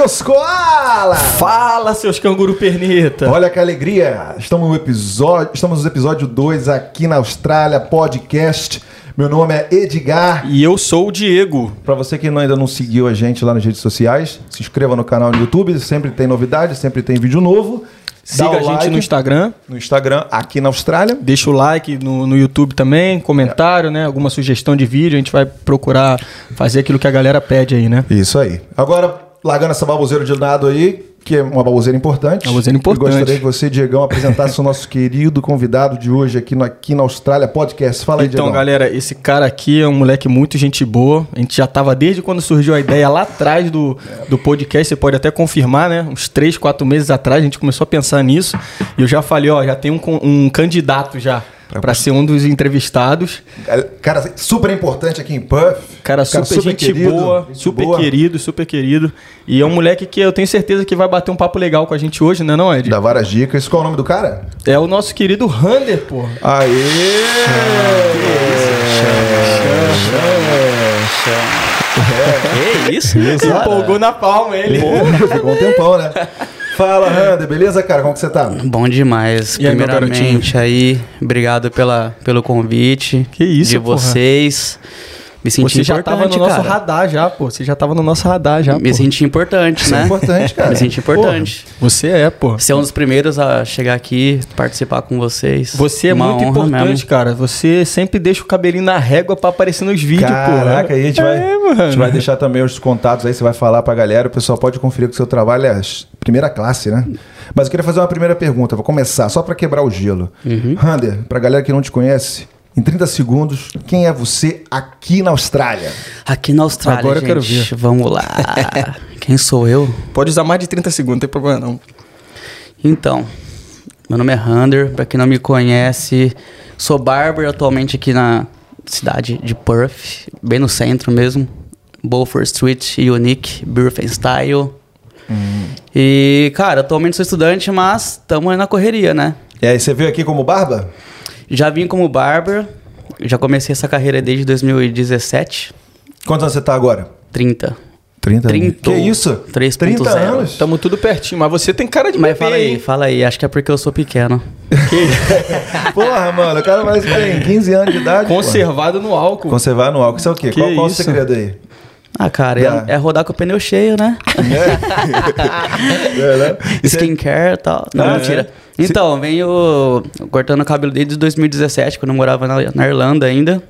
seus koala! Fala, seus canguru perneta! Olha que alegria! Estamos no episódio, estamos no episódio 2 aqui na Austrália Podcast. Meu nome é Edgar. E eu sou o Diego. Para você que ainda não seguiu a gente lá nas redes sociais, se inscreva no canal no YouTube, sempre tem novidade, sempre tem vídeo novo. Siga a gente like no Instagram. No Instagram, aqui na Austrália. Deixa o like no, no YouTube também, comentário, é. né? Alguma sugestão de vídeo, a gente vai procurar fazer aquilo que a galera pede aí, né? Isso aí. Agora, largando essa baboseira de lado aí, que é uma baboseira importante. Baboseira importante. Eu gostaria que você, Diegão, apresentasse o nosso querido convidado de hoje aqui, no, aqui na Austrália Podcast. Fala aí, Então, Diegão. galera, esse cara aqui é um moleque muito gente boa. A gente já tava desde quando surgiu a ideia lá atrás do, do podcast, você pode até confirmar, né? Uns três, quatro meses atrás a gente começou a pensar nisso. E eu já falei, ó, já tem um, um candidato já para ser um dos entrevistados. Cara, super importante aqui em Puff. Cara, super, cara, super gente querido, boa, gente super boa. querido, super querido. E é um moleque que eu tenho certeza que vai bater um papo legal com a gente hoje, né, não, Ed? Dá várias dicas. Qual é o nome do cara? É o nosso querido Rander, pô. Aê! Que isso? isso Empolgou na palma ele. Ficou um tempão, né? Fala, Rander, beleza, cara? Como que você tá? Bom demais. E Primeiramente aí, aí, obrigado pela, pelo convite. Que isso, De porra. vocês. Me senti Você já tava no cara. nosso radar já, pô. Você já tava no nosso radar já, Me pô. senti importante, Isso né? É importante, cara. Me senti importante. Porra, você é, pô. Você é um dos primeiros a chegar aqui, participar com vocês. Você é Uma muito importante, mesmo. cara. Você sempre deixa o cabelinho na régua pra aparecer nos vídeos, pô. Caraca, aí a gente, vai, É, a gente vai deixar também os contatos aí, você vai falar pra galera, o pessoal pode conferir que o seu trabalho é primeira classe, né? Mas eu queria fazer uma primeira pergunta, vou começar, só pra quebrar o gelo. Uhum. Rander, pra galera que não te conhece, em 30 segundos, quem é você aqui na Austrália? Aqui na Austrália, Agora eu gente, quero ver. vamos lá. Quem sou eu? Pode usar mais de 30 segundos, não tem problema não. Então, meu nome é Hunter, pra quem não me conhece, sou barber atualmente aqui na cidade de Perth, bem no centro mesmo. Beaufort Street, Unique, Birth and Style. E, cara, atualmente sou estudante, mas estamos aí na correria, né? E aí, você veio aqui como barba? Já vim como barber, já comecei essa carreira desde 2017, Quantos anos você tá agora? 30. 30 Trintou. Que isso? 3.0. 30 anos? Tamo tudo pertinho, mas você tem cara de Mas bebê, fala aí, hein? fala aí, acho que é porque eu sou pequeno. Porra, mano, o cara que tem 15 anos de idade. porra. Conservado no álcool. Conservar no álcool. Isso é o quê? Que qual, qual o isso? segredo aí? Ah, cara, é, é rodar com o pneu cheio, né? É, né? É- Skincare e tal. Não, Ah, mentira. é? Então, venho cortando o cabelo desde 2017, quando eu morava na, na Irlanda ainda.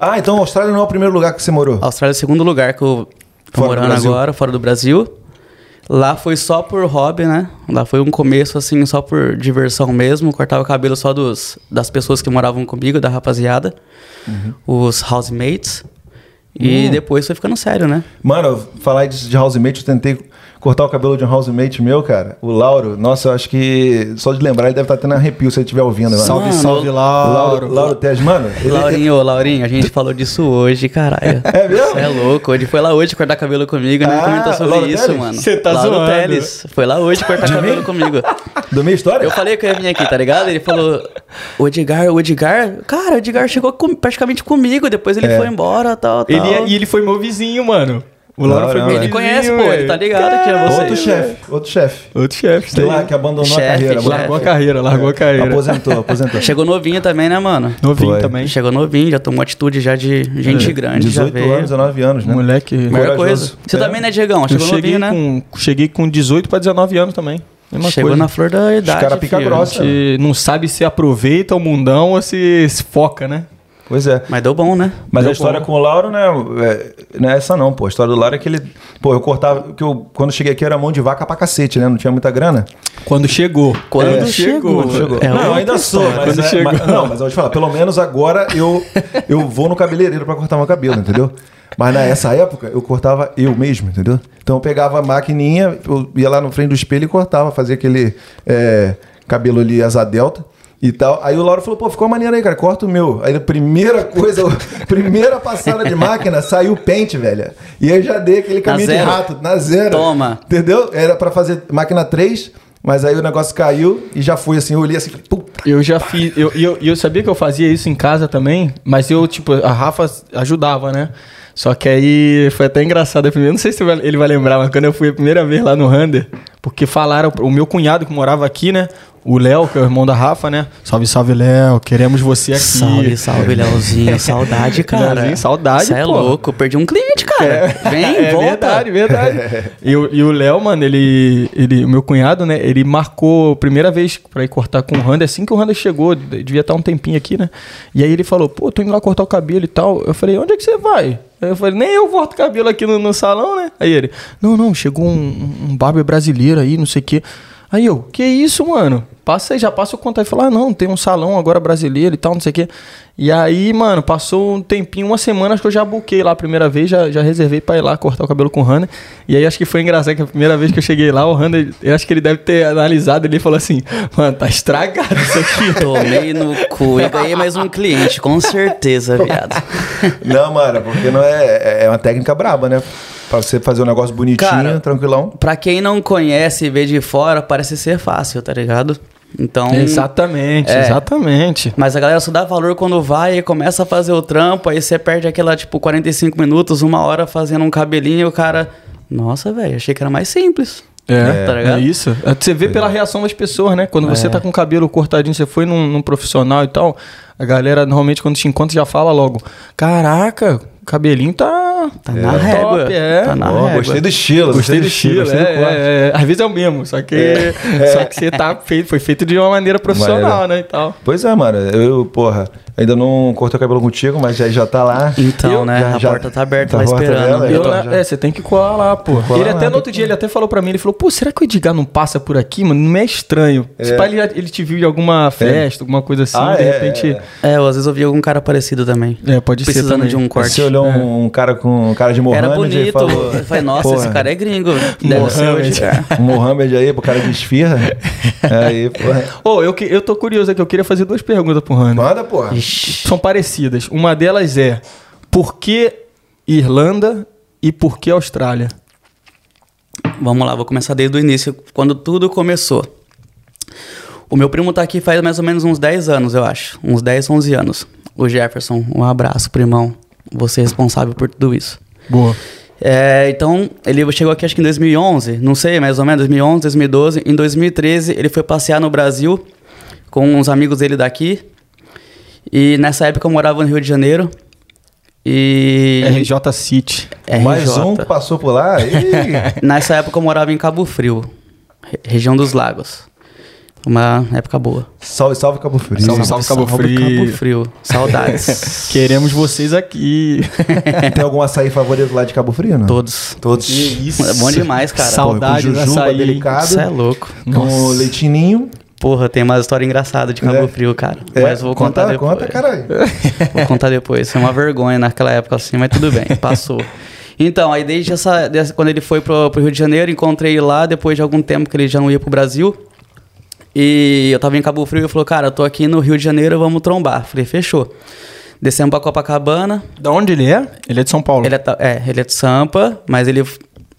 Ah, então a Austrália não é o primeiro lugar que você morou? A Austrália é o segundo lugar que eu tô Fora do morando agora, fora do Brasil. Lá foi só por hobby, né? Lá foi um começo, assim, só por diversão mesmo. Cortava o cabelo só dos, das pessoas que moravam comigo, da rapaziada. Os housemates. E Hum. depois foi ficando sério, né? Mano, falar disso de housemate, eu tentei cortar o cabelo de um housemate meu, cara. O Lauro, nossa, eu acho que só de lembrar ele deve estar tendo arrepio se ele estiver ouvindo, mano. Salve, salve, Lauro. Lauro, Lauro Teles, mano. ele- Laurinho, Laurinho, a gente falou disso hoje, caralho. É mesmo? Você é louco. Ele foi lá hoje cortar cabelo comigo e nem Ah, comentou sobre Lauro isso, Teles? mano. Cê tá Lauro zoando. Teles. Foi lá hoje cortar cabelo comigo. Do minha história? Eu falei que eu ia vir aqui, tá ligado? Ele falou, o Edgar, o Edgar... Cara, o Edgar chegou com- praticamente comigo, depois ele É. foi embora, tal, tal. Ele e ele foi meu vizinho, mano. O Lauro foi ele conhece, pô, ele tá ligado que é você. Outro chefe, outro chefe. Outro chefe, lá que abandonou a Chefe, carreira. chefe. Largou a carreira, largou a carreira. Aposentou, aposentou. Chegou novinho também, né, mano? Novinho Foi. também. Chegou novinho, já tomou atitude já de gente grande, já 18 veio. anos, 19 anos, né? Moleque. Melhor coisa. Você É. também, né, Diegão? Chegou cheguei novinho, né? com, cheguei com 18 pra 19 anos também. Mesma Chegou coisa. na flor da idade, cara pica filho. grossa. A gente não sabe se aproveita o mundão ou se, se foca, né? Pois é. Mas deu bom, né? Mas Deu a história bom. com o Lauro, né? é- não é essa não, pô. A história do Lauro é que ele. Pô, eu cortava. Que eu, quando eu cheguei aqui era mão de vaca pra cacete, né? Não tinha muita grana. Quando chegou. Quando É, chegou. Quando chegou. É não, outra ainda sou, mas, Quando é- chegou. mas- Não, mas eu vou te falar, pelo menos agora eu, eu vou no cabeleireiro pra cortar meu cabelo, entendeu? Mas nessa época eu cortava eu mesmo, entendeu? Então eu pegava a maquininha, eu ia lá no frente do espelho e cortava, fazia aquele é, cabelo ali asa delta. E tal. Aí o Lauro falou, pô, ficou maneiro aí, cara, corta o meu. Aí a primeira coisa, a primeira passada de máquina, saiu o pente, velho. E aí eu já dei aquele caminho de rato, na zero. Toma. Entendeu? Era pra fazer máquina 3, mas aí o negócio caiu e já foi assim, eu olhei assim, falei, puta Eu já fiz. Eu, eu, eu sabia que eu fazia isso em casa também, mas eu, tipo, a Rafa ajudava, né? Só que aí foi até engraçado. primeira- Não sei se ele vai lembrar, mas quando eu fui a primeira vez lá no Rander, porque falaram, o meu cunhado que morava aqui, né? O Léo, que é o irmão da Rafa, né? Salve, salve, Léo. Queremos você aqui. Salve, salve, Leozinho. Saudade, cara. Leozinho, saudade, Você é louco. Perdi um cliente, cara. Vem, é volta. verdade, verdade. e, o- e o Léo, mano, ele, ele, o meu cunhado, né? Ele marcou a primeira vez pra ir cortar com o Randa, assim que o Randa chegou, de- devia estar um tempinho aqui, né? E aí ele falou, pô, tô indo lá cortar o cabelo e tal. Eu falei, onde é que você vai? Eu falei, nem eu corto cabelo aqui no, no salão, né? Aí ele, não, não, chegou um, um barber brasileiro aí, não sei o quê. Aí eu, que isso, mano? Passa aí, já passa o contato. Ele falou, ah, não, tem um salão agora brasileiro e tal, não sei o quê. E aí, mano, passou um tempinho, uma semana, acho que eu já buquei lá a primeira vez, já, já reservei pra ir lá cortar o cabelo com o Hanna. E aí acho que foi engraçado que a primeira vez que eu cheguei lá, o Hanna, eu acho que ele deve ter analisado, ele falou assim, mano, tá estragado isso aqui. Tomei no cu e ganhei mais um cliente, com certeza, viado. Não, mano, porque não é, é uma técnica braba, né? Pra você fazer um negócio bonitinho, Cara, tranquilão. Pra quem não conhece e vê de fora, parece ser fácil, tá ligado? Então. exatamente, É. exatamente. Mas a galera só dá valor quando vai e começa a fazer o trampo, aí você perde aquela, tipo, 45 minutos, uma hora fazendo um cabelinho e o cara. Nossa, velho, achei que era mais simples. É, Tá ligado? é isso. Você vê pela reação das pessoas, né? Quando você É. tá com o cabelo cortadinho, você foi num, num profissional e tal, a galera normalmente quando te encontra já fala logo: Caraca, cabelinho tá. Tá na régua. Top, é. Tá na régua. gostei do estilo, Gostei do estilo, gostei do é, corte. é, é. Às vezes é o mesmo, só que, só que você tá feito, foi feito de uma maneira profissional, né? E tal. Pois é, mano. Eu, porra, ainda não cortei o cabelo contigo, mas já, já tá lá. Então, Eu- né? já- a já- porta tá aberta tá lá aberta esperando. dela, Eu, tô- né, já- é, você tem que colar lá, pô. Colar ele até lá, no outro dia, ele até falou pra mim, ele falou, pô, será que o Edgar não passa por aqui, mano? Não é estranho. Se pá, ele, ele te viu em alguma festa, alguma coisa assim, Ah, de é, repente... É, eu, às vezes eu vi algum cara parecido também. É, pode ser Precisando de um corte. Olhou um, um cara com um cara de Mohamed Era e bonito. falou... Eu falei, nossa, Porra, esse cara é gringo. Deve ser o Mohamed. Mohamed aí, pro cara de esfirra. aí, porra. Ô, eu, que- eu tô curioso aqui, eu queria fazer duas perguntas pro Rani. Manda, porra. Ixi. São parecidas. Uma delas é, por que Irlanda e por que Austrália? Vamos lá, vou começar desde o início, quando tudo começou. O meu primo tá aqui faz mais ou menos uns 10 anos, eu acho. Uns 10, 11 anos. O Jefferson, um abraço, primão. Você é responsável por tudo isso. Boa. É, então, ele chegou aqui acho que em 2011, não sei, mais ou menos, 2011, 2012. Em 2013, ele foi passear no Brasil com uns amigos dele daqui. E nessa época eu morava no Rio de Janeiro. E RJ City. RJ. Mais um que passou por lá. Ih, nessa época eu morava em Cabo Frio, re- região dos lagos. Uma época boa. salve, salve Cabo Frio. Salve, salve. Cabo Frio. Cabo Frio. Saudades. Queremos vocês aqui. Tem algum açaí favorito lá de Cabo Frio, não? Todos. Todos. isso. É bom demais, cara. Sal- Saudade com do açaí. delicado. Isso é louco. Com leitinho. Porra, tem uma história engraçada de Cabo É. Frio, cara. É, mas vou contar conta, depois. Conta, caralho. Vou contar depois. Foi uma vergonha naquela época assim, mas tudo bem, passou. Então, aí desde essa, dessa- quando ele foi pro, pro Rio de Janeiro, encontrei ele lá depois de algum tempo que ele já não ia pro Brasil. E eu tava em Cabo Frio e ele falou, cara, eu tô aqui no Rio de Janeiro, vamos trombar. Falei, fechou. Descemos pra Copacabana. Da onde ele é? Ele é de São Paulo. Ele é, é, ele é de Sampa, mas ele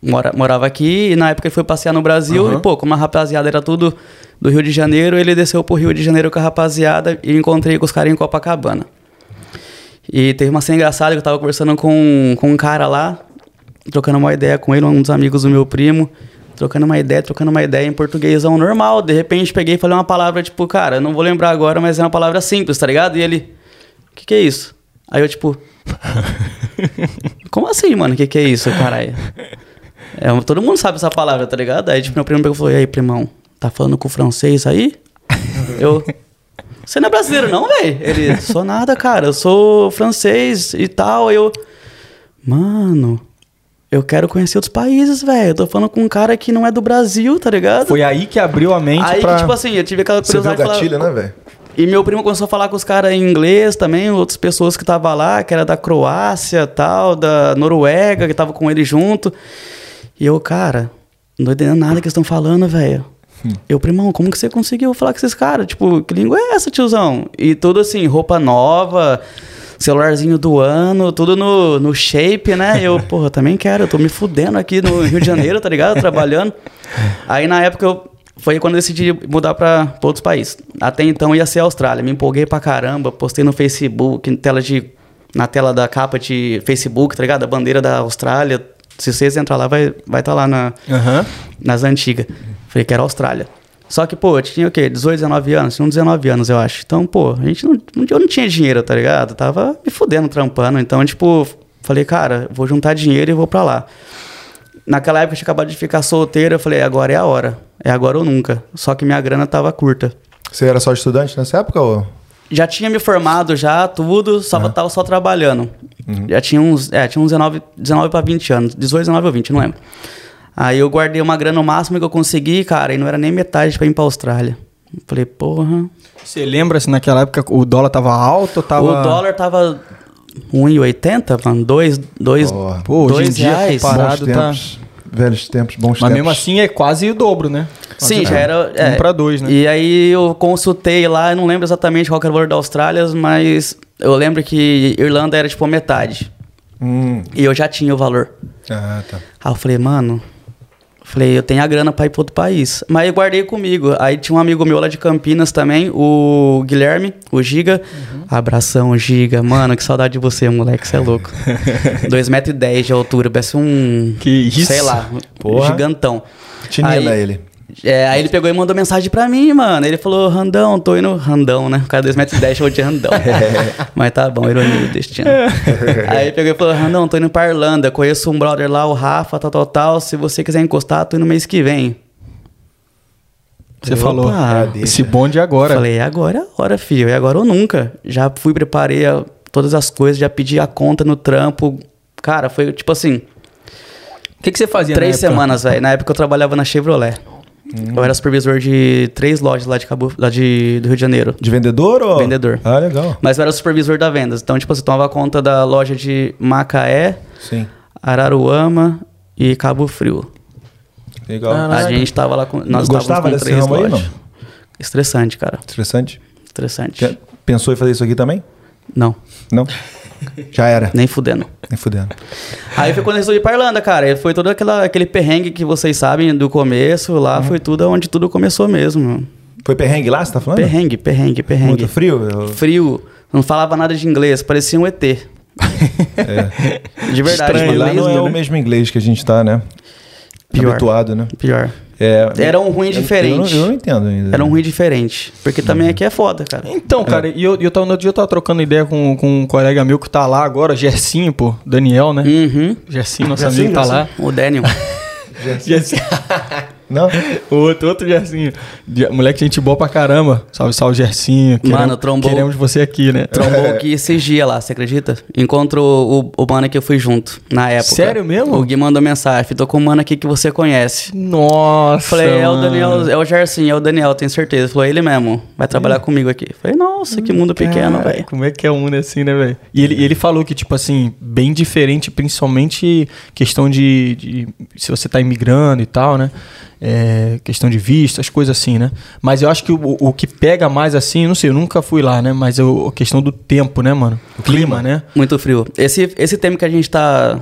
mora- morava aqui e na época ele foi passear no Brasil. Aham. E, pô, como a rapaziada era tudo do Rio de Janeiro, ele desceu pro Rio de Janeiro com a rapaziada e encontrei com os caras em Copacabana. E teve uma cena engraçada que eu tava conversando com, com um cara lá, trocando uma ideia com ele, um dos amigos do meu primo. Trocando uma ideia, trocando uma ideia em portuguêsão normal. De repente peguei e falei uma palavra, tipo, cara, não vou lembrar agora, mas é uma palavra simples, tá ligado? E ele, o que, que é isso? Aí eu, tipo, como assim, mano? O que, que é isso, caralho? É, todo mundo sabe essa palavra, tá ligado? Aí, tipo, meu primo pegou e falou: E aí, primão, tá falando com o francês aí? eu. Você não é brasileiro, não, velho? Ele, sou nada, cara. Eu sou francês e tal. Aí eu. Mano, eu quero conhecer outros países, velho. Eu tô falando com um cara que não é do Brasil, tá ligado? Foi aí que abriu a mente aí pra... que, tipo assim, eu tive aquela Você viu o curiosidade de falar- gatilho, né, velho? e meu primo começou a falar com os caras em inglês também, outras pessoas que estavam lá, que era da Croácia, tal, da Noruega, que tava com ele junto. E eu, cara, não tô entendendo nada que eles estão falando, velho. Eu, primão, como que você conseguiu falar com esses caras? Tipo, que língua é essa, tiozão? E tudo assim, roupa nova, celularzinho do ano, tudo no, no shape, né? Eu, porra, também quero, eu tô me fudendo aqui no Rio de Janeiro, tá ligado? Trabalhando. Aí na época eu foi quando eu decidi mudar pra, pra outros países. Até então ia ser a Austrália. Me empolguei pra caramba, postei no Facebook, tela de, na tela da capa de Facebook, tá ligado? A bandeira da Austrália. Se vocês entrar lá, vai estar vai tá lá na, Aham. nas antigas. Falei que era Austrália. Só que, pô, eu tinha o quê? 18, 19 anos? Tinha uns 19 anos, eu acho. Então, pô, a gente não, eu não tinha dinheiro, tá ligado? Eu tava me fudendo, trampando. Então, tipo, falei, cara, vou juntar dinheiro e vou pra lá. Naquela época eu tinha acabado de ficar solteiro, eu falei, agora é a hora. É agora ou nunca. Só que minha grana tava curta. Você era só estudante nessa época? Ou... Já tinha me formado já, tudo, só tava só trabalhando. Já tinha uns, é, tinha uns 19, 19 pra 20 anos. 18, 19 ou 20, não lembro. Aí eu guardei uma grana o máximo que eu consegui, cara, e não era nem metade pra ir pra Austrália. Falei, porra. Você lembra se naquela época o dólar tava alto ou tava. O dólar tava 1,80, mano. 2, dois, Porra. Pô, hoje em dois dia, reais. comparado- tá. tempos. Velhos tempos, bons Mas tempos. mesmo assim é quase o dobro, né? Sim, já era. É, Um pra dois, né? E aí eu consultei lá, eu não lembro exatamente qual era o valor da Austrália, mas eu lembro que Irlanda era tipo metade. Hum. E eu já tinha o valor. Ah, tá. Aí eu falei, mano. Falei, eu tenho a grana pra ir pro outro país. Mas eu guardei comigo. Aí tinha um amigo meu lá de Campinas também, o Guilherme, o Giga. Abração, Giga. Mano, que saudade de você, moleque. Você é louco. 2,10m de altura, parece um. Que isso? Sei lá, Porra. gigantão. Tinina Aí- ele. É, aí ele pegou e mandou mensagem pra mim, mano. Ele falou, Randão, tô indo. Randão, né? O cara 2,10m chamou de Randão. Mas tá bom, ironia do destino. aí ele pegou e falou, Randão, tô indo pra Irlanda. Conheço um brother lá, o Rafa, tal, tal, tal. Se você quiser encostar, tô indo mês que vem. Você Opa, falou. deixa. Esse bonde agora. Falei, agora é a hora, filho. É agora ou nunca. Já fui, preparei a- todas as coisas, já pedi a conta no trampo. Cara, foi tipo assim, O que, que você fazia três semanas, velho. Na época eu trabalhava na Chevrolet. Eu era supervisor de três lojas lá de Cabo, lá de, do Rio de Janeiro. De vendedor ou? Vendedor. Ah, legal. Mas eu era supervisor da vendas. Então, tipo, você tomava conta da loja de Macaé, Sim. Araruama e Cabo Frio. Legal. Caraca. A gente tava lá com. Nós Gostava com três ramo aí, lojas. não? Estressante, cara. Estressante. Já Pensou em fazer isso aqui também? Não, Não? Já era. nem fudendo. Nem fudendo. Aí foi quando eu resolvi ir pra Irlanda, cara. Foi todo aquela, aquele perrengue que vocês sabem do começo. Lá foi tudo onde tudo começou mesmo. Foi perrengue lá, você tá falando? Perrengue, perrengue, perrengue. Muito frio? Eu- Frio. Não falava nada de inglês. Parecia um ET. De verdade, Estranho, lá não é mesmo, o né? mesmo inglês que a gente tá, né? Pior. Habituado, né? Pior. É, Era um ruim eu- diferente. Eu, não, eu não entendo ainda. Era um ruim diferente. Porque também aqui é foda, cara. Então, cara, e eu, eu tava, no outro dia eu tava trocando ideia com, com um colega meu que tá lá agora, Gersinho, pô, Daniel, né? Uhum. Gersinho, nosso Gersinho, amigo tá lá. O Daniel. Gersinho. Não? outro, outro Gersinho. Moleque, gente boa pra caramba. Salve, salve, Gersinho. Mano, trombou- Queremos você aqui, né? Trombou aqui esses dias lá, você acredita? Encontrou o, o mano que eu fui junto, na época. Sério mesmo? O Gui mandou mensagem. Tô com um mano aqui que você conhece. Nossa. Falei, é o. Daniel, é o Gerson, é o Daniel, tenho certeza. Falou, é ele mesmo, vai trabalhar comigo aqui. Falei, nossa, que mundo pequeno, velho. Como é que é um assim, né, velho? E ele, ele falou que, tipo assim, bem diferente, principalmente questão de, de se você tá imigrando e tal, né? É, questão de visto, as coisas assim, né? Mas eu acho que o, o que pega mais assim, não sei, eu nunca fui lá, né? Mas eu- a questão do tempo, né, mano? O clima, né? Muito frio. Esse, esse tempo que a gente tá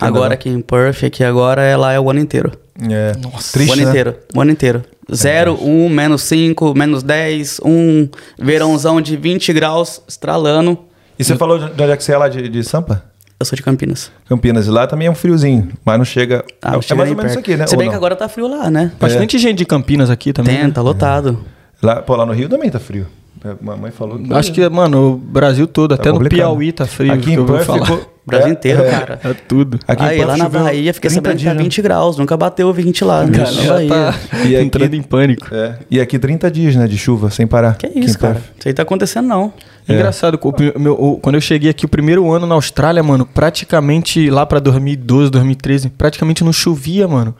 agora aqui em Perth, aqui agora, é lá é o ano inteiro. É. Nossa. o Triste, ano né? inteiro. O ano inteiro. Zero, um, menos cinco, menos 10, um verãozão de 20 graus, estralando. E você falou de de onde é que você é lá de, de Sampa? Eu sou de Campinas. Campinas. E lá também é um friozinho, mas não chega. Ah, é, não é chega mais nem ou menos isso aqui, né? Se bem que agora tá frio lá, né? Bastante gente de Campinas aqui também. Tem, né? tá lotado. Lá, pô, lá no Rio também tá frio. A mamãe falou que. Acho que, mano, o Brasil todo, até no complicado. Piauí tá frio. Aqui que em Perth falar. ficou. O Brasil é, inteiro, é. cara. É tudo. Aqui Aí, lá na Bahia, fiquei 30 sabendo que tá dias, né? 20 graus. Nunca bateu 20 lá. Galera Na Bahia. tá E aqui- entrando em pânico. É. E aqui 30 dias, né, de chuva, sem parar. Que isso, cara? Perth. Isso aí tá acontecendo, não. É. Engraçado, o meu- o- quando eu cheguei aqui o primeiro ano na Austrália, mano, praticamente lá pra 2012, 2013, praticamente não chovia, mano.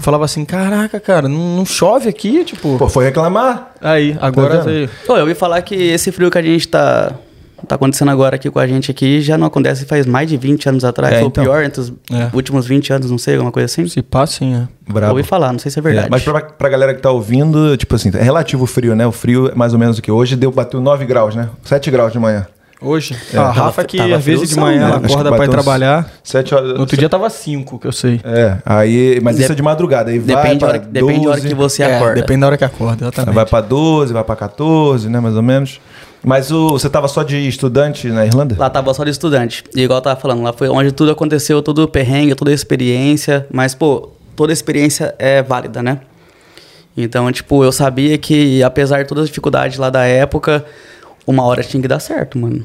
Falava assim, caraca, cara, não, não chove aqui, tipo. Pô, foi reclamar. Aí, agora vendo? veio. Pô, eu ouvi falar que esse frio que a gente tá, tá acontecendo agora aqui com a gente aqui já não acontece faz mais de 20 anos atrás. É, Foi então. o pior entre os É. últimos 20 anos, não sei, alguma coisa assim. Se passa, sim, é. Brabo. Ouvi falar, não sei se é verdade. É, mas pra, pra galera que tá ouvindo, tipo assim, é relativo o frio, né? O frio é mais ou menos o que? Hoje deu, bateu 9 graus, né? 7 graus de manhã. Hoje? É. a Rafa que às vezes de manhã né? ela acorda pra ir trabalhar. Sete horas. No outro dia tava 5, que eu sei. É, aí, mas isso Dep- é de madrugada. Aí vai Depende, da pra hora, depende da hora 12, que você É, acorda. depende da hora que acorda, exatamente. Vai pra 12, vai pra 14, né, mais ou menos. Mas o, você tava só de estudante na Irlanda? Lá tava só de estudante. E igual eu tava falando, lá foi onde tudo aconteceu, todo o perrengue, toda a experiência. Mas, pô, toda experiência é válida, né? Então, tipo, eu sabia que, apesar de todas as dificuldades lá da época, uma hora tinha que dar certo, mano.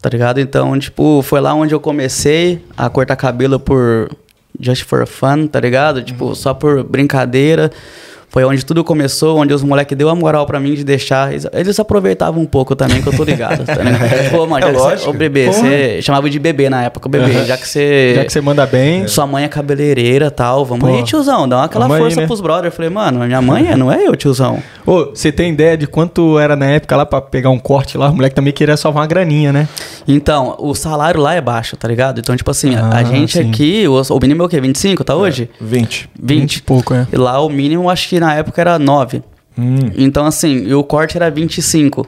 Tá ligado? Então, tipo, foi lá onde eu comecei a cortar cabelo por just for fun, tá ligado? Tipo, só por brincadeira. Foi onde tudo começou, onde os moleques deu a moral pra mim de deixar. Eles, eles aproveitavam um pouco também, que eu tô ligado, tá ligado? Pô, mano, É lógico. ô bebê, você chamava de bebê na época, bebê, já que você. Já que você manda bem. Sua mãe é cabeleireira e tal. Vamos Pô. aí, tiozão. Dá aquela Vamos aí, força né? pros brothers. Eu falei, mano, minha mãe é, não é eu, tiozão. Ô, você tem ideia de quanto era na época lá pra pegar um corte lá? O moleque também queria salvar uma graninha, né? Então, o salário lá é baixo, tá ligado? Então, tipo assim, a- a Ah, gente sim. aqui, o, o mínimo é o quê? 25, tá hoje? 20. 20. e pouco, é. E lá o mínimo, acho que na época era 9. Hum. Então, assim, e o corte era 25.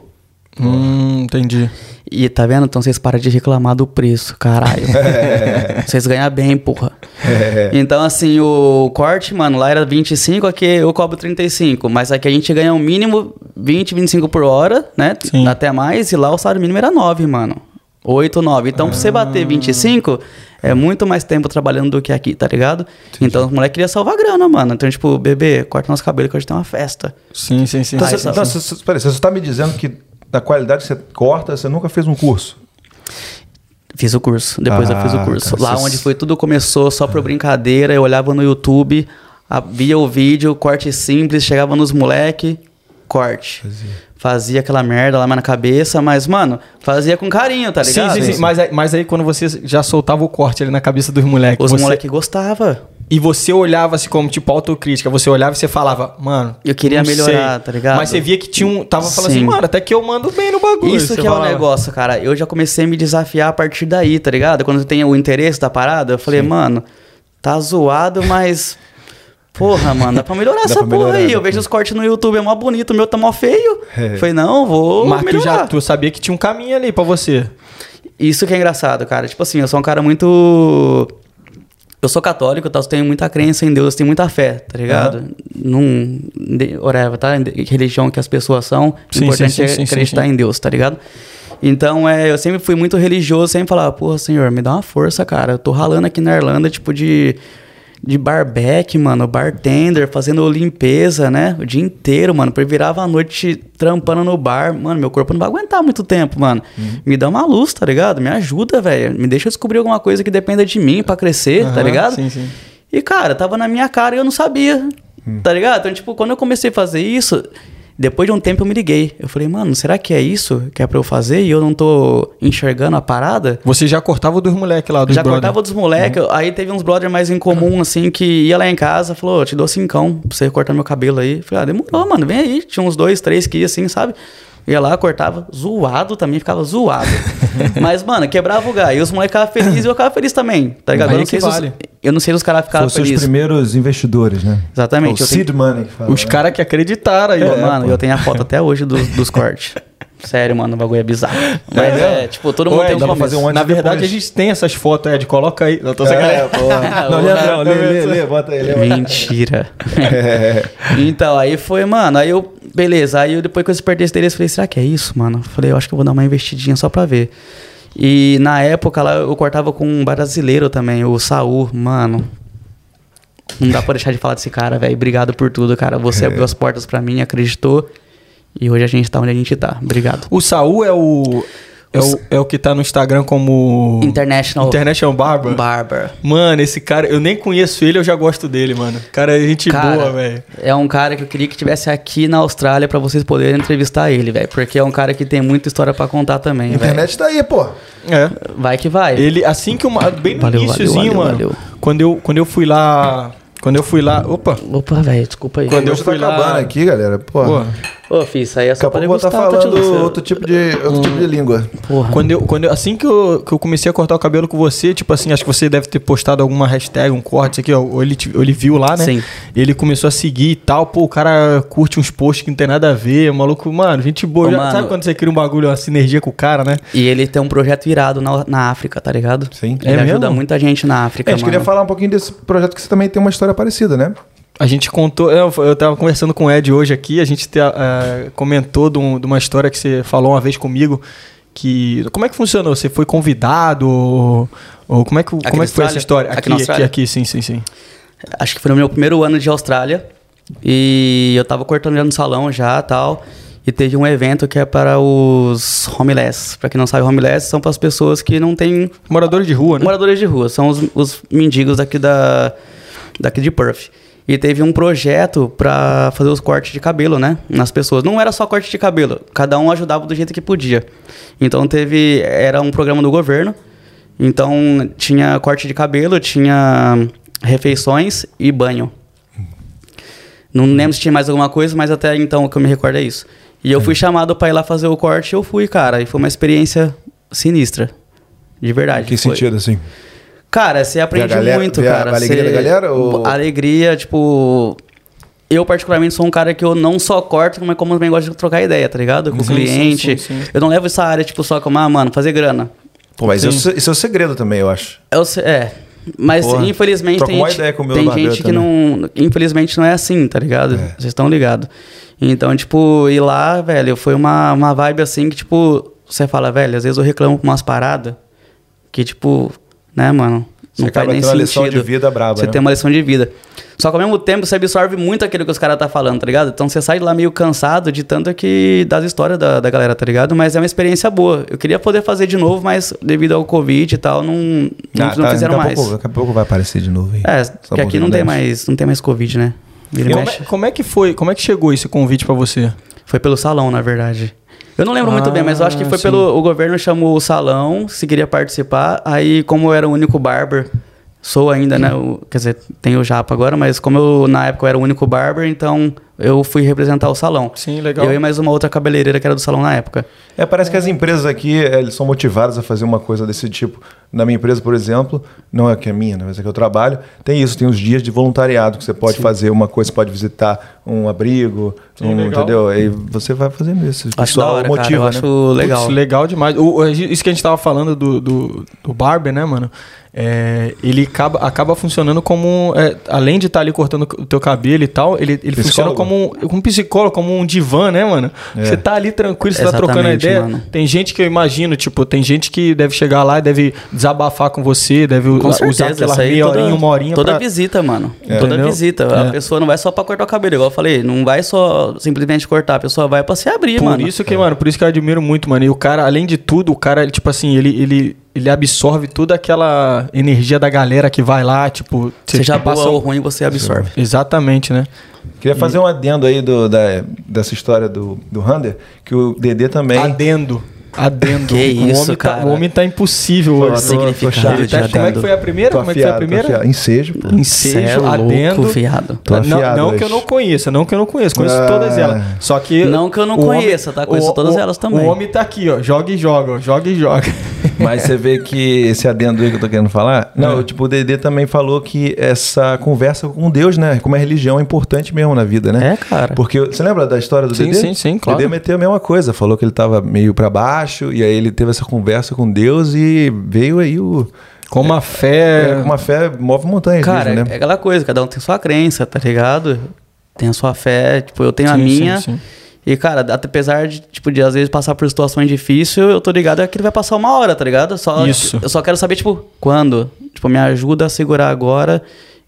Hum, entendi. E tá vendo? Então vocês param de reclamar do preço, caralho. vocês ganham bem, porra. Então, assim, o corte, mano, lá era 25, aqui eu cobro 35. Mas aqui a gente ganha um mínimo 20, 25 por hora, né? Sim. Até mais. E lá o salário mínimo era 9, mano. 8, 9. Então, pra você bater 25, é muito mais tempo trabalhando do que aqui, tá ligado? Então, os moleques queriam salvar grana, mano. Então, tipo, bebê, corta nosso cabelo que hoje tem uma festa. Sim, sim, sim. Então, você, não, você, você- peraí, você só tá me dizendo que da qualidade que você corta, você nunca fez um curso. Fiz o curso, depois eu fiz o Ah, curso. cara, Lá onde foi tudo começou, só por brincadeira, eu olhava no YouTube, via o vídeo, corte simples, chegava nos moleque, corte. Fazia. aquela merda lá na cabeça, mas, mano, fazia com carinho, tá Sim, ligado? sim, sim. Mas, aí- mas aí quando você já soltava o corte ali na cabeça dos moleques. Os você- moleque gostavam. E você olhava assim como, tipo, autocrítica. Você olhava e você falava, mano. Eu queria não melhorar, sei. tá ligado? Mas você via que tinha um. Tava falando Sim. assim, mano, até que eu mando bem no bagulho. Isso que é o falava. negócio, cara. Eu já comecei a me desafiar a partir daí, tá ligado? Quando tem o interesse da parada, eu falei, mano, tá zoado, mas. Porra, mano, dá pra melhorar Dá essa pra porra melhorar, aí. dá Eu vejo os cortes no YouTube, é mó bonito, o meu tá mó feio. É. Falei, não, vou Mas tu melhorar. já tu sabia que tinha um caminho ali pra você. Isso que é engraçado, cara. Tipo assim, eu sou um cara muito. Eu sou católico, tá? eu tenho muita crença em Deus, tenho muita fé, tá ligado? Num. de- Whatever, tá? Religião que as pessoas são. O Sim, importante sim, sim, é acreditar em Deus, tá ligado? Então, é, eu sempre fui muito religioso, sempre falava, porra, senhor, me dá uma força, cara. Eu tô ralando aqui na Irlanda, tipo, de. De barback, mano, bartender, fazendo limpeza, né? O dia inteiro, mano. Eu virava a noite trampando no bar. Mano, meu corpo não vai aguentar muito tempo, mano. Uhum. Me dá uma luz, tá ligado? Me ajuda, velho. Me deixa descobrir alguma coisa que dependa de mim pra crescer, tá Aham, ligado? sim, sim. E, cara, tava na minha cara e eu não sabia, Hum. tá ligado? Então, tipo, quando eu comecei a fazer isso, depois de um tempo eu me liguei. Eu falei, mano, será que é isso que é pra eu fazer e eu não tô enxergando a parada? Você já cortava dos moleques lá, dos Já brother. cortava dos moleques, aí teve uns brother mais em comum, assim, que ia lá em casa, falou, "Ô, te dou cincão pra você cortar meu cabelo aí. Falei, ah, demorou, mano, vem aí. Tinha uns dois, três que ia assim, sabe? Ia lá, cortava, zoado também, ficava zoado. Mas, mano, quebrava o gás. E os moleques ficavam felizes e eu ficava feliz também, tá ligado? Aí Eu não, sei se os, vale. eu não sei se os caras ficavam os seus felizes. primeiros investidores, né? Exatamente, O eu tenho- seed money que fala, Os né? caras que acreditaram aí, ó. mano, eu tenho a foto até hoje dos, dos cortes. Sério, mano, o bagulho é bizarro. Mas é, tipo, todo mundo Ô, tem um começo. fazer um Na e verdade, depois. a gente tem essas fotos, Ed. Coloca aí. Eu tô É, sacanagem. pô. Não, Leandrão, lê, lê, lê, bota aí. Lê, Mentira. É. Então, aí foi, mano, aí eu, beleza, aí eu depois que eu despertei esse dele, eu falei, será que é isso, mano? Falei, eu acho que eu vou dar uma investidinha só pra ver. E na época lá eu cortava com um brasileiro também, o Saul, mano. Não dá pra deixar de falar desse cara, velho. Obrigado por tudo, cara. Você É. abriu as portas pra mim, acreditou. E hoje a gente tá onde a gente tá. Obrigado. O Saul é o. É o, é o que tá no Instagram como. International International Barber. Barber. Mano, esse cara, eu nem conheço ele, eu já gosto dele, mano. Cara, é gente Cara, boa, velho. É um cara que eu queria que tivesse aqui na Austrália pra vocês poderem entrevistar ele, velho. Porque é um cara que tem muita história pra contar também, A velho. internet tá aí, pô. É. Vai que vai. Ele, assim que eu. Bem no Valeu, iníciozinho, valeu, mano. valeu. Quando, eu, quando eu fui lá. Quando eu fui lá. Opa! Opa, velho, desculpa aí. Quando eu Hoje tá fui lá- acabando aqui, galera. Pô. Pô, Ô, filho, isso aí é Daqui só a pra tô te falando outro tipo de, outro tipo de língua. Porra. Quando eu, quando eu- assim que eu, que eu comecei a cortar o cabelo com você, tipo assim, acho que você deve ter postado alguma hashtag, um corte, isso aqui, ó, ou ele, ou ele viu lá, né? Sim. Ele começou a seguir e tal, pô, o cara curte uns posts que não tem nada a ver, o maluco, mano, gente boa. Ô, Já- mano. Sabe quando você cria um bagulho, uma sinergia com o cara, né? E ele tem um projeto irado na, na África, tá ligado? Sim. Ele É ajuda mesmo? muita gente na África, É, a gente mano. queria falar um pouquinho desse projeto que você também tem uma história parecida, né? A gente contou, eu, eu tava conversando com o Ed hoje aqui, a gente te- eh, comentou de, um- de uma história que você falou uma vez comigo, que... Como é que funcionou? Você foi convidado? Ou, ou como é que, como Aqui é que foi essa história? Aqui Aqui, aqui, aqui, sim, sim, sim. Acho que foi no meu primeiro ano de Austrália. E eu tava cortando no salão já tal. E teve um evento que é para os homeless. Pra quem não sabe, homeless são para as pessoas que não têm Moradores de rua, né? moradores de rua. São os, os mendigos daqui, da, daqui de Perth. E teve um projeto pra fazer os cortes de cabelo, né? Nas pessoas. Não era só corte de cabelo. Cada um ajudava do jeito que podia. Então teve... Era um programa do governo. Então tinha corte de cabelo, tinha refeições e banho. Não lembro se tinha mais alguma coisa, mas até então o que eu me recordo é isso. E eu fui chamado pra ir lá fazer o corte e eu fui, cara. E foi uma experiência sinistra. De verdade. que Foi- sentido, assim? Cara, você aprende galera- muito, ver a cara. alegria Você- da galera, ou- Alegria, tipo. Eu, particularmente, sou um cara que eu não só corto, mas como também gosto de trocar ideia, tá ligado? Com o cliente. sim, sim, sim. Eu não levo essa área, tipo, só como, ah, mano, fazer grana. Pô, mas isso, isso é o segredo também, eu acho. Eu sei- é. Mas Porra, infelizmente tem, uma gente, ideia com o meu tem gente que também. não. Infelizmente não é assim, tá ligado? É. Vocês estão ligados. Então, tipo, ir lá, velho, foi uma, uma vibe assim que, tipo, você fala, velho, às vezes eu reclamo com umas paradas que, tipo, né, mano? Você Não acaba faz nem uma lição sentido. de vida braba, Você né? tem uma lição de vida. Só que ao mesmo tempo você absorve muito aquilo que os caras tá falando, tá ligado? Então você sai de lá meio cansado de tanto que das histórias da, da galera, tá ligado? Mas é uma experiência boa. Eu queria poder fazer de novo, mas devido ao Covid e tal, não, não, Ah, não tá, fizeram daqui a mais. Pouco, daqui a pouco vai aparecer de novo aí. É, porque aqui não tem mais, não tem mais Covid, né? Como é, como é que foi? Como é que chegou esse convite pra você? Foi pelo salão, na verdade. Eu não lembro muito Ah, bem, mas eu acho que foi sim. pelo. O governo chamou o salão, se queria participar. Aí, como eu era o único barber, sou ainda, né? o- quer dizer, tenho o Japa agora, mas como eu, na época eu era o único barber, então eu fui representar o salão. Sim, legal. Eu e mais uma outra cabeleireira que era do salão na época. É, parece que as empresas aqui eh, eles são motivadas a fazer uma coisa desse tipo. Na minha empresa, por exemplo, não é que é minha, né, mas é que eu trabalho, tem isso, tem os dias de voluntariado que você pode fazer uma coisa, você pode visitar um abrigo, Sim, um, entendeu? Aí você vai fazendo isso. O Acho da pessoal hora, motiva, cara. Eu né? acho legal. Putz, legal demais. O- isso que a gente tava falando do, do, do Barber, né, mano? É, ele acaba, acaba funcionando como. é, além de estar ali cortando o teu cabelo e tal, ele, ele funciona Psicólogo? Como, um- como psicólogo, como um divã, né, mano? É. Você tá ali tranquilo, você tá trocando ideia. mano. Tem gente que eu imagino, tipo, tem gente que deve chegar lá e deve desabafar com você, deve Com usar certeza, aquela meia toda, horinha, uma horinha Toda pra- visita, mano. É. Toda Entendeu? visita. É. A pessoa não vai só pra cortar o cabelo, igual eu falei. Não vai só simplesmente cortar. A pessoa vai pra se abrir, Por mano. isso que, mano, por isso que eu admiro muito, mano. E o cara, além de tudo, o cara, tipo assim, ele, ele, ele absorve toda aquela energia da galera que vai lá, tipo... você boa passa- ou ruim, você absorve. Exatamente, né? Queria fazer um adendo aí do, da, dessa história do, do Hunter, que o Dedê também. Adendo. Adendo. Que o isso, homem cara. Tá, o homem tá impossível hoje. significado. Ele tá- de como é que adendo. foi a primeira? Tô como é que foi a primeira? afiado. Ensejo, pô. Cê é Ensejo, louco, adendo. viado. Tô não, não hoje. que eu não conheça, não que eu não conheço, conheço Ah. todas elas. Só que. Não que eu não o conheça, tá? Conheço todas elas também. O homem tá aqui, ó. Joga e joga, ó. Joga e joga. Mas você vê que esse adendo aí que eu tô querendo falar. Não, É. tipo, o Dedê também falou que essa conversa com Deus, né? Como a religião é importante mesmo na vida, né? É, cara. Porque você lembra da história do Sim, Dedê? sim, sim, claro. O Dedê meteu a mesma coisa, falou que ele tava meio pra baixo, e aí ele teve essa conversa com Deus e veio aí o. Com uma fé. É, uma fé move montanhas, Cara, mesmo, é né? aquela coisa, cada um tem sua crença, tá ligado? Tem a sua fé, tipo, eu tenho a Sim, minha. sim, sim. E, cara, apesar de, tipo, de às vezes passar por situações difíceis, eu tô ligado é que ele vai passar uma hora, tá ligado? Só, Isso. Eu só quero saber, tipo, quando. Tipo, me ajuda a segurar agora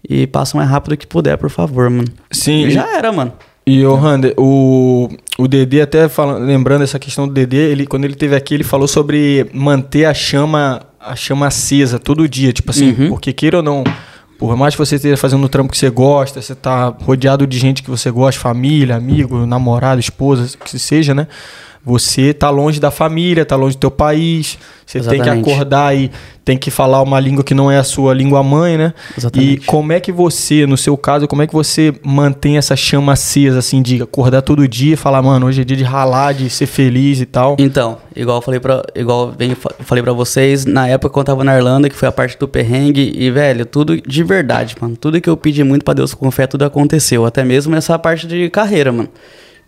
e passa o mais rápido que puder, por favor, mano. Sim, E já era, mano. E o Rander, o, o Dedê, até falando, lembrando essa questão do Dedê, ele, quando ele teve aqui, ele falou sobre manter a chama, a chama acesa todo dia. Tipo assim, Uhum. porque queira ou não, por mais que você esteja fazendo o trampo que você gosta, você tá rodeado de gente que você gosta, família, amigo, namorado, esposa, que seja, né? Você tá longe da família, tá longe do teu país. Você tem que Exatamente. acordar e tem que falar uma língua que não é a sua língua mãe, né? Exatamente. E como é que você, no seu caso, como é que você mantém essa chama acesa, assim, de acordar todo dia e falar, mano, hoje é dia de ralar, de ser feliz e tal? Então, igual eu falei pra, igual bem, falei pra vocês, na época quando eu tava na Irlanda, que foi a parte do perrengue, e velho, tudo de verdade, mano. Tudo que eu pedi muito pra Deus com fé, tudo aconteceu. Até mesmo nessa parte de carreira, mano.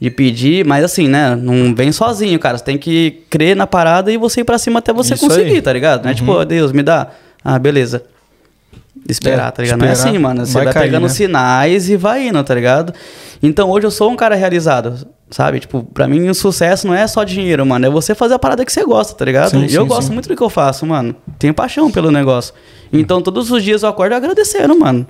De pedir, mas assim, né? Não vem sozinho, cara. Você tem que crer na parada e você ir pra cima até você Isso conseguir, aí. tá ligado? Não é tipo, "Ó, Deus, me dá. Ah, beleza. Esperar, É, tá ligado? Não é esperar, assim, mano. Você vai vai, cair, pegando né? sinais e vai indo, tá ligado? Então hoje eu sou um cara realizado, sabe? Tipo, pra mim o sucesso não é só dinheiro, mano. É você fazer a parada que você gosta, tá ligado? Sim, e eu sim, gosto sim. muito do que eu faço, mano. Tenho paixão pelo negócio. Então todos os dias eu acordo agradecendo, mano.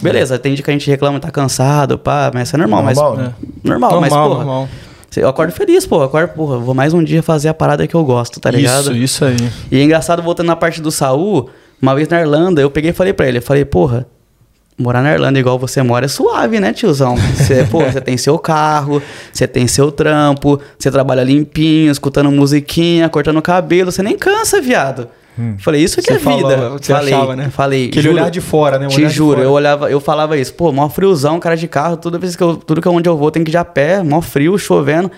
Beleza, tem dia que a gente reclama, tá cansado, pá, mas isso é normal, Normal, mas. né? Normal, mas, Normal, porra. normal. Eu acordo feliz, pô. Eu acordo, porra, vou mais um dia fazer a parada que eu gosto, tá ligado? Isso, isso aí. E é engraçado, voltando na parte do Saul, uma vez na Irlanda, eu peguei e falei pra ele, eu falei, porra, morar na Irlanda igual você mora é suave, né, tiozão? Você, pô, você tem seu carro, você tem seu trampo, você trabalha limpinho, escutando musiquinha, cortando cabelo, você nem cansa, viado. Falei, isso que Você é vida. o que você falei, achava, né? falei. Aquele olhar de fora, né? O Te juro, eu olhava, eu falava isso, pô, mó friozão, cara de carro, toda vez que eu, tudo que eu- onde eu vou tem que ir de a pé, mó frio, chovendo.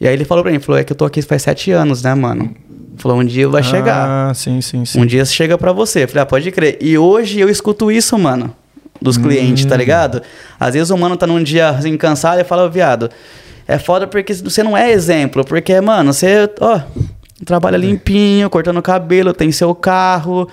E aí ele falou pra mim, falou, é que eu tô aqui faz sete anos, né, mano? Falou, um dia vai chegar. Ah, sim, sim, sim. Um dia chega pra você. Eu Falei, ah, pode crer. E hoje eu escuto isso, mano, dos clientes, Hum. tá ligado? Às vezes o mano tá num dia assim, cansado e fala, viado, é foda porque você não é exemplo. Porque, mano, você, ó, trabalha limpinho, cortando cabelo, tem seu carro,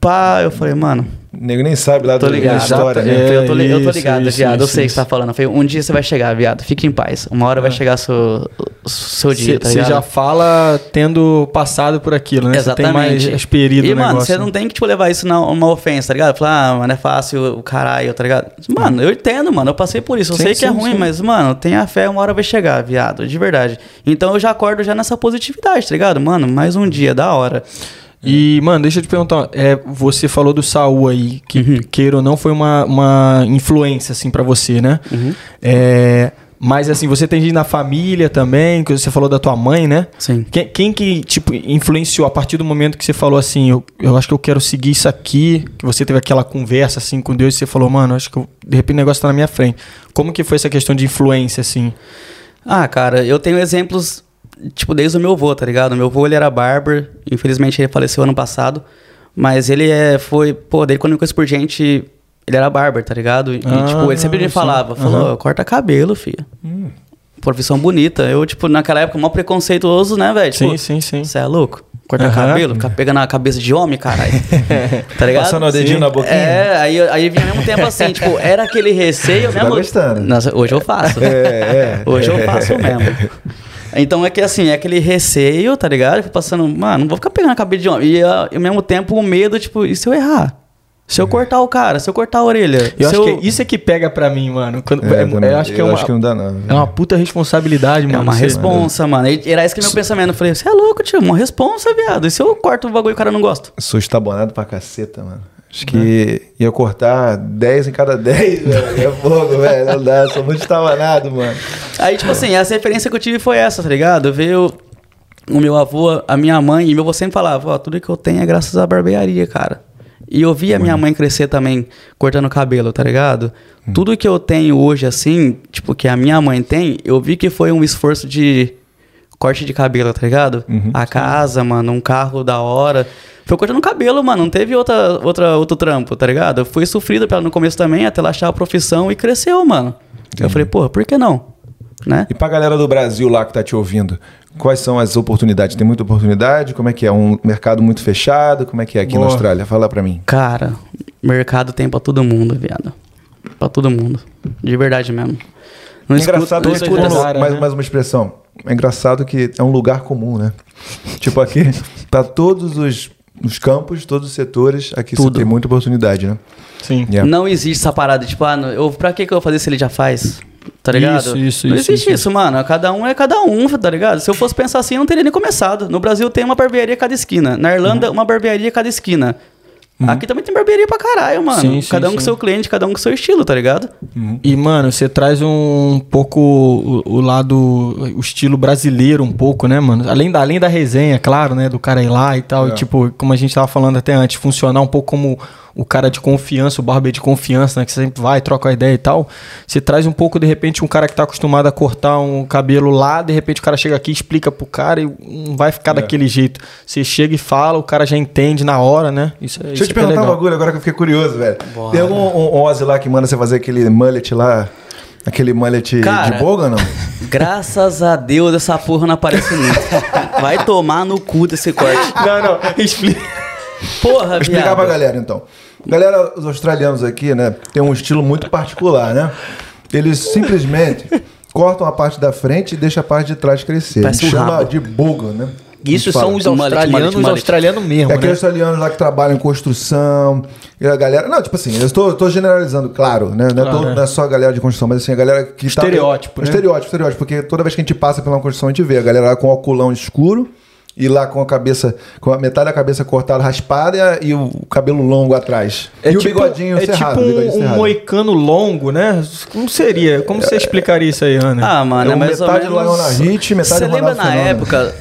pá. Eu falei, mano, O nego nem sabe lá tô da ligado. história, É, né? Eu falei, eu, tô, li- eu tô isso, ligado, isso, viado. eu isso, sei o que isso. você tá falando. Eu falei, um dia você vai chegar, viado. Fique em paz. Uma hora vai chegar seu, seu dia, tá Você já fala tendo passado por aquilo, né? Você tem mais experiência E, no mano, negócio. você não tem que, tipo, levar isso na uma ofensa, tá ligado? Falar, ah, mano, é fácil, o caralho, tá ligado? Mano, eu entendo, mano, eu passei por isso. Eu Sim, sei que é sim, ruim, sim. mas, mano, tenha fé, uma hora vai chegar, viado, de verdade. Então eu já acordo já nessa positividade, tá ligado? Mano, mais um dia, da hora. E, mano, deixa eu te perguntar. É, você falou do Saul aí, que, Uhum. queira ou não, foi uma, uma influência, assim, pra você, né? Uhum. É, mas, assim, você tem gente na família também, que você falou da tua mãe, né? Sim. Quem, quem que, tipo, influenciou a partir do momento que você falou assim, eu, eu acho que eu quero seguir isso aqui, que você teve aquela conversa, assim, com Deus e você falou, mano, acho que eu- de repente o negócio tá na minha frente. Como que foi essa questão de influência, assim? Ah, cara, eu tenho exemplos, tipo, desde o meu avô, tá ligado? Meu avô, ele era barber, infelizmente ele faleceu ano passado, mas ele é, foi, pô, daí quando eu conheço por gente, ele era barber, tá ligado? E, Ah, tipo, ele sempre me sim. falava, falou, Aham. corta cabelo, filho. Hum. Profissão bonita. Eu, tipo, naquela época, mó preconceituoso, né, velho? Sim, Tipo, sim, sim. Você é louco? Cortar Aham. cabelo? Ficar pegando a cabeça de homem, caralho. tá ligado? Passando o dedinho Sim. na boquinha? É, aí, aí vinha ao mesmo tempo assim, tipo, era aquele receio Você tá mesmo. gostando. Nossa, hoje eu faço. É, é. Hoje eu faço mesmo. Então é que assim, é aquele receio, tá ligado? Eu passando, mano, não vou ficar pegando a cabeça de homem. E ah, ao mesmo tempo o medo, tipo, e se eu errar? Se eu cortar o cara, se eu cortar a orelha? Eu acho que isso é que pega pra mim, mano. Quando, É, é- também. eu acho que é uma, não dá, não. é uma puta responsabilidade, É mano. uma Você- responsa, mano. E Era esse que é meu pensamento. Eu falei, você é louco, tio, uma responsa, viado. E se eu corto o bagulho e o cara não gosta? Sou estabonado pra caceta, mano. Acho que ia cortar 10 em cada 10, velho. É fogo, velho. Não dá, sou muito estabonado, mano. Aí, tipo assim, essa referência que eu tive foi essa, tá ligado? Veio o meu avô, a minha mãe, e meu avô sempre falava, ó, tudo que eu tenho é graças à barbearia, cara. E eu vi a minha mãe crescer também, cortando cabelo, tá ligado? Tudo que eu tenho hoje, assim, tipo, que a minha mãe tem, eu vi que foi um esforço de corte de cabelo, tá ligado? a casa, mano, um carro da hora. Foi cortando cabelo, mano, não teve outra, outra, outro trampo, tá ligado? Eu fui sofrido pra ela no começo também, até ela achar a profissão e cresceu, mano. Eu falei, porra, por que não? Né? E pra galera do Brasil lá que tá te ouvindo, quais são as oportunidades? Tem muita oportunidade? Como é que é? Um mercado muito fechado? Como é que é aqui Boa. na Austrália? Fala pra mim. Cara, mercado tem pra todo mundo, viado. Pra todo mundo. De verdade mesmo. Não engraçado não que escuta- tipo, área, mais, né? mais uma expressão. É engraçado que é um lugar comum, né? tipo aqui, pra todos os, os campos, todos os setores, aqui você Tudo. tem muita oportunidade, né? Sim. Yeah. Não existe essa parada, tipo, ah, não, eu, pra que, que eu vou fazer se ele já faz? Tá ligado? Isso, isso, não isso, existe isso. isso, mano. Cada um é cada um, tá ligado? Se eu fosse pensar assim, eu não teria nem começado. No Brasil tem uma barbearia a cada esquina. Na Irlanda, Uhum. uma barbearia a cada esquina. Aqui também tem barbearia pra caralho, mano. Sim, sim, cada um com sim. seu cliente, cada um com seu estilo, tá ligado? E, mano, você traz um pouco o, o lado, o estilo brasileiro um pouco, né, mano? Além da, além da resenha, claro, né? Do cara ir lá e tal. É. E, tipo, como a gente tava falando até antes, funcionar um pouco como o cara de confiança, o barbeiro de confiança, né? Que você sempre vai, troca a ideia e tal. Você traz um pouco, de repente, um cara que tá acostumado a cortar um cabelo lá, de repente o cara chega aqui, explica pro cara e não vai ficar É. daquele jeito. Você chega e fala, o cara já entende na hora, né? Isso, é- Deixa eu isso te que é perguntar um legal. bagulho agora que eu fiquei curioso, velho. Bora. Tem algum um, um Ozzy lá que manda você fazer aquele mullet lá? Aquele mullet Cara, de boga ou não? Graças a Deus essa porra não aparece nunca. Vai tomar no cu desse corte. Não, não, explica. Porra, Vou explicar viado. pra galera, então. Galera, os australianos aqui, né, tem um estilo muito particular, né? Eles simplesmente cortam a parte da frente e deixam a parte de trás crescer. Parece um chamam rabo. de boga, né? Isso são os australianos, mullet. australianos mesmo, É né? aqueles australianos lá que trabalham em construção. E a galera. Não, tipo assim, eu estou, estou generalizando, claro, né? Não, é Claro, todo- é. não é só a galera de construção, mas assim, a galera que tá- Estereótipo, né? Estereótipo, estereótipo. Porque toda vez que a gente passa pela construção, a gente vê a galera lá com o oculão escuro. E lá com a cabeça, com a metade da cabeça cortada, raspada e, a- e o cabelo longo atrás. e o bigodinho é cerrado. tipo um, um cerrado. moicano longo, né? Como seria? Como você explicaria isso aí, Ana? Ah, mano, É é, mais ou metade menos... Lionel Rich, metade Você lembra na Fenômeno. época...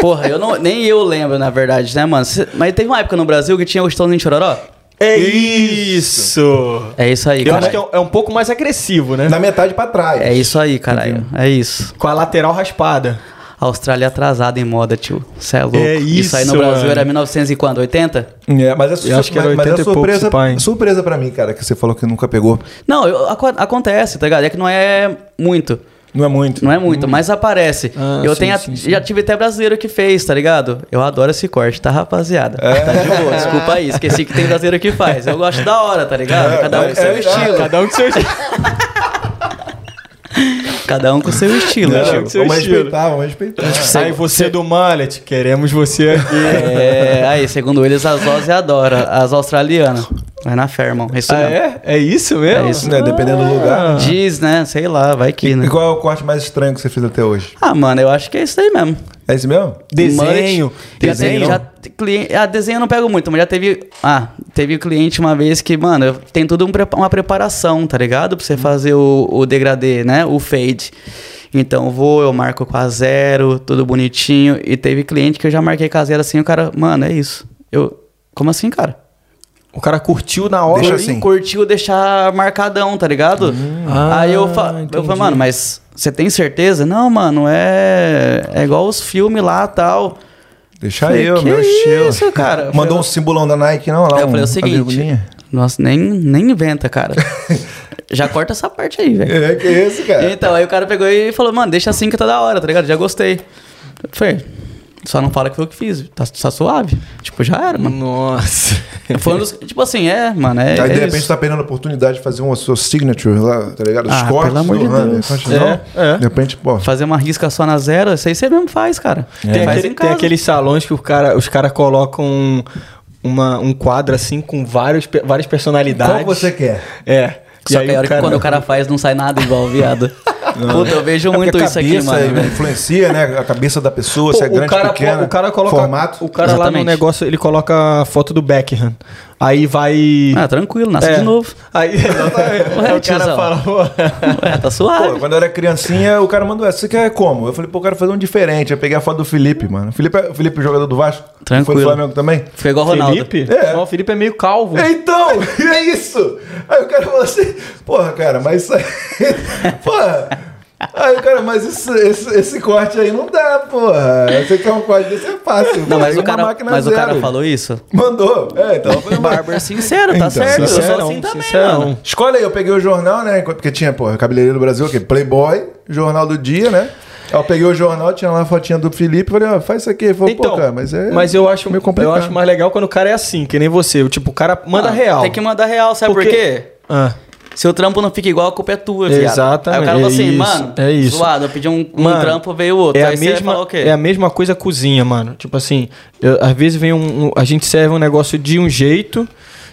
Porra, eu não, nem eu lembro, na verdade, né, mano? Cê- Mas teve uma época no Brasil que tinha o de Chororó? é isso! É isso aí, Eu cara. acho que é um, é um pouco mais agressivo, né? Da metade pra trás. É isso aí, caralho. É isso. Com a lateral raspada. Austrália atrasada em moda, tio. Você é louco. É Isso aí no isso, Brasil mano. era 1980? É, mas é, Eu acho que era mas- mas 80 é e poucos, surpresa, pai. surpresa pra mim, cara, que você falou que nunca pegou. Não, eu- aco- acontece, tá ligado? É que não é muito. Não é muito. Não é muito, mas aparece. Ah, eu sim, tenho sim, sim. já tive até brasileiro que fez, tá ligado? Eu adoro esse corte, tá, rapaziada? É. Tá de boa, desculpa aí. Esqueci que tem brasileiro que faz. Eu gosto da hora, tá ligado? É, Cada um é, com seu é estilo. Cada um com seu estilo. Cada um com seu estilo, Não, tio. seu vamos estilo. respeitar, vamos respeitar. Aí você do mullet, queremos você aqui. É, aí, segundo eles, as Ozzy adora, as australianas. Vai na fé, irmão. É Isso Ah, mesmo. é? É isso mesmo? É isso. Né, dependendo do lugar. Diz, né? Sei lá, vai que, E né? qual é o corte mais estranho que você fez até hoje? Ah, mano, eu acho que é isso aí mesmo. É esse mesmo? Desenho. Desenho, já te- cliente, ah, desenho eu não pego muito, mas já teve. Ah, teve cliente uma vez que, mano, tem tudo um uma preparação, tá ligado? Pra você fazer o, o degradê, né? O fade. Então eu vou, eu marco com a zero, tudo bonitinho. E teve cliente que eu já marquei com a zero assim, o cara, mano, é isso. Eu. Como assim, cara? O cara curtiu na hora. Deixa assim. Curtiu deixar marcadão, tá ligado? Ah, Aí eu, fa eu entendi. falei, mano, mas você tem certeza? Não, mano, é, é igual os filmes lá tal. Deixa Falei, eu, que meu estilo. isso, cara? Eu Mandou um falei, simbolão da Nike, não? Lá eu um, falei o seguinte. Nossa, nem, nem inventa, cara. Já corta essa parte aí, velho. É, que esse, cara? Então, aí o cara pegou e falou, mano, deixa assim que tá da hora, tá ligado? Já gostei. Eu falei, só não fala que foi eu que fiz. Tá, tá suave. Tipo, já era, mano. Nossa. Foi um dos. Tipo assim, é, mano. É, Aí de é repente isso. tá perdendo a oportunidade de fazer uma sua signature lá, tá ligado? Os Ah, cortes, pelo amor de Deus. não. É, é. De repente, pô. Fazer uma risca só na zero, isso aí você mesmo faz, cara. Tem, Faz aquele- em tem aqueles salões que o cara, os caras colocam um, uma, um quadro assim com vários, várias personalidades. Qual você quer? É. Só que a hora que quando o cara faz não sai nada igual, viado. Puta, eu vejo É muito isso aqui, mano. influencia, né? A cabeça da pessoa, se é o grande, cara, pequena, o cara coloca formato. o cara lá no Exatamente. negócio, ele coloca a foto do Beckham. Aí vai Ah, tranquilo, nasce É. de novo. Aí, exatamente. Ué, o cara tiozão. fala, pô, Ué, tá Pô, suave. quando eu era criancinha, o cara mandou essa. Você quer como? Eu falei, pô, eu quero fazer um diferente. Eu peguei a foto do Felipe, mano. O Felipe, é- o Felipe é jogador do Vasco. Tranquilo. Foi do Flamengo também. Fica igual o Ronaldo. Felipe? É. Não, o Felipe é meio calvo. Então, é isso. Aí o cara falou assim, porra, cara, mas isso aí. porra. Aí o cara, mas isso, esse, esse corte aí não dá, porra. Você quer um corte desse é fácil. Não, mas, o cara, mas o cara falou isso. Mandou. É, então. eu falei, mas- Barber sincero, tá Então, certo. Eu sou sincerão, assim também, sincerão. mano. Escolhe aí, eu peguei o jornal, né? Porque tinha, pô, Cabeleireiro do Brasil, aqui, Playboy, Jornal do Dia, né? Aí eu peguei o jornal, tinha lá a fotinha do Felipe, falei, ó, faz isso aqui. Ele falou, Então, pô, cara, mas é. Mas eu acho, meio complicado. eu acho mais legal quando o cara é assim, que nem você. O Tipo, o cara manda Ah, real. Tem que mandar real, sabe por quê? Ah. Se o trampo não fica igual, a culpa é tua, viado. Exatamente, Aí o cara falou é assim, isso, mano, é isso. zoado, eu pedi um, um Mano, trampo, veio outro. É a, Aí você vai mesma, falar o quê? é a mesma coisa cozinha, mano. Tipo assim, eu- às vezes vem um, um- A gente serve um negócio de um jeito.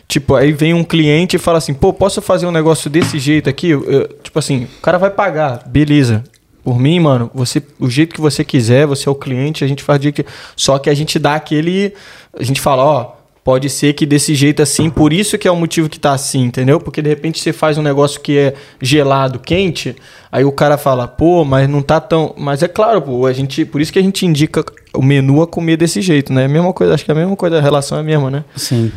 Tipo, aí vem um cliente e fala assim, pô, posso fazer um negócio desse jeito aqui? Eu- eu- tipo assim, o cara vai pagar, beleza. Por mim, mano, você, o jeito que você quiser, você é o cliente, a gente faz o jeito que. Só que a gente dá aquele. A gente fala, ó, Pode ser que desse jeito assim, por isso que é o motivo que tá assim, entendeu? Porque de repente você faz um negócio que é gelado, quente, aí o cara fala, pô, mas não tá tão. Mas é claro, pô, a gente. Por isso que a gente indica o menu a comer desse jeito, né? É a mesma coisa, acho que é a mesma coisa, a relação é a mesma, né? Sim.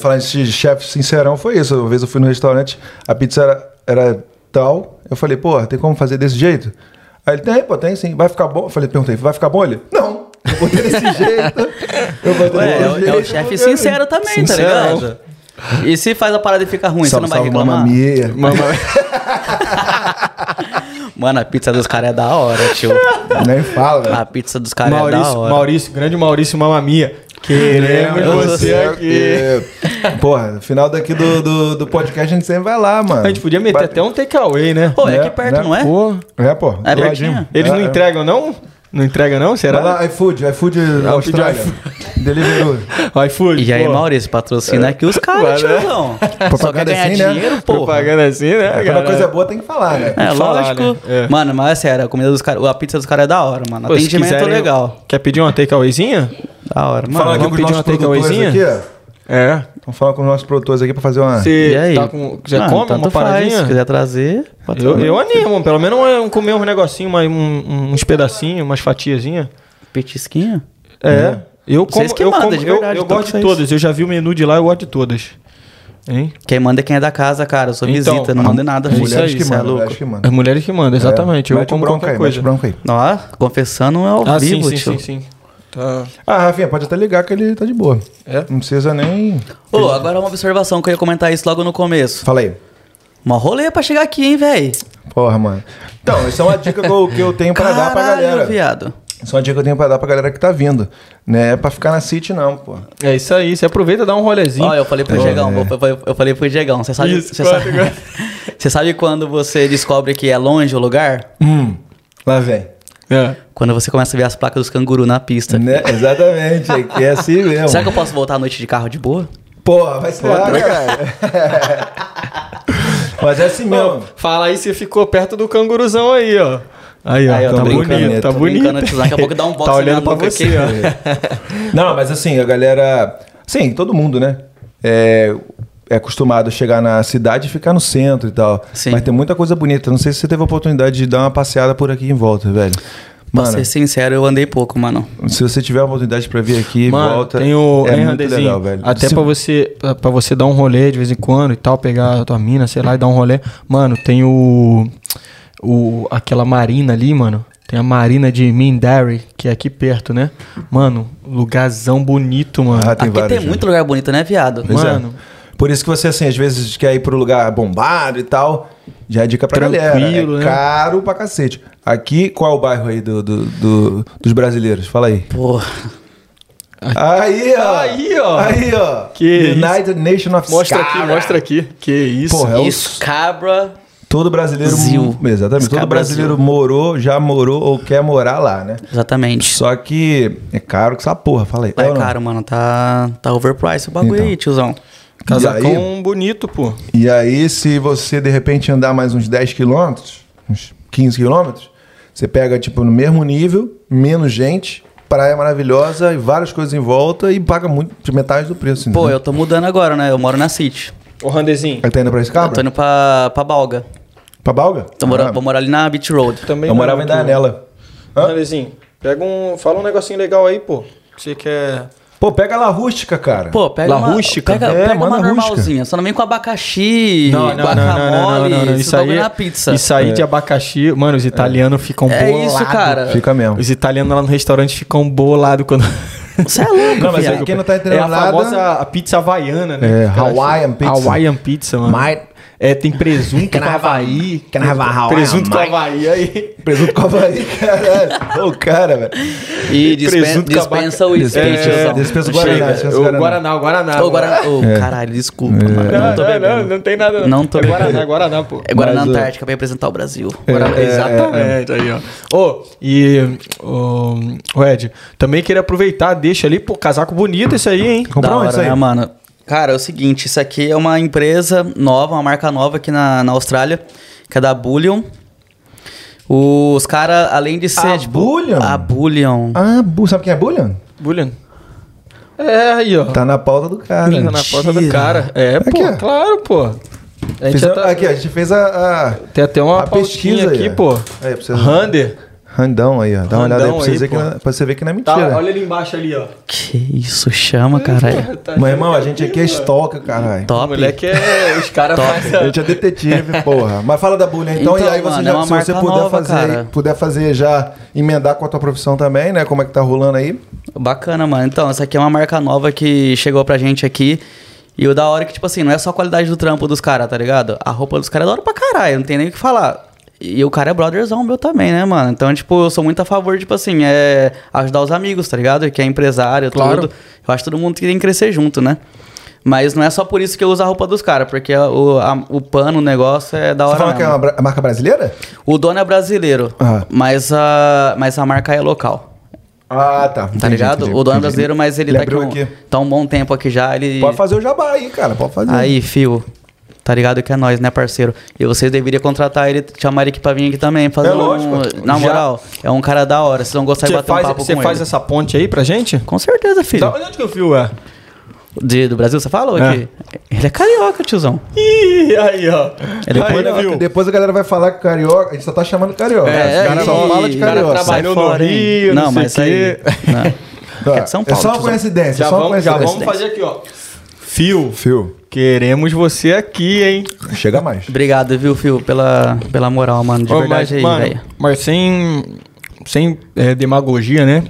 Falando de chefe sincerão, foi isso. Uma vez eu fui no restaurante, a pizza era, era tal. Eu falei, pô, tem como fazer desse jeito? Aí ele, tem, pô, tem sim. Vai ficar bom? Eu falei, perguntei, vai ficar bom? Ele, não. Eu botei desse jeito. Eu botei Ué, é, desse o- é jeito. o chefe sincero também, Sincero. tá ligado? E se faz a parada e fica ruim, você não vai Salve, salve, reclamar? Mamma Mia. Mano, a pizza dos caras é da hora, tio. Nem fala, velho. A pizza dos caras é da Maurício, hora. Maurício, grande Maurício Mamamia. Queremos você aqui. aqui. Porra, no final daqui do, do, do podcast a gente sempre vai lá, mano. A gente podia meter Bate- até um takeaway, né? Pô, é Né? aqui perto, Né? não é? Pô, É, pô. É pertinho? eles É, não é. entregam, não? Não entrega, não? Será? Vai lá, iFood, iFood Austrália. Deliveroo. iFood. E aí, pô. Maurício, patrocina aqui os caras, né? tiozão. Só quer ganhar assim, né? dinheiro, pô. Propaganda assim, né? Quando a cara? coisa é boa tem que falar, né? É, falar, lógico. né? É. Mano, mas é sério, a comida dos caras, a pizza dos caras é da hora, mano. Pô, Atendimento quiserem- legal. Quer pedir uma takeawayzinha? Da hora, mano. Falando aqui vamos pedir uma takeawayzinha? É. Vamos falar com os nossos produtores aqui pra fazer uma... Você E aí? tá com. Você Mano, come uma faz, paradinha? Se quiser trazer, pode Eu, trazer. eu animo, pelo menos um, comer uns negocinhos, uma- um- uns pedacinhos, umas fatiazinhas. Petisquinho? É. Eu como, Vocês que eu, mandam, como- de eu- verdade, eu, então gosto de todas. Eu já vi o menu de lá, eu gosto de todas. Hein? Quem manda é quem é da casa, cara. Eu sou Então, visita, não manda nada. é filho. isso Mulheres aí, que é mandam, louco. mulheres que mandam. As mulheres que mandam, exatamente. É, eu mete como bronca qualquer aí, coisa. mete bronca aí. Ó, confessando é ao Ah, vivo, sim, sim, tio. sim, sim. Tá. Ah, Rafinha, pode até ligar que ele tá de boa. É? Não precisa nem... Ô, agora uma observação que eu ia comentar isso logo no começo. Fala aí. Uma rolê pra chegar aqui, hein, véi? Porra, mano. Então, isso é uma dica que eu, que eu tenho pra dar pra Caralho, galera. viado. Isso é uma dica que eu tenho pra dar pra galera que tá vindo. Não é pra ficar na City, não, pô. É isso aí. Você aproveita e dá um rolezinho. Ó, eu falei pro É. Diegão, eu, eu- eu falei pro Diegão, você sabe, Isso, você sabe, você sabe quando você descobre que é longe o lugar? Hum, lá vem. É. Quando você começa a ver as placas dos cangurus na pista. Né? Exatamente, aqui é assim mesmo. Será que eu posso voltar à noite de carro de boa? Porra, vai ser lá, cara. Mas é assim mesmo. Fala aí, você ficou perto do canguruzão aí, ó. Aí, ó. Aí, ó, tá bonito, tá tô bonito. Daqui a pouco dá um box Tá olhando pra você, aqui. ó. Não, mas assim, a galera. Sim, todo mundo, né? É, é acostumado a chegar na cidade e ficar no centro e tal. Sim. Mas tem muita coisa bonita. Não sei se você teve a oportunidade de dar uma passeada por aqui em volta, velho. Pra Mano, ser sincero, eu andei pouco, mano. se você tiver a oportunidade pra vir aqui, Mano, volta. tem o é muito legal, velho. Até Se- pra você pra, pra você dar um rolê de vez em quando e tal, pegar a tua mina, sei lá, e dar um rolê. Mano, tem o o aquela marina ali, mano. Tem a marina de Mindarry, que é aqui perto, né? Mano, lugarzão bonito, mano. Ah, tem Aqui vários, tem né? muito lugar bonito, né, viado? Pois é. Por isso que você, assim, às vezes quer ir pro lugar bombado e tal. Já é dica pra galera. Tranquilo, É né? caro pra cacete. Aqui, qual é o bairro aí do, do- do- dos brasileiros? Fala aí. Porra. Aí, ó. Aí, ó. Aí, ó. Que United Nation of Mostra Scabra. aqui, mostra aqui. Que isso. Porra, é Isso, cabra. Todo brasileiro. Zil. Exatamente. Todo brasileiro Zil. morou, já morou ou quer morar lá, né? Exatamente. Só que é caro que essa porra. Fala aí. É não? caro, mano. Tá, tá overpriced o bagulho Então. aí, tiozão. Casacão E aí? bonito, pô. E aí, se você de repente andar mais uns 10 quilômetros, uns 15 quilômetros, você pega, tipo, no mesmo nível, menos gente, praia maravilhosa e várias coisas em volta e paga muito, de metade do preço. Pô, entendeu? eu tô mudando agora, né? Eu moro na City. Ô, Randezinho. Aí tá indo pra esse Eu tô indo pra, pra Balga. Pra Balga? Tô mora- Ah, Vou morar ali na Beach Road. Também eu morava em Danela. Randezinho, pega um. Fala um negocinho legal aí, pô. Você quer. Pô, pega lá rústica, cara. Pô, pega La uma, rústica? Pega, É, pega uma manda rústica. normalzinha. Só não vem com abacaxi, guacamole, esses Isso aí, na pizza. isso aí de abacaxi, mano, os italianos ficam É bolados. isso, cara. Fica mesmo. Os italianos lá no restaurante ficam bolados quando. Você é louco, Não, mas viado. é quem não tá entendendo é a nada- famosa a pizza havaiana, né? É, Hawaiian pizza. Hawaiian pizza, mano. My- É, tem presunto com Havaí. Hawaiian, Presunto com? Havaí aí. Presunto com Havaí, caralho. Ô, cara, velho. E dispen dispensa o uísque, É, dispensa o. Guaraná, o Guaraná. Guaraná, o Guaraná. Ô, Guaraná. Ô, caralho, desculpa, mano. Não, Não tô não, não, bebendo. não tem nada. Não tô é Guaraná, é Guaraná, pô. É Guaraná Antártica pra representar o Brasil. É, é, exatamente, aí, ó. Ô, e ô, Ed, também queria aproveitar, deixa ali, pô, casaco bonito esse aí, hein? Comprou isso aí? né, mano? Cara, é o seguinte, isso aqui é uma empresa nova, uma marca nova aqui na, na Austrália, que é da Bullion. Os caras, além de ser, A tipo... Bullion? A Bullion. Ah, Bu- sabe quem é Bullion? Bullion. É, aí, ó. Tá na pauta do cara. Tá na porta do cara. É, Aqui, pô, ó. claro, pô. A gente tá- Aqui, a gente fez a, a, Tem até uma a pesquisa aí, aqui, ó. pô. Aí, pra você- Rander. Randão aí, ó. Dá uma olhada aí pra Randão você, aí, ver que pô. não, pra você ver que não é Tá, mentira. olha ali embaixo ali, ó. Que isso, chama, caralho. Tá Mas, irmão, a gente aqui é stalker, caralho. O Top. moleque é. Os caras A fazem. gente é detetive, porra. Mas fala da bullying então, Então, e aí você mano, já, é se você puder nova, fazer, aí, cara. puder fazer já emendar com a tua profissão também, né? Como é que tá rolando aí? Bacana, mano. Então, essa aqui é uma marca nova que chegou pra gente aqui. E o da hora é que, tipo assim, não é só a qualidade do trampo dos caras, tá ligado? A roupa dos caras é da hora pra caralho, não tem nem o que falar. E o cara é brotherzão meu também, né, mano? Então, tipo, eu sou muito a favor, tipo assim, é ajudar os amigos, tá ligado? Que é empresário, Claro. tudo. Eu acho que todo mundo tem que crescer junto, né? Mas não é só por isso que eu uso a roupa dos caras, porque o, a- o pano, o negócio é da Você hora. falando que é uma bra- marca brasileira? O dono é brasileiro, Ah. mas, a, mas a marca é local. Ah, tá. Tá Entendi, ligado? entendi, o dono é entendi. brasileiro, mas ele, Ele tá, aqui um, aqui. tá um bom tempo aqui já. Ele... Pode fazer o jabá aí, cara. Pode fazer. Aí, fio. Tá ligado que é nós, né, parceiro? E vocês deveriam contratar ele, chamar ele aqui pra vir aqui também. Fazer É um- lógico. Na Já- moral, é um cara da hora. Vocês vão gostar de Você bater um faz, papo você com faz ele. essa ponte aí pra gente? Com certeza, filho. Da onde que o fio é? De, do Brasil, você fala? ou É. aqui? Ele é carioca, tiozão. Ih, aí, ó. Ele aí, viu? Depois a galera vai falar que carioca. A gente só tá chamando carioca. É, Os caras e- só falam de e- cara carioca. trabalhou no? Rio, não sei mas o aí. Não. É Paulo, É só uma tiozão. coincidência. Já só uma vamos, já coincidência. vamos fazer aqui, ó. Fio, Fio, queremos você aqui, hein? chega mais. Obrigado, viu, Fio, pela, pela moral, mano. De Ô, verdade aí, mano, velho. Mas sem, sem é, demagogia, né?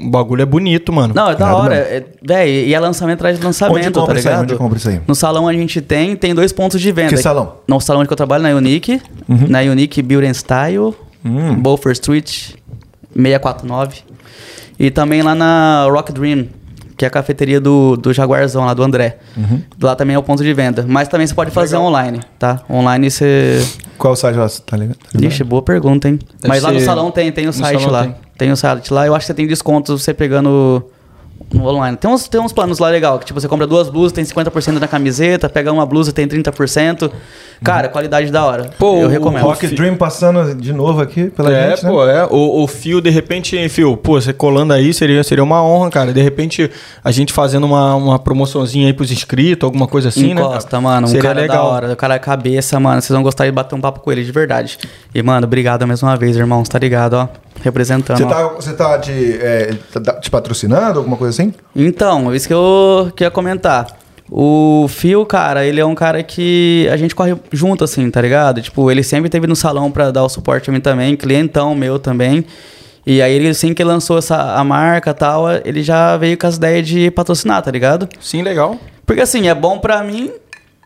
O bagulho é bonito, mano. Não, é da hora. É, véi, e é lançamento atrás de Onde lançamento, tá compra isso aí? ligado? Onde compra isso aí? No salão a gente tem, tem dois pontos de venda. Que salão? No salão onde que eu trabalho, na Unique. Na Unique Build and Style, Hum. Beaufort Street, 649. E também lá na Rock Dream, que é a cafeteria do, do Jaguarzão, lá do André. Lá também é o ponto de venda. Mas também você pode fazer online, tá? Online você... Qual o site lá? Tá ligado? Tá ligado? Ixi, boa pergunta, hein? Deve Mas lá no salão tem, tem o site lá. tem. Tem. o site lá. Eu acho que você tem desconto você pegando no online. Tem uns, tem uns planos lá legal, que tipo, você compra duas blusas, tem 50% na camiseta, pega uma blusa, tem 30%. Cara, qualidade da hora. Pô, eu o recomendo. Rock Dream passando de novo aqui pela é, gente, né? pô, é. O, o fio, de repente, fio, pô, você colando aí seria, seria uma honra, cara. De repente, a gente fazendo uma, uma promoçãozinha aí pros inscritos, alguma coisa assim, né? Encosta, mano. Um Seria cara legal. da hora. O cara é cabeça, mano. Vocês vão gostar de bater um papo com ele, de verdade. E, mano, obrigado mais uma vez, irmão. Você tá ligado, ó. Representando. Você tá, você tá te, é, tá te patrocinando, alguma coisa assim? Então, isso que eu queria comentar. O Fio, cara, ele é um cara que a gente corre junto, assim, tá ligado? Tipo, ele sempre teve no salão pra dar o suporte a mim também, clientão meu também. E aí, ele, assim que lançou essa, a marca e tal, ele já veio com as ideias de patrocinar, tá ligado? Sim, legal. Porque, assim, é bom pra mim,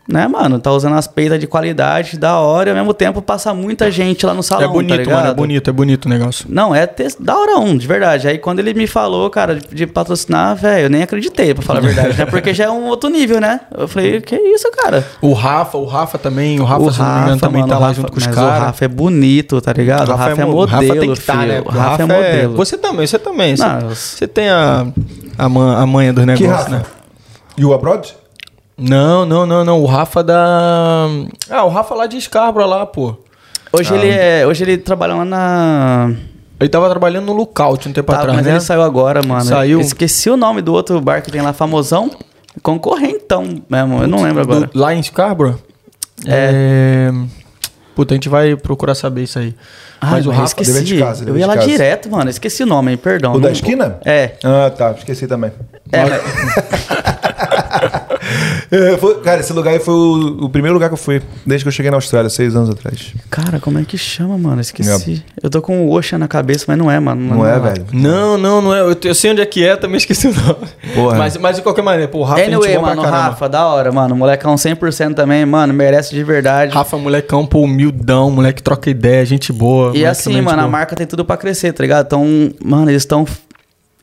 né, mano? Tá usando as peitas de qualidade, da hora, e ao mesmo tempo passa muita gente lá no salão, é bonito, tá ligado? mano. É bonito, é bonito o negócio. Não, é te- da hora um, de verdade. Aí quando ele me falou, cara, de, de patrocinar, velho, eu nem acreditei, pra falar a verdade, né? Porque já é um outro nível, né? Eu falei, que isso, cara? O Rafa, o Rafa também, o Rafa, o se não me engano, também mano, tá o lá Rafa- junto com os caras. O Rafa é bonito, tá ligado? O Rafa, é mo- modelo, Rafa tem que tá, né? O Rafa, é modelo. Você também, você também. Você, Não, você tem a, a, man- a manha dos negócios, Rafa? né? E o Abroad? Não, não, não, não. O Rafa da. Ah, o Rafa lá de Scarborough lá, pô. Hoje, Ah. ele é, hoje ele trabalha lá na... Ele tava trabalhando no Lookout um tempo Tá, atrás, mas né? ele saiu agora, mano. Saiu. Esqueci o nome do outro bar que tem lá, famosão. Concorrentão mesmo, eu não lembro agora. Do- lá em Scarborough? É. Puta, a gente vai procurar saber isso aí. Ai, mas o mas Rafa. esqueci. dever de casa, eu ia de lá casa. direto, mano. Esqueci o nome, hein? Perdão. O da Não- esquina? É. Ah, tá. Esqueci também. É, mas- É, foi- cara, esse lugar aí foi o, o primeiro lugar que eu fui, desde que eu cheguei na Austrália, seis anos atrás. Cara, como é que chama, mano? Esqueci. Eu tô com o Ocean na cabeça, mas não é, mano. Não, é, lá. velho? Não, não, não é. Eu, eu sei onde é que é, também esqueci o nome. Porra. Mas, mas de qualquer maneira, pô, o Rafa é gente Anyway, boa mano. Rafa, da hora, mano. Molecão 100% também, mano. Merece de verdade. Rafa, molecão, pô, humildão, moleque troca ideia, gente boa. e assim, mano, a tipo, marca tem tudo pra crescer, tá ligado? Então, mano, eles estão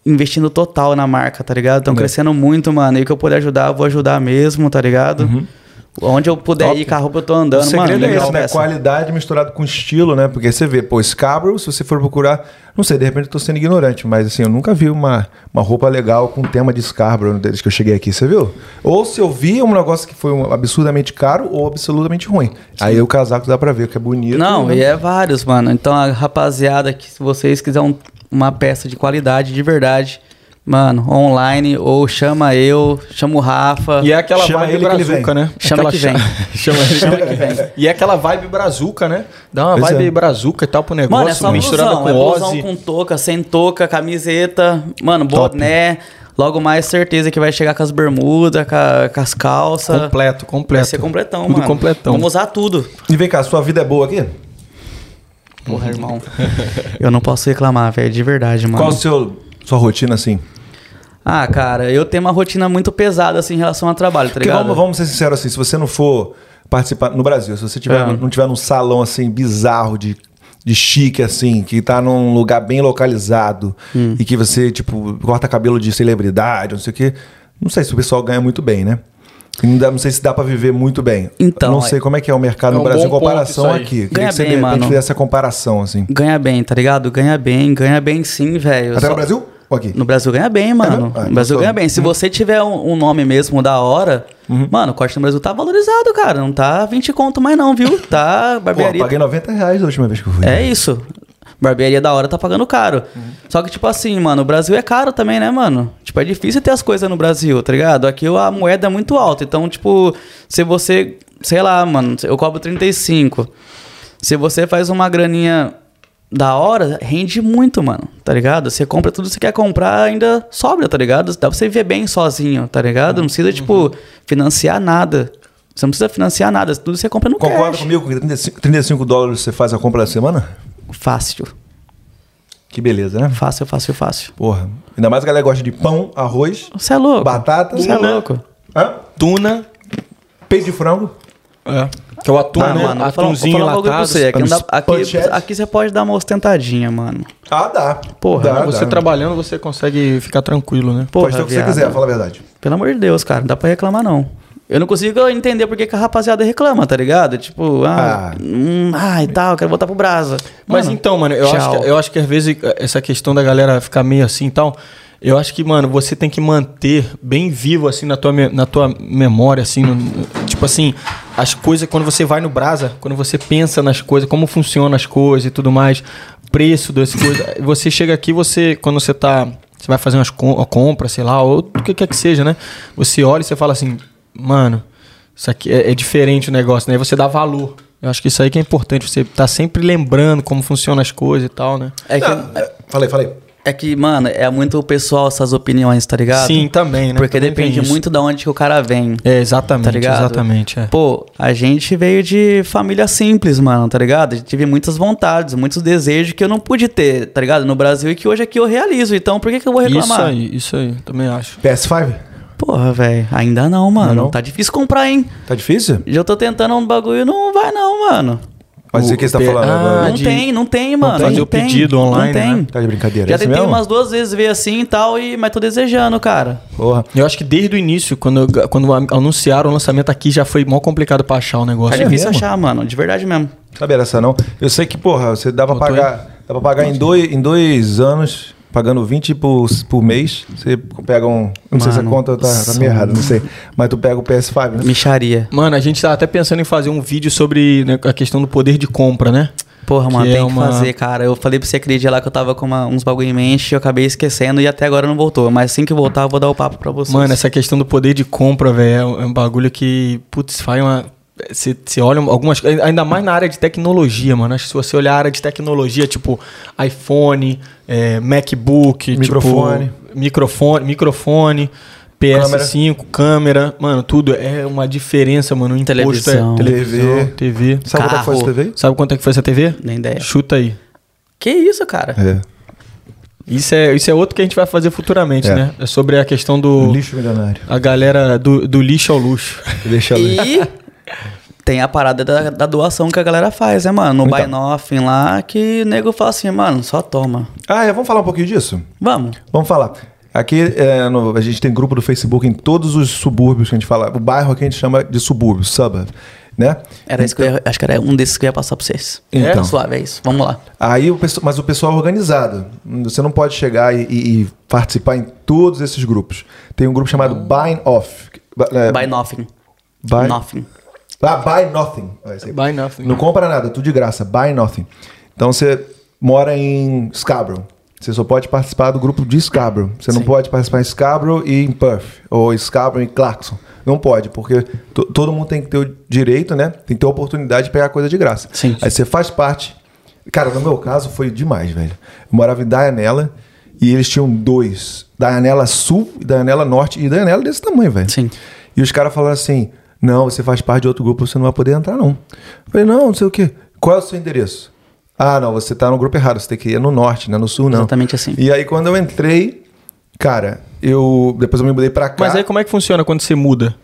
investindo total na marca, tá ligado? Estão É. crescendo muito, mano. E o que eu puder ajudar, eu vou ajudar mesmo, tá ligado? Onde eu puder Top. ir com a roupa, eu tô O andando, mano. segredo é legal esse, né? Qualidade misturado com estilo, né? Porque você vê, pô, Scarborough, se você for procurar, não sei, de repente eu tô sendo ignorante, mas assim, eu nunca vi uma, uma roupa legal com tema de Scarborough desde que eu cheguei aqui, você viu? Ou se eu vi é um negócio que foi um absurdamente caro ou absolutamente ruim. Aí o casaco dá pra ver que é bonito. Não, né? e é vários, mano. Então, a rapaziada, que se vocês quiserem um- uma peça de qualidade, de verdade, Mano, online, ou chama eu, chama o Rafa. E é aquela Chama vibe brazuca, né? Chama Aquela que vem. cha- Chama que vem. E é aquela vibe brazuca, né? Dá uma Pois vibe é. brazuca e tal pro negócio, Mano, é só misturada blusão. com É blusão com touca, sem touca, camiseta. Mano, Top. boné. Logo mais, certeza que vai chegar com as bermudas, com, a- com as calças. Completo, completo. Vai ser completão, Tudo mano. completão. Vamos usar tudo. E vem cá, sua vida é boa aqui? Porra, irmão. eu não posso reclamar, velho, de verdade, mano. Qual a seu, sua rotina assim? Ah, cara, eu tenho uma rotina muito pesada, assim, em relação ao trabalho, tá Porque ligado? vamos, vamos ser sinceros assim, se você não for participar no Brasil, se você tiver, É. não tiver num salão assim bizarro de, de chique assim, que tá num lugar bem localizado Hum. e que você tipo corta cabelo de celebridade, não sei o quê, não sei se o pessoal ganha muito bem, né? Não, sei se dá pra viver muito bem. Então, Eu não sei como é que é o mercado é no um Brasil em comparação aqui. Queria Ganha que você bem, mano. fizesse essa comparação assim. Ganha bem, tá ligado? Ganha bem, ganha bem sim, velho. Até Só- no Brasil ou aqui? No Brasil ganha bem, mano. Ah, no então Brasil tô- ganha bem. Se você tiver um, um nome mesmo da hora, mano, o corte no Brasil tá valorizado, cara. Não tá 20 conto mais não, viu? Tá Pô, barbearia. paguei 90 reais a última vez que eu fui. É isso. Barbearia da hora tá pagando caro. Só que, tipo assim, mano, o Brasil é caro também, né, mano? Tipo, é difícil ter as coisas no Brasil, tá ligado? Aqui a moeda é muito alta. Então, tipo, se você, sei lá, mano, eu cobro 35. Se você faz uma graninha da hora, rende muito, mano, tá ligado? Você compra tudo que você quer comprar, ainda sobra, tá ligado? Dá pra você viver bem sozinho, tá ligado? Não precisa, tipo, financiar nada. Você não precisa financiar nada, tudo você compra no Concorda cash. comigo que 35, 35 dólares você faz a compra da semana? Fácil. Que beleza, né? Fácil, fácil, fácil. Porra. Ainda mais a galera gosta de pão, arroz, Você é louco. batata. Você é louco. Hã? Tuna. Peito de frango. É. Que é o atum, Ah, né? mano, falar, Atumzinho falar pra enlatado. você. Aqui, não dá- aqui, aqui você pode dar uma ostentadinha, mano. Ah, dá. Porra, dá, Você dá. trabalhando, você consegue ficar tranquilo, né? Porra, Pode ter o que viado. você quiser, fala a verdade. Pelo amor de Deus, cara. Não dá pra reclamar, não. Eu não consigo entender por que, a rapaziada reclama, tá ligado? Tipo, ah, Ah. hum, ah e tal, quero voltar pro brasa. Mas Mano, então, mano, eu acho, que, eu acho que às vezes essa questão da galera ficar meio assim e tal, eu acho que, mano, você tem que manter bem vivo, assim, na tua, na tua memória, assim, no- tipo assim, as coisas, quando você vai no Brasa, quando você pensa nas coisas, como funcionam as coisas e tudo mais, preço das coisas, você chega aqui, você, quando você tá, você vai fazer umas com, uma compra, sei lá, ou o que quer que seja, né? Você olha e você fala assim, mano, isso aqui é, é diferente o negócio, né? Você dá valor. Eu acho que isso aí que é importante, você tá sempre lembrando como funcionam as coisas e tal, né? É que, Não, é, falei, falei. é que, mano, é muito pessoal essas opiniões, tá ligado? Sim, também, né? Porque Também depende muito da onde que o cara vem. É, exatamente, Tá ligado? exatamente. É. Pô, a gente veio de família simples, mano, tá ligado? Teve muitas vontades, muitos desejos que eu não pude ter, tá ligado? No Brasil e que hoje aqui eu realizo. Então por que, que eu vou reclamar? Isso aí, isso aí, também acho. PS5? Porra, velho, ainda não, mano. Não? Tá difícil comprar, hein? Tá difícil? Já tô tentando um bagulho e não vai não, mano. Mas o que você tá falando Ah, não de- tem, não tem, mano. fazer não o pedido online, Não tem. né? Tá de brincadeira? Já é isso tentei mesmo? umas duas vezes ver assim e tal, e... mas tô desejando, cara. Porra. Eu acho que desde o início, quando, quando anunciaram o lançamento aqui, já foi mó complicado pra achar o Tá negócio. difícil mesmo? achar, mano, de verdade mesmo. Sabia dessa não? Eu sei que, porra, você dá pra Botou pagar. Dá pra pagar em dois, em dois anos, pagando 20 por, por mês. Você pega um. Não sei se a Mano, conta tá, tá meio errada, não sei. Mas tu pega o PS5, né? Micharia. Mano, a gente tá até pensando em fazer um vídeo sobre né, a questão do poder de compra, né? Porra, mano, Que é tem que uma- fazer, cara. Eu falei pra você aquele dia lá que eu tava com uma- uns bagulho em mente e eu acabei esquecendo e até agora não voltou. Mas assim que voltar, eu vou dar o papo pra vocês. Mano, essa questão do poder de compra, velho, é um- é um bagulho que, putz, faz uma. Você você olha algumas coisas, ainda mais na área de tecnologia, mano. Acho que se você olhar a área de tecnologia, tipo iPhone, é, MacBook, Microfone. tipo, microfone, microfone, PS5, câmera. mano, tudo é uma diferença, mano. O imposto Televisão. é televisão, TV. Sabe quanto é que foi essa. TV? Sabe quanto é que foi essa TV? Nem ideia. Chuta aí. Que isso, cara? É. Isso é, isso é outro que a gente vai fazer futuramente, É. né? É sobre a questão do. Lixo milionário. A galera do, do lixo ao luxo. Deixa ali. E tem a parada da, da doação que a galera faz, né, mano? No Então. Buy Nothing lá, que o nego fala assim, mano, só toma. Ah, é, vamos falar um pouquinho disso? Vamos. Vamos falar. Aqui é, no- a gente tem grupo do Facebook em todos os subúrbios que a gente fala. O bairro aqui a gente chama de subúrbio, suburb, né? Era isso que eu ia, acho que era um desses que eu ia passar pra vocês. Então. É? Suave, é isso. Vamos lá. Aí o pessoal, mas o pessoal é organizado. Você não pode chegar e, e- e participar em todos esses grupos. Tem um grupo chamado Buy Off. É, Buy Nothing. Buy- Nothing. Ah, Buy Nothing. Buy nothing. Não compra nada, tudo de graça. Buy Nothing. Então você mora em Scarborough. Você só pode participar do grupo de Scarborough. Você não pode participar em Scarborough e em Perth. Ou Scarborough e Clarkson. Não pode, porque to- todo mundo tem que ter o direito, né? Tem que ter a oportunidade de pegar coisa de graça. Sim. Aí você faz parte. Cara, no meu caso foi demais, velho. Eu morava em Dianella e eles tinham dois. Dianella Sul e Dianella Norte. E Dianella desse tamanho, velho. Sim. E os caras falaram assim: não, você faz parte de outro grupo, você não vai poder entrar, não. Eu falei, não, não sei o quê. Qual é o seu endereço? Ah, não, você tá no grupo errado, você tem que ir no norte, né? No sul, não. Exatamente assim. E aí, quando eu entrei, cara, eu. Depois eu me mudei pra cá. Mas aí como é que funciona quando você muda?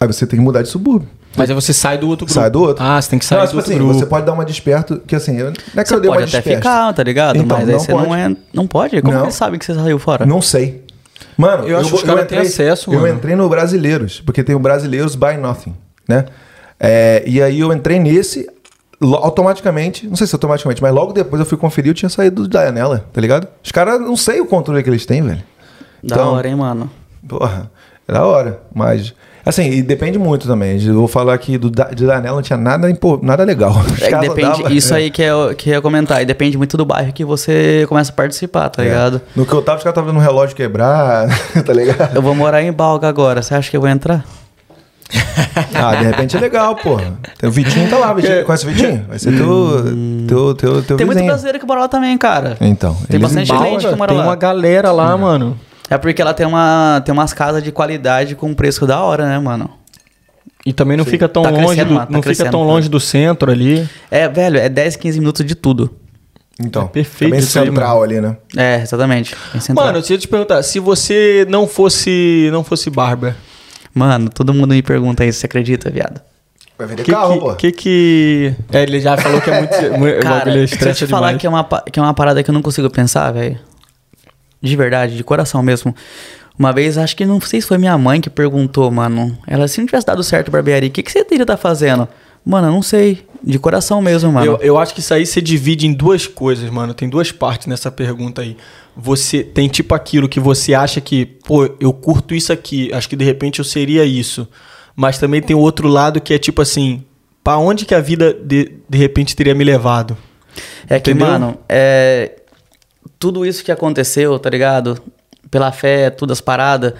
Aí você tem que mudar de subúrbio. Mas aí você sai do outro grupo. Sai do outro. Ah, você tem que sair não, do tipo outro assim, grupo. você pode dar uma desperto, que assim, eu, não é que Você eu dei pode uma até desperto. ficar, tá ligado? Então, Mas aí não você pode. não é. Não pode? Como Não. que eles sabem que você saiu fora? Não sei. Mano, Eu acho que os caras têm acesso, Eu mano. entrei no Brasileiros, porque tem o Brasileiros by Nothing, né? É, e aí eu entrei nesse automaticamente, não sei se automaticamente, mas logo depois eu fui conferir, eu tinha saído da janela, tá ligado? Os caras não sei o controle que eles têm, velho. Da Então- hora, hein, mano? Porra, é da hora, mas assim, e depende muito também. Eu vou falar que do, da- de Danela não tinha nada, nada legal. É depende, andavam- isso é. aí que eu, que eu ia comentar, e depende muito do bairro que você começa a participar, tá É. ligado? No que eu tava, os caras estavam vendo um relógio quebrar, tá ligado? Eu vou morar em Balga agora, você acha que eu vou entrar? Ah, de repente é legal, porra. Tem o Vitinho tá lá, Vitinho. Conhece o Vitinho? Vai ser teu, teu, teu, teu Tem muito vizinho. brasileiro que mora lá também, cara. Então. Tem bastante gente que mora tem lá. uma galera lá, mano. É porque ela tem, uma, tem umas casas de qualidade com preço da hora, né, mano? E também não fica tão Tá longe do, mano, tá não fica tão longe do centro ali. É, velho, é 10, 15 minutos de tudo. Então. É perfeito bem central ali, né? É, exatamente. Mano, eu te perguntar, se você não fosse não fosse barba, Mano, todo mundo me pergunta isso, você acredita, viado? Vai vender que carro, que, pô. que que é, ele já falou que é muito, muito Cara, se eu te falar demais. que é, uma, que é uma parada que eu não consigo pensar, velho. De verdade, de coração mesmo. Uma vez, acho que não sei se foi minha mãe que perguntou, mano. Ela, se não tivesse dado certo barbearia, o que, que você teria estar fazendo? Mano, eu não sei. De coração mesmo, mano. Eu, eu acho que isso aí você divide em duas coisas, mano. Tem duas partes nessa pergunta aí. Você tem tipo aquilo que você acha que, pô, eu curto isso aqui, acho que de repente eu seria isso. Mas também tem o outro lado que é tipo assim, pra onde que a vida de, de repente teria me levado? É que, Entendeu? mano, é, tudo isso que aconteceu, tá ligado? Pela fé, todas as paradas.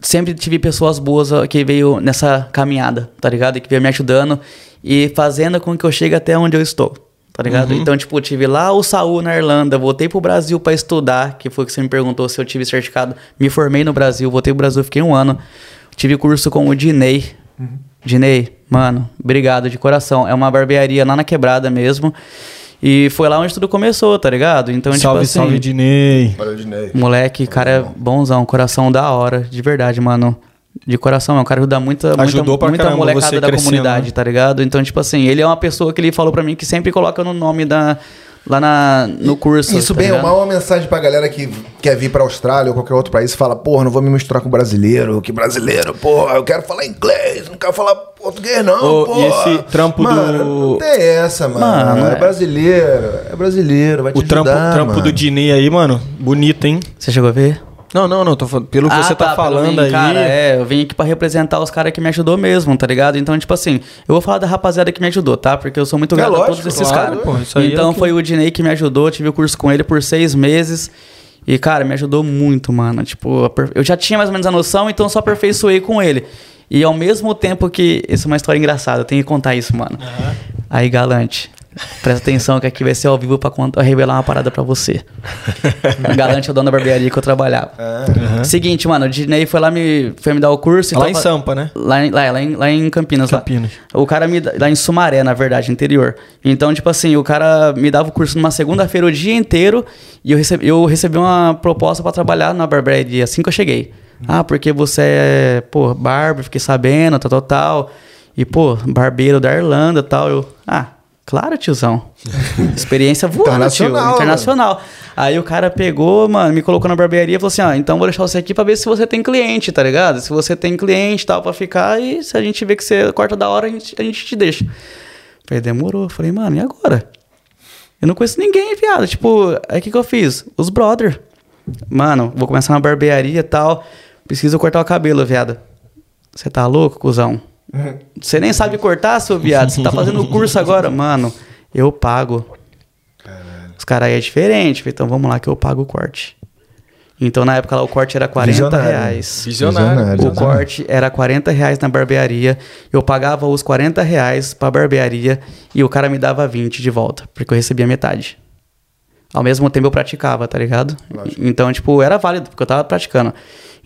Sempre tive pessoas boas que veio nessa caminhada, tá ligado? E que veio me ajudando e fazendo com que eu chegue até onde eu estou, tá ligado? Então, tipo, tive lá o Saul na Irlanda, voltei pro Brasil pra estudar, que foi o que você me perguntou se eu tive certificado. Me formei no Brasil, voltei pro Brasil, fiquei um ano. Tive curso com o Dinei. Dinei, mano, obrigado de coração. É uma barbearia lá na quebrada mesmo. E foi lá onde tudo começou, tá ligado? Então, salve, tipo assim, salve, Dinei. Valeu, Dinei. moleque, cara é bonzão, coração da hora, de verdade, mano. De coração, é um cara que ajuda muita, Ajudou muita, muita caramba molecada você da crescendo, comunidade, né? tá ligado? Então, tipo assim, ele é uma pessoa que ele falou pra mim que sempre coloca no nome da. Lá na, no curso. Isso tá bem ou mal uma mensagem pra galera que quer vir pra Austrália ou qualquer outro país e fala, porra, não vou me misturar com brasileiro, que brasileiro, porra, eu quero falar inglês, não quero falar português não, Ô, porra. e esse trampo mano, do- Não tem essa, mano. Mano, é, é. brasileiro, é brasileiro, vai te O trampo, ajudar, trampo mano. do Dinei aí, mano, bonito, hein? Você chegou a ver? Não, não, não, tô falando, pelo que você tá, pelo falando mim, aí. Cara, é, eu vim aqui pra representar os caras que me ajudou mesmo, tá ligado? Então, tipo assim, eu vou falar da rapaziada que me ajudou, tá? Porque eu sou muito É grato a lógico, todos esses claro, caras. é Então, o que- foi o Dinei que me ajudou, tive o curso com ele por seis meses. E, cara, me ajudou muito, mano. Tipo, eu já tinha mais ou menos a noção, então eu só aperfeiçoei com ele. E ao mesmo tempo que. Isso é uma história engraçada, eu tenho que contar isso, mano. Aí, galante. Presta atenção que aqui vai ser ao vivo pra contar, revelar uma parada pra você. Galante é o dono da barbearia que eu trabalhava. Seguinte, mano, o Dinei foi lá me, foi me dar o curso. e Lá tava- em Sampa, né? Lá em, lá, lá em, lá em Campinas. lá. Campinas. O cara me. Lá em Sumaré, na verdade, interior. Então, tipo assim, o cara me dava o curso numa segunda-feira o dia inteiro e eu recebi, eu recebi uma proposta pra trabalhar na barbearia assim que eu cheguei. Ah, porque você é, pô, barber, fiquei sabendo, tal, tal, tal. E, pô, barbeiro da Irlanda tal. Eu, ah, claro, tiozão. Experiência voando, tio. Internacional, Internacional. Aí o cara pegou, mano, me colocou na barbearia e falou assim: ah, então vou deixar você aqui pra ver se você tem cliente, tá ligado? Se você tem cliente e tal, pra ficar, e se a gente vê que você corta da hora, a gente, a gente te deixa. Falei, demorou. Falei, mano, e agora? Eu não conheço ninguém, viado. Tipo, aí o que, que eu fiz? Os brother. Mano, vou começar uma barbearia e tal. Preciso cortar o cabelo, viado. Você tá louco, cuzão? Você nem sabe cortar, seu viado. Você tá fazendo o curso agora, mano. Eu pago. Os Os caras aí é diferente. Então vamos lá que eu pago o corte. Então na época lá o corte era 40 Visionário. reais. Visionário. O corte era 40 reais na barbearia. Eu pagava os 40 reais pra barbearia e o cara me dava 20 de volta, porque eu recebia metade. Ao mesmo tempo eu praticava, tá ligado? Então, tipo, era válido, porque eu tava praticando.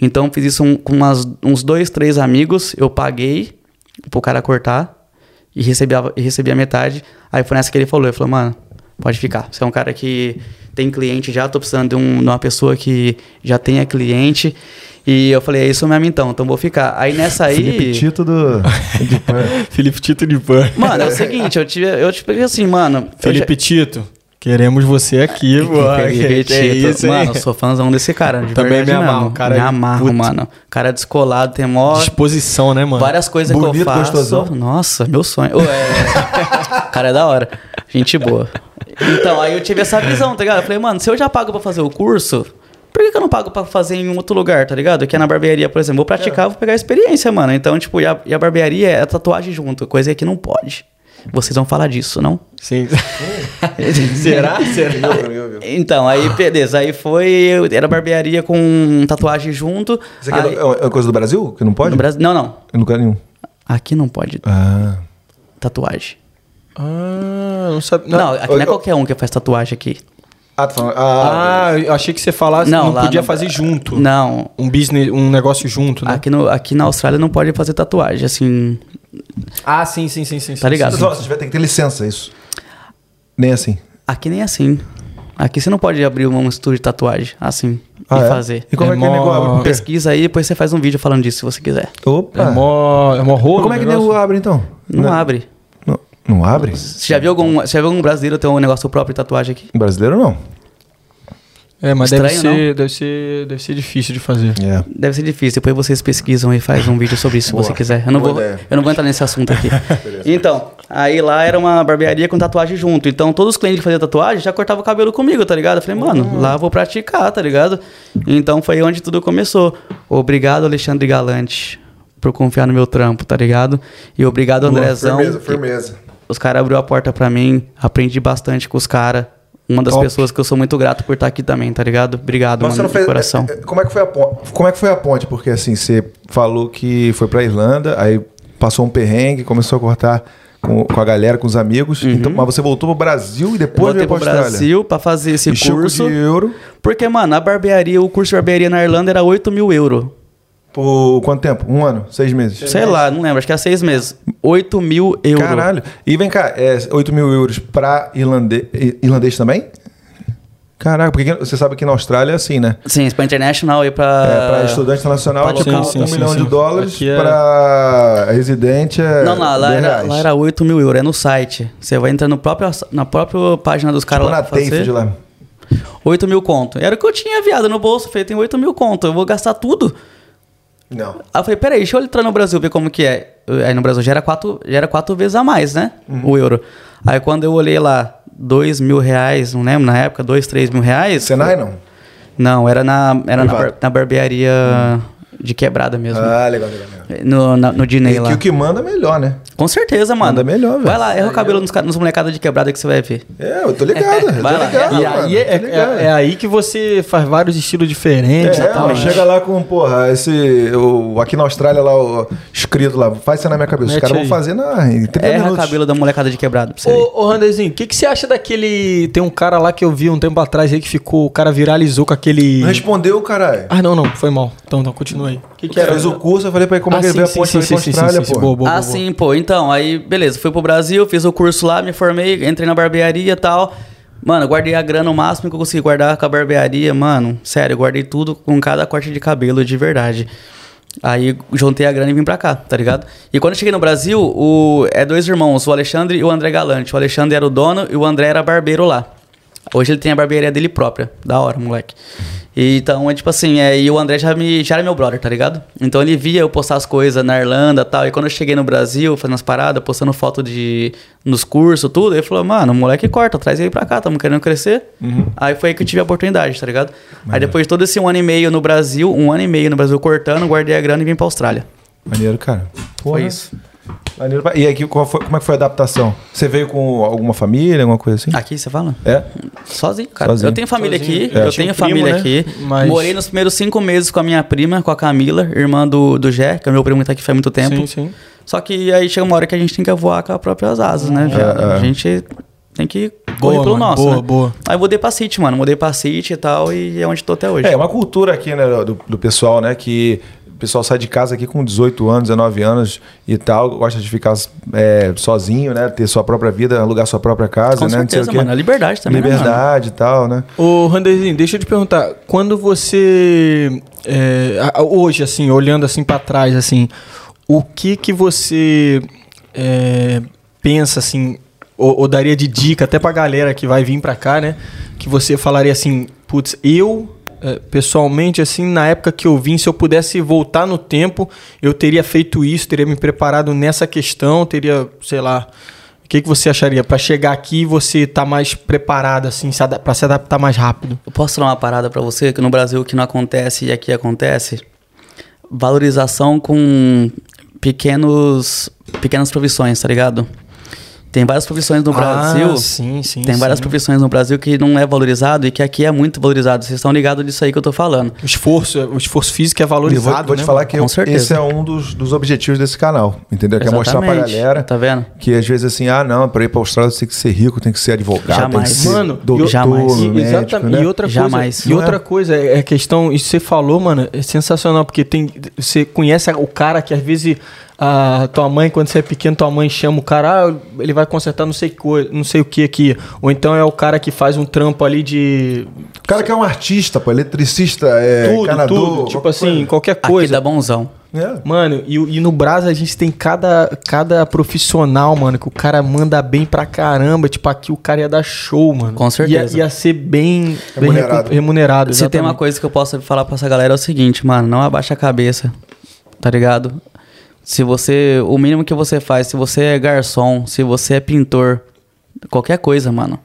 Então fiz isso um- com umas- uns dois, três amigos, eu paguei pro cara cortar e recebia, e recebia metade. Aí foi nessa que ele falou, ele falou, mano, pode ficar. Você é um cara que tem cliente já, tô precisando de, um- de uma pessoa que já tenha cliente. E eu falei, é isso mesmo então, então vou ficar. Aí nessa aí... Felipe Tito do. de Pan. Felipe Tito de Pan. Mano, é o seguinte, eu tive, eu te peguei assim, mano. Felipe Tito, queremos você aqui. Felipe Que- que é isso, mano, eu sou fãzão desse cara. De Também verdade me amarro, cara me é amarro, puto. mano. Cara descolado, tem mó. Disposição, né, mano? Várias coisas que eu Bonito, faço. gostosão. Nossa, meu sonho. É... o cara é da hora. Gente boa. Então, aí eu tive essa visão, tá ligado? Eu falei, mano, se eu já pago pra fazer o curso, por que, que eu não pago pra fazer em um outro lugar, tá ligado? Que é na barbearia, por exemplo. Vou praticar, vou pegar a experiência, mano. Então, tipo, e a, e a barbearia é a tatuagem junto, coisa que não pode. Vocês vão falar disso, não? Sim. Será? Será? Então, aí, beleza. Aí foi. Era barbearia com tatuagem junto. Isso aqui Aí- é uma- é coisa do Brasil? Que não pode? Brasil. Não, não. Em lugar nenhum. Aqui não pode Ah. tatuagem. Ah, não sabia. Não, aqui não é eu- qualquer um que faz tatuagem aqui. Ah, tá falando. Ah, Ah, eu achei que você falasse não, lá podia no- fazer junto. Não. Um business, um negócio junto, né? Aqui, no, aqui na Austrália não pode fazer tatuagem, assim. Ah, sim, sim, sim, sim. Tá ligado? Só, você vai ter que ter licença, isso. Nem assim. Aqui nem assim. Aqui você não pode abrir um estúdio de tatuagem assim Ah, e é? fazer. E como é, É que o nego abre? Pesquisa aí, depois você faz um vídeo falando disso se você quiser. Opa. É mó, é mó rolo. Como é que o negócio? nego abre, então? Não, abre. Não, não abre? Você já viu algum, você já viu algum brasileiro ter um negócio próprio de tatuagem aqui? Brasileiro não. É, mas deve Estranho, ser, deve, ser, deve ser difícil de fazer. É. Deve ser difícil. Depois vocês pesquisam e faz um vídeo sobre isso se Boa. você quiser. Eu não, Boa vou, ideia. eu não vou entrar nesse assunto aqui. então, aí lá era uma barbearia com tatuagem junto. Então, todos os clientes que faziam tatuagem já cortavam o cabelo comigo, tá ligado? Eu falei, mano, lá eu vou praticar, tá ligado? Então foi onde tudo começou. Obrigado, Alexandre Galante, por confiar no meu trampo, tá ligado? E obrigado, Andrezão. Firmeza, firmeza. Os caras abriu a porta pra mim, aprendi bastante com os caras. Uma das Top. pessoas que eu sou muito grato por estar aqui também, tá ligado? Obrigado, você mano, de fez. coração. é, é, Como é que foi a ponte? Como é que foi a ponte? Porque assim, você falou que foi pra Irlanda, aí passou um perrengue, começou a cortar com, com a galera, com os amigos. Então, mas você voltou pro Brasil e depois voltei veio pra pro Austrália. Brasil pra fazer esse curso. de euro. Porque, mano, a barbearia, o curso de barbearia na Irlanda era 8 mil euros. Por quanto tempo? Um ano? Seis meses? Sei lá, não lembro, acho que era seis meses. 8 mil euros. Caralho. E vem cá, é 8 mil euros pra irlande... irlandês também? Caraca, porque você sabe que na Austrália é assim, né? Sim, pra international e pra. É, para estudante internacional, pra tipo, local. sim, um sim, milhão sim. de dólares. É- Para residente é. Não, não, lá 10 era, lá era 8 mil euros, é no site. Você vai entrar no próprio, na própria página dos caras Tipo lá na TAFE de lá. 8 mil conto. Era o que eu tinha viado no bolso. Falei, tem 8 mil conto, eu vou gastar tudo. Não. Aí eu falei, peraí, deixa eu entrar no Brasil ver como que é. Aí no Brasil já era quatro, já era quatro vezes a mais, né? Uhum. O euro. Aí quando eu olhei lá, dois mil reais, não lembro, na época, dois, três mil reais. Senai não. Não, era na, era na, bar- na barbearia de quebrada mesmo. Ah, legal, legal, legal. No, na- no Diney E lá. que o que manda é melhor, né? Com certeza, mano. Manda melhor, velho. Vai lá, erra o cabelo nos, ca- nos molecadas de quebrada que você vai ver. É, eu tô ligado. eu tô Vai lá. ligado. E mano, aí é, ligado. é- é aí que você faz vários estilos diferentes. É, e tal, né? chega lá com, porra, esse. O, aqui na Austrália, lá, o, escrito lá, faz isso na minha cabeça. Os caras vão aí. fazer na, em 30 Erra o minutos. cabelo da molecada de quebrada pra você ver. Ô, ô Randezinho, o que, que você acha daquele. Tem um cara lá que eu vi um tempo atrás aí que ficou. O cara viralizou com aquele. Respondeu, caralho. Ah, não, não, foi mal. Então, então, continua aí. O que, que era? fez o curso, eu falei pra ele como é Ah, que ele sim, veio a ponte sim, pra sim, sim, sim, sim, pô. boa, boa, ah, boa, sim, pô. Então, aí, beleza. Fui pro Brasil, fiz o curso lá, me formei, entrei na barbearia e tal. Mano, guardei a grana o máximo que eu consegui guardar com a barbearia, mano. Sério, eu guardei tudo com cada corte de cabelo, de verdade. Aí juntei a grana e vim pra cá, tá ligado? E quando eu cheguei no Brasil, o... é dois irmãos, o Alexandre e o André Galante. O Alexandre era o dono e o André era barbeiro lá. Hoje ele tem a barbearia dele própria. Da hora, moleque. E, então, é tipo assim, é, e o André já, me, já era meu brother, tá ligado? Então ele via eu postar as coisas na Irlanda e tal. E quando eu cheguei no Brasil, fazendo as paradas, postando foto de nos cursos, tudo, ele falou, mano, moleque corta, traz ele pra cá, tamo querendo crescer. Aí foi aí que eu tive a oportunidade, tá ligado? Aí depois de todo esse um ano e meio no Brasil, um ano e meio no Brasil cortando, guardei a grana e vim pra Austrália. Maneiro, cara. Porra. Foi isso. Maneiro E aqui, qual foi- como é que foi a adaptação? Você veio com alguma família, alguma coisa assim? Aqui você fala? É? Sozinho, cara. Sozinho. Eu tenho família Sozinho. aqui, É. eu tenho um primo, família né? aqui. Mas- Morei nos primeiros cinco meses com a minha prima, com a Camila, irmã do, do Jé, que é meu primo que tá aqui faz muito tempo. Sim, sim. Só que aí chega uma hora que a gente tem que voar com as próprias asas, né, viado? é. A gente tem que Boa, correr pelo mano, nosso, boa, né? boa. Aí eu mudei pra City, mano. Mudei pra City e tal, e é onde tô até hoje. É, uma cultura aqui, né, do, do pessoal, né, que o pessoal sai de casa aqui com 18 anos, 19 anos e tal, gosta de ficar é, sozinho, né, ter sua própria vida, alugar sua própria casa, Com né, não sei certeza, o quê. mano. A liberdade também, né? Liberdade e tal, né. Ô, Randerzinho, deixa eu te perguntar, quando você é, hoje assim, olhando assim pra trás assim, o que que você é, pensa assim, ou, ou daria de dica até pra galera que vai vir pra cá, né? Que você falaria assim, putz, eu pessoalmente assim, na época que eu vim, se eu pudesse voltar no tempo, eu teria feito isso, teria me preparado nessa questão, teria, sei lá, o que, que você acharia para chegar aqui e você tá mais preparado assim, pra se adaptar mais rápido? Eu posso falar uma parada pra você que no Brasil que não acontece e aqui acontece? Valorização com pequenos pequenas profissões, tá ligado? Tem várias profissões no Brasil. Ah, sim, sim. Tem várias sim. profissões no Brasil que não é valorizado e que aqui é muito valorizado. Vocês estão ligados disso aí que eu tô falando. O esforço, o esforço físico é E eu vou, valorizado, vou te né, falar mano? que Com eu- esse é um dos, dos objetivos desse canal, entendeu? Que é mostrar pra galera Tá vendo? que às vezes assim, ah, não, pra ir pra Austrália você tem que ser rico, tem que ser advogado, tem que Jamais. ser Mano, doutor, eu- jamais. E, médico, exatamente. né? E outra Jamais. coisa, e Não outra é? coisa é, é questão, isso que você falou, mano, é sensacional, porque tem você conhece o cara que às vezes a tua mãe, quando você é pequeno, tua mãe chama o cara, ah, ele vai consertar não sei, co não sei o que aqui. Ou então é o cara que faz um trampo ali de O cara que é um artista, pô, eletricista, é, tudo, encanador, tudo. Tipo qualquer assim, qualquer Aqui coisa. dá bonzão. coisa. É. Mano, e, e no Brasa a gente tem cada, cada profissional, mano, que o cara manda bem pra caramba. Tipo, aqui o cara ia dar show, mano. Com certeza. Ia, ia ser bem bem Remunerado. recu- remunerado. Se tem uma coisa que eu posso falar pra essa galera é o seguinte, mano, não abaixa a cabeça, tá ligado? Se você, o mínimo que você faz, se você é garçom, se você é pintor, qualquer coisa, mano,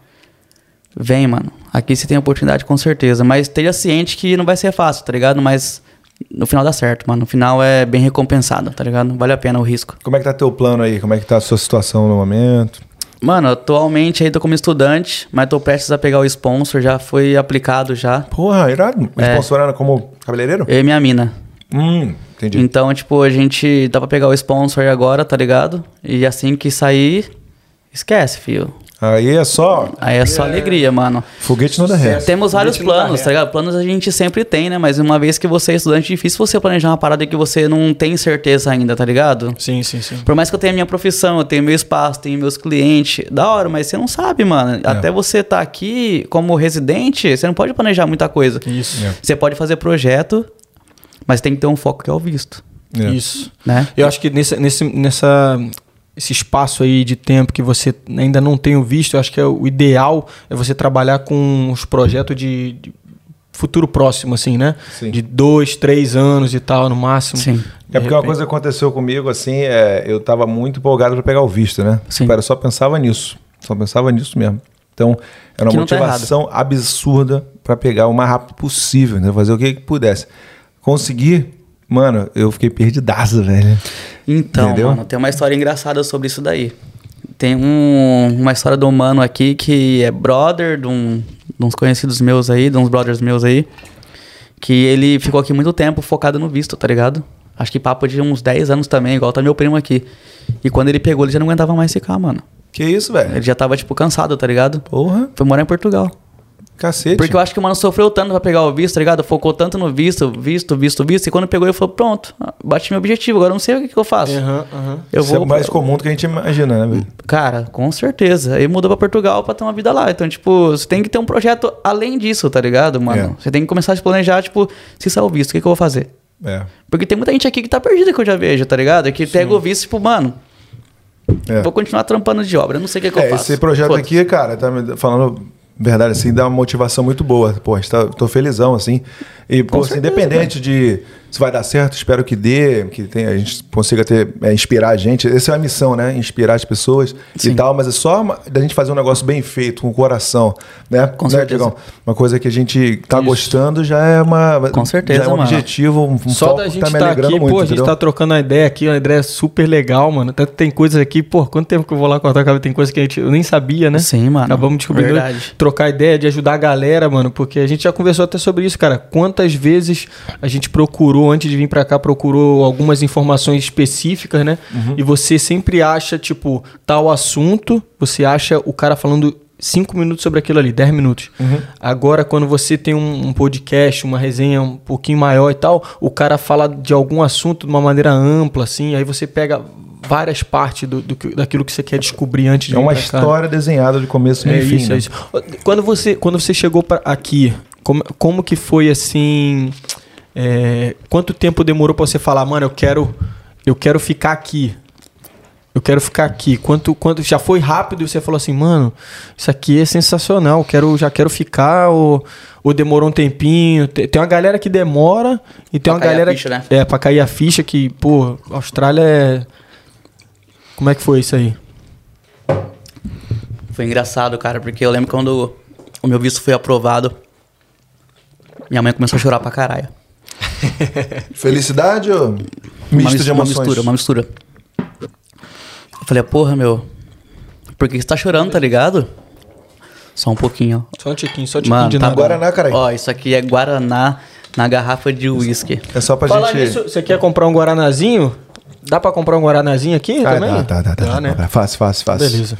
vem, mano. Aqui você tem oportunidade com certeza, mas esteja ciente que não vai ser fácil, tá ligado? Mas no final dá certo, mano. No final é bem recompensado, tá ligado? Vale a pena o risco. Como é que tá teu plano aí? Como é que tá a sua situação no momento? Mano, atualmente aí tô como estudante, mas tô prestes a pegar o sponsor, já foi aplicado já. Porra, irado. É. Sponsorando como cabeleireiro? Eu e minha mina. Hum, entendi. Então, tipo, a gente dá pra pegar o sponsor aí agora, tá ligado? E assim que sair, esquece, filho. Aí é só Aí é só alegria, mano. foguete não derrete. Temos vários Foguete não planos, dá tá ligado? Planos a gente sempre tem, né? Mas uma vez que você é estudante, é difícil você planejar uma parada que você não tem certeza ainda, tá ligado? Sim, sim, sim. Por mais que eu tenha minha profissão, eu tenho meu espaço, tenho meus clientes, da hora, mas você não sabe, mano. É. Até você tá aqui como residente, você não pode planejar muita coisa. Isso. É. Você pode fazer projeto, mas tem que ter um foco que é o visto, É. Isso. né? Eu acho que nesse, nesse, nessa, esse espaço aí de tempo que você ainda não tem o visto, eu acho que é o ideal é você trabalhar com os projetos de, de futuro próximo, assim, né? Sim. De dois, três anos e tal, no máximo. Sim. É porque uma coisa que aconteceu comigo, assim, é, eu tava muito empolgado para pegar o visto, né? Sim. Cara, eu só pensava nisso. Só pensava nisso mesmo. Então, era uma tá motivação absurda para pegar o mais rápido possível, né? Fazer o que, que pudesse. Consegui, mano, eu fiquei perdidaço, velho. Então, Entendeu? mano, tem uma história engraçada sobre isso daí. Tem um- uma história do mano aqui que é brother de, um- de uns conhecidos meus aí, de uns brothers meus aí, que ele ficou aqui muito tempo focado no visto, tá ligado? Acho que papo de uns 10 anos também, igual tá meu primo aqui. E quando ele pegou, ele já não aguentava mais ficar, mano. Que isso, velho? Ele já tava, tipo, cansado, tá ligado? Porra, Foi morar em Portugal. Cacete. Porque eu acho que o mano sofreu tanto pra pegar o visto, tá ligado? Focou tanto no visto, visto, visto, visto. E quando pegou, ele falou: Pronto, bati meu objetivo, agora eu não sei o que, que eu faço. Aham, aham. Eu Isso é vou. o mais comum do que a gente imagina, né, velho? Cara, com certeza. Aí mudou pra Portugal pra ter uma vida lá. Então, tipo, você tem que ter um projeto além disso, tá ligado, mano? É. Você tem que começar a se planejar, tipo, se sair o visto, o que, que eu vou fazer? É. Porque tem muita gente aqui que tá perdida que eu já vejo, tá ligado? Que pega o visto, tipo, mano, é. vou continuar trampando de obra, eu não sei o que, que É, eu faço. esse projeto Foda-se. aqui, cara, tá me falando Verdade, assim, dá uma motivação muito boa. Pô, está, tô felizão, assim. E, pô, assim, independente de se vai dar certo, espero que dê, que tenha, a gente consiga ter, é, inspirar a gente. Essa é a missão, né? Inspirar as pessoas Sim. e tal, mas é só uma- da gente fazer um negócio bem feito, com o coração, né? Com Né, certeza. Diegão? Uma coisa que a gente tá Isso. gostando já é uma. Com certeza, já é um mano. objetivo, um, Só foco da gente tá me estar alegrando aqui, muito, pô, a gente entendeu? tá trocando uma ideia aqui, uma ideia super legal, mano. Até tem coisas aqui, pô, quanto tempo que eu vou lá cortar cabelo? Tem coisa que a gente, eu nem sabia, né? Sim, mano. Acabamos descobrindo. Verdade. Trocar ideia, de ajudar a galera, mano, porque a gente já conversou até sobre isso, cara. Quantas vezes a gente procurou, antes de vir pra cá, procurou algumas informações específicas, né? Uhum. E você sempre acha, tipo, tal assunto, você acha o cara falando cinco minutos sobre aquilo ali, 10 minutos. Uhum. Agora, quando você tem um, um podcast, uma resenha um pouquinho maior e tal, o cara fala de algum assunto de uma maneira ampla, assim, aí você pega várias partes do, do daquilo que você quer descobrir antes de É vir uma história desenhada de começo É e fim, isso, né? é isso. Quando você, quando você chegou pra aqui, como, como que foi assim? É, quanto tempo demorou pra você falar, mano, eu quero, eu quero ficar aqui? Eu quero ficar aqui. Quanto, quanto já foi rápido e você falou assim, mano, isso aqui é sensacional. Quero, já quero ficar ou, ou demorou um tempinho? Tem, tem uma galera que demora e tem Pra uma cair a galera ficha, né? é para cair a ficha que, pô, Austrália é Como é que foi isso aí? Foi engraçado, cara, porque eu lembro quando o meu visto foi aprovado, minha mãe começou a chorar pra caralho. Felicidade ou Uma misto mis- de uma emoções? mistura, uma mistura. Eu falei, porra, meu, por que você tá chorando, tá ligado? Só um pouquinho. Só um tiquinho, só um tiquinho Mano, de tá nada. Guaraná, caralho. Ó, isso aqui é Guaraná na garrafa de uísque. É só pra Falar gente... nisso, você quer comprar um Guaranazinho? Dá pra comprar um Guaranazinho aqui Ah, também? tá, tá, tá, tá, Dá, tá, né? Fácil, fácil, fácil. Beleza.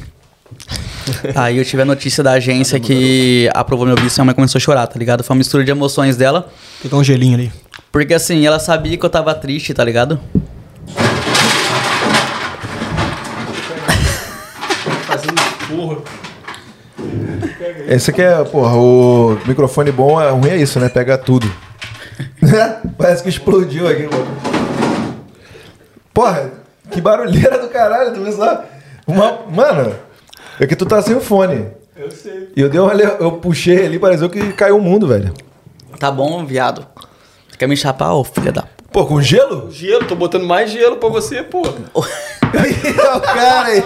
Aí eu tive a notícia da agência que aprovou meu visto e minha mãe começou a chorar, tá ligado? Foi uma mistura de emoções dela. Fica um gelinho ali. Porque assim, ela sabia que eu tava triste, tá ligado? Fazendo porra. Esse aqui é, porra, o microfone bom, é ruim é isso, né? Pega tudo. Parece que explodiu aqui, mano. Porra, que barulheira do caralho, tu viu só? Uma, mano, é que tu tá sem o fone. Eu sei. E eu dei uma, eu puxei ali, pareceu que caiu o mundo, velho. Tá bom, viado. Você quer me chapar, ô filha da... Pô, com gelo? Gelo, tô botando mais gelo pra você, pô. o cara aí.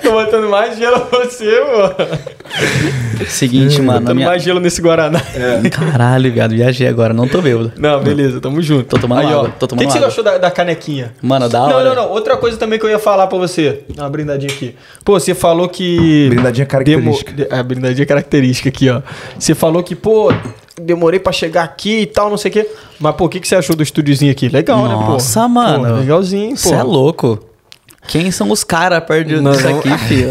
tô botando mais gelo pra você, pô. Seguinte, mano. a Botando minha- mais gelo nesse Guaraná. Caralho, viado, viajei agora, não tô bêbado. Não, beleza, tamo junto. Tô tomando Aí, ó, água, tô tomando O que, que você achou da, da canequinha? Mano, da Não, hora. não, não. Outra coisa também que eu ia falar pra você. Dá uma brindadinha aqui. Pô, você falou que. Brindadinha característica. Demo... de- É, brindadinha característica aqui, ó. Você falou que, pô, demorei pra chegar aqui e tal, não sei o quê. Mas, pô, o que, que você achou do estúdiozinho aqui? Legal, né, pô? Nossa, mano. Pô, legalzinho, pô. Você é louco. Quem são os caras perto Não, disso não. aqui, filho?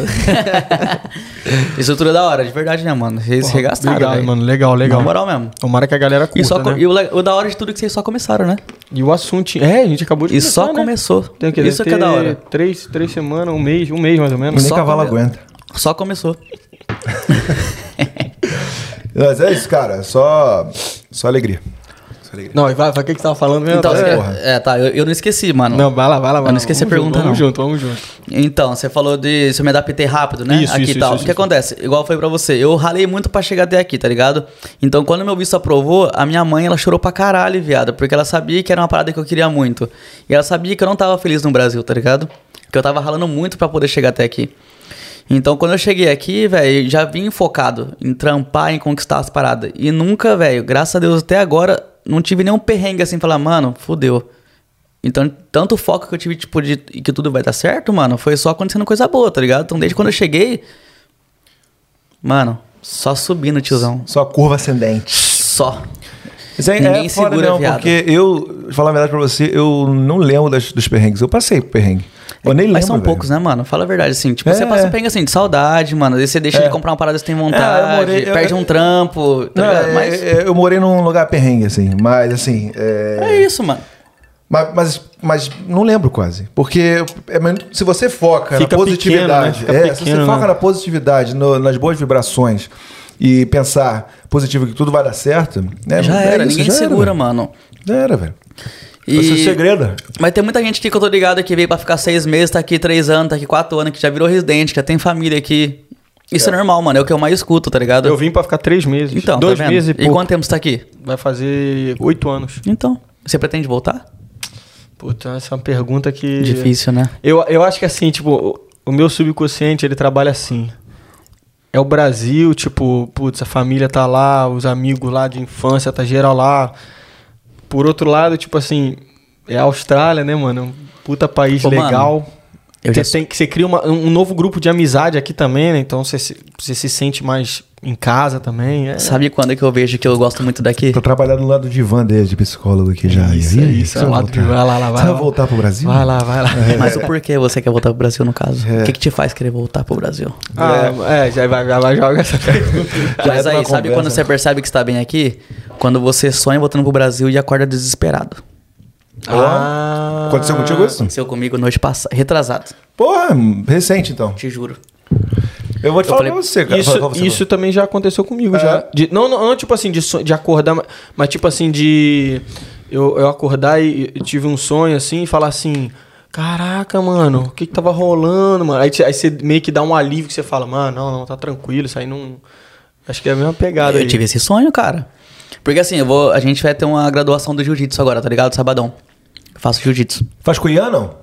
Estrutura da hora, de verdade, né, mano? Vocês regastaram, Legal, velho. mano. Legal, legal. Na moral mesmo. Tomara que a galera curta, E, só, né? e o, da hora de tudo é que vocês só começaram, né? E o assunto... É, a gente acabou de E só né? começou. Tem o quê? Isso Deve que é da hora. Três, três semanas, um mês, um mês mais ou menos. Nem Só cavalo come- aguenta. Só começou. Mas é isso, cara. Só, só alegria. Só alegria. Não, vai, vai, o que que você tava falando mesmo? Então, você é. é, tá, eu, eu não esqueci, mano. Não, vai lá, vai lá. Vai Eu não esqueci a Vamos pergunta, junto, Vamos não. junto, vamos junto. Então, você falou de se eu me adaptei rápido, né? Isso, aqui isso, e tal. isso, o que isso. acontece? Igual eu falei pra você, eu ralei muito pra chegar até aqui, tá ligado? Então, quando meu visto aprovou, a minha mãe, ela chorou pra caralho, viado. Porque ela sabia que era uma parada que eu queria muito. E ela sabia que eu não tava feliz no Brasil, tá ligado? Que eu tava ralando muito pra poder chegar até aqui. Então, quando eu cheguei aqui, velho, já vim focado em trampar, em conquistar as paradas. E nunca, velho, graças a Deus, até agora, não tive nenhum perrengue assim, falar, mano, fudeu. Então, tanto foco que eu tive, tipo, de que tudo vai dar certo, mano, foi só acontecendo coisa boa, tá ligado? Então, desde quando eu cheguei, mano, só subindo, tiozão. Só curva ascendente. Só. Isso aí Ninguém é foda segura, mesmo, viado. porque eu, falar a verdade pra você, eu não lembro das- dos perrengues. Eu passei por perrengue. Eu nem lembro. Mas são velho. poucos, né, mano? Fala a verdade, assim. Tipo, É, você passa é. um perrengue assim, de saudade, mano. Aí você deixa É. de comprar uma parada que você tem É, eu vontade, morei- eu- perde um trampo, tá Não, ligado? é- Mas é- eu morei num lugar perrengue, assim, mas assim. é- é isso, mano. Mas, mas, mas não lembro quase. Porque é, se você foca Fica na pequeno, positividade, né? Fica é, se você pequeno, foca né? na positividade, no- nas boas vibrações e pensar positivo que tudo vai dar certo, né? já é era, isso, ninguém já era, segura, velho. mano. Já era, velho. E... Esse é o segredo. Mas tem muita gente aqui que eu tô ligado que veio pra ficar seis meses, tá aqui três anos, tá aqui quatro anos, que já virou residente, que já tem família aqui. Isso é. normal, mano. É o que eu mais escuto, tá ligado? Eu vim pra ficar três meses. Então, dois tá meses e E pouco. quanto tempo você tá aqui? Vai fazer oito anos. Então, você pretende voltar? Puta, essa é uma pergunta que. Difícil, né? Eu, eu acho que assim, tipo, o meu subconsciente, ele trabalha assim. É o Brasil, tipo, putz, a família tá lá, os amigos lá de infância, tá geral lá. Por outro lado, tipo assim, é a Austrália, né, mano? Um puta país Ô, mano, legal. Eu Você já tem que você cria uma- um novo grupo de amizade aqui também, né? Então você, se- você se sente mais em casa também. É, Sabe quando é que eu vejo que eu gosto muito daqui? Tô trabalhando do lado do Ivan dele, de psicólogo aqui já. Isso, isso, você é o vai lado de- vai lá, lá, vai Você vai lá. voltar pro Brasil? Vai lá, vai lá. Mas o porquê você quer voltar pro Brasil, no caso? É. O que, que te faz querer voltar pro Brasil? Ah, é, já vai, já vai jogar essa pergunta. Mas aí, sabe conversa, quando você percebe que está bem aqui? Quando você sonha voltando pro Brasil e acorda desesperado. Ah, Aconteceu contigo isso? Aconteceu comigo noite passada, retrasado, Porra, recente então. te juro. Eu vou te Eu falar falei, pra você, cara. Isso, você. isso também já aconteceu comigo, É. já. De- não, não, não, tipo assim, de, de acordar, mas, tipo assim, de. Eu, eu acordar e, e tive um sonho assim e falar assim. Caraca, mano, o que que tava rolando, mano? Aí, você- aí você meio que dá um alívio que você fala, mano, não, não, tá tranquilo, isso aí não. Acho que é a mesma pegada Eu aí. tive esse sonho, cara. Porque assim, eu vou, a gente vai ter uma graduação do jiu-jitsu agora, tá ligado? Sabadão. Faço jiu-jitsu. Faz com o Ian, não?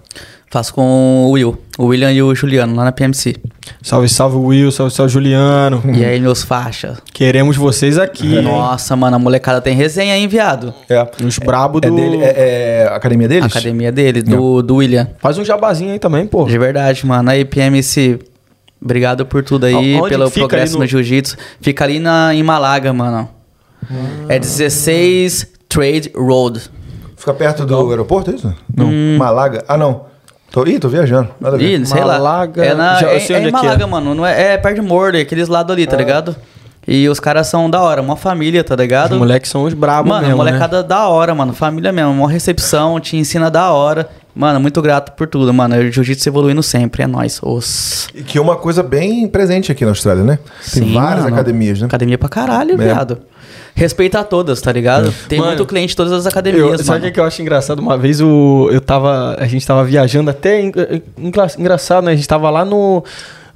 Faço com o Will, o William e o Juliano, lá na PMC. Salve, salve, Will, salve, salve, Juliano. E aí, meus faixas. Queremos vocês aqui? Nossa, mano, a molecada tem resenha, hein, viado? É. Os brabos É do. dele, é, é a academia A deles? academia dele, do, do William. Faz um jabazinho aí também, pô. De verdade, mano. Aí, PMC, obrigado por tudo aí, Aonde pelo progresso no, no- jiu-jitsu. Fica ali na, em Malaga, mano. É 16 Trade Road. Fica perto do aeroporto, é isso? Não. Malaga? Ah, não. Tô, ih, tô viajando. Nada a ver. Ih, sei Malaga, lá. É, na, já é, sei é onde em é Malaga, é. mano. Não é, é perto de Mordor, aqueles lados ali, tá Ah. ligado? E os caras são da hora, uma família, tá Os ligado? moleques são os brabos Mano, mesmo, né? molecada da hora, mano. Família mesmo, uma recepção, te ensina da hora. Mano, muito grato por tudo, mano. O jiu-jitsu evoluindo sempre, é nóis. Os... E que é uma coisa bem presente aqui na Austrália, né? Tem Sim, várias mano. academias, né? Academia pra caralho, É. viado. Respeita a todas, tá ligado? Tem Mano, muito cliente de todas as Eu, academias, sabe o que, eu acho engraçado? Uma vez o, eu tava. A gente tava viajando até. en- engra- Engraçado, né? A gente tava lá no,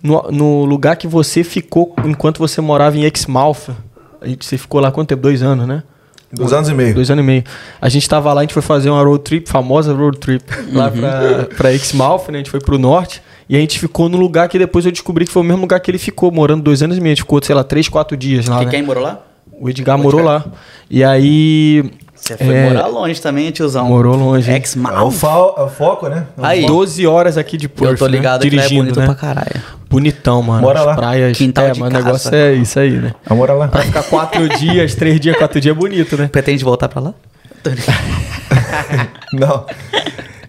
no, no lugar que você ficou enquanto você morava em Exmouth. A gente, você ficou lá quanto tempo? Dois anos, né? Dois anos e meio. Dois anos e meio. A gente tava lá, a gente foi fazer uma road trip, famosa road trip, lá pra, pra Exmouth, né? A gente foi pro norte. E a gente ficou no lugar que depois eu descobri que foi o mesmo lugar que ele ficou, morando dois anos e meio. A gente ficou, sei lá, três, quatro dias lá. Que né? quem morou lá? O Edgar morou lá. E aí. Você foi é, morar longe também, tiozão. Morou longe. hein? É o, fo- é o foco, né? É o Aí. foco. 12 horas aqui de Perth, Eu tô ligado né? que é Dirigindo, bonito né? pra caralho. Bonitão, mano. Mora As lá. praias. Quintal é, de mas o casa. negócio é isso aí, né? Mora lá. Pra ficar quatro dias, três dias, quatro dias é bonito, né? Pretende voltar pra lá? Não.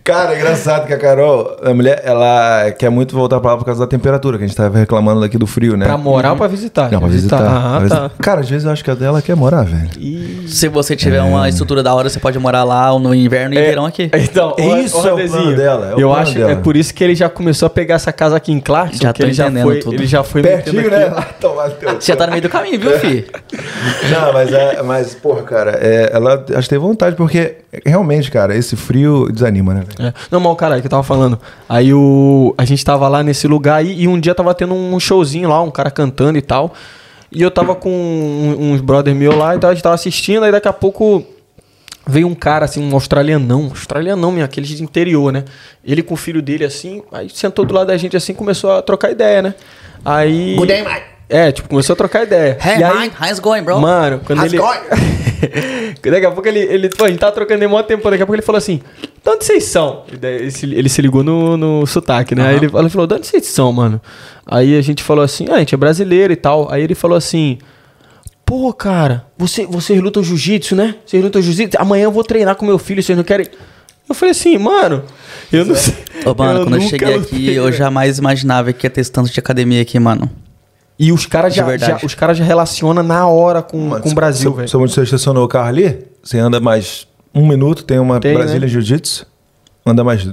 Cara, é engraçado que a Carol, a mulher, ela quer muito voltar pra lá por causa da temperatura, que a gente tava reclamando daqui do frio, né? Pra morar ou pra visitar? Não, pra visitar. Ah, Pra tá. visitar. Cara, às vezes eu acho que a dela quer morar, velho. E... Se você tiver uma estrutura da hora, você pode morar lá ou no inverno e É, verão aqui. Então, ó, Isso ó, é o plano dela, é o eu plano acho dela. é por isso que ele já começou a pegar essa casa aqui em Clarkson, Já que tô ele já foi, tudo. ele já foi Pertinho, metendo né? Você já tá no meio do caminho, viu, fi? Não, mas, é, mas porra, cara, é, ela acho que tem vontade, porque realmente, cara, esse frio desanima, né? É. Não, mas o caralho, que eu tava falando. Aí o, a gente tava lá nesse lugar aí, e um dia tava tendo um showzinho lá, um cara cantando e tal. E eu tava com um- uns brother meu lá e tal, a gente tava assistindo, aí daqui a pouco veio um cara assim, um australianão, australianão mesmo, aquele de interior, né? Ele com o filho dele assim, aí sentou do lado da gente assim, começou a trocar ideia, né? Aí. Good day, mate. É, tipo, começou a trocar ideia. Hey, e aí, how's going, bro? Mano, quando How's ele. going? daqui a pouco ele, ele. Pô, a gente tava trocando em mó tempo, daqui a pouco ele falou assim: de onde vocês são? Ele se, ele se ligou no, no sotaque, né? Aí ele, ele falou: de onde vocês são, mano? Aí a gente falou assim: ah, a gente é brasileiro e tal. Aí ele falou assim. Pô, cara, você, vocês lutam jiu-jitsu, né? Vocês lutam jiu-jitsu? Amanhã eu vou treinar com meu filho, vocês não querem. Eu falei assim, mano, eu não sei. Ô, mano, quando eu cheguei aqui, eu jamais imaginava que ia ter esse tanto de academia aqui, mano. E os caras já, já- os caras já relacionam na hora com, Mano, com o Brasil, se- velho. Se você estacionou o carro ali, você anda mais um minuto, tem uma Tem, Brasília né? Jiu-Jitsu. Anda mais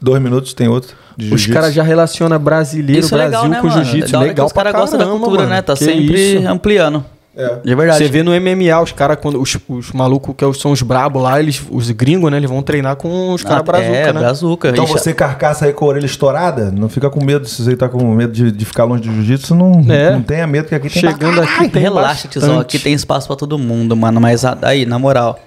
dois minutos, tem outro. Os caras já relacionam brasileiro, Isso é Brasil legal, né, com jiu-jitsu. Hora que Legal os caras gostam da cultura, mano. né? Tá Que sempre isso. ampliando. É. De verdade. Você vê no MMA os caras, quando os, os malucos que são os brabos lá, eles, os gringos, né? Eles vão treinar com os caras Ah, brazuca, é, né? brazuca. Então E você carcaça aí com a orelha estourada, não fica com medo, se você tá com medo de, de ficar longe do jiu-jitsu, não, É. não tenha medo, que aqui tem Chegando aqui tem Relaxa, bastante. Aqui tem espaço pra todo mundo, mano. Mas aí, na moral,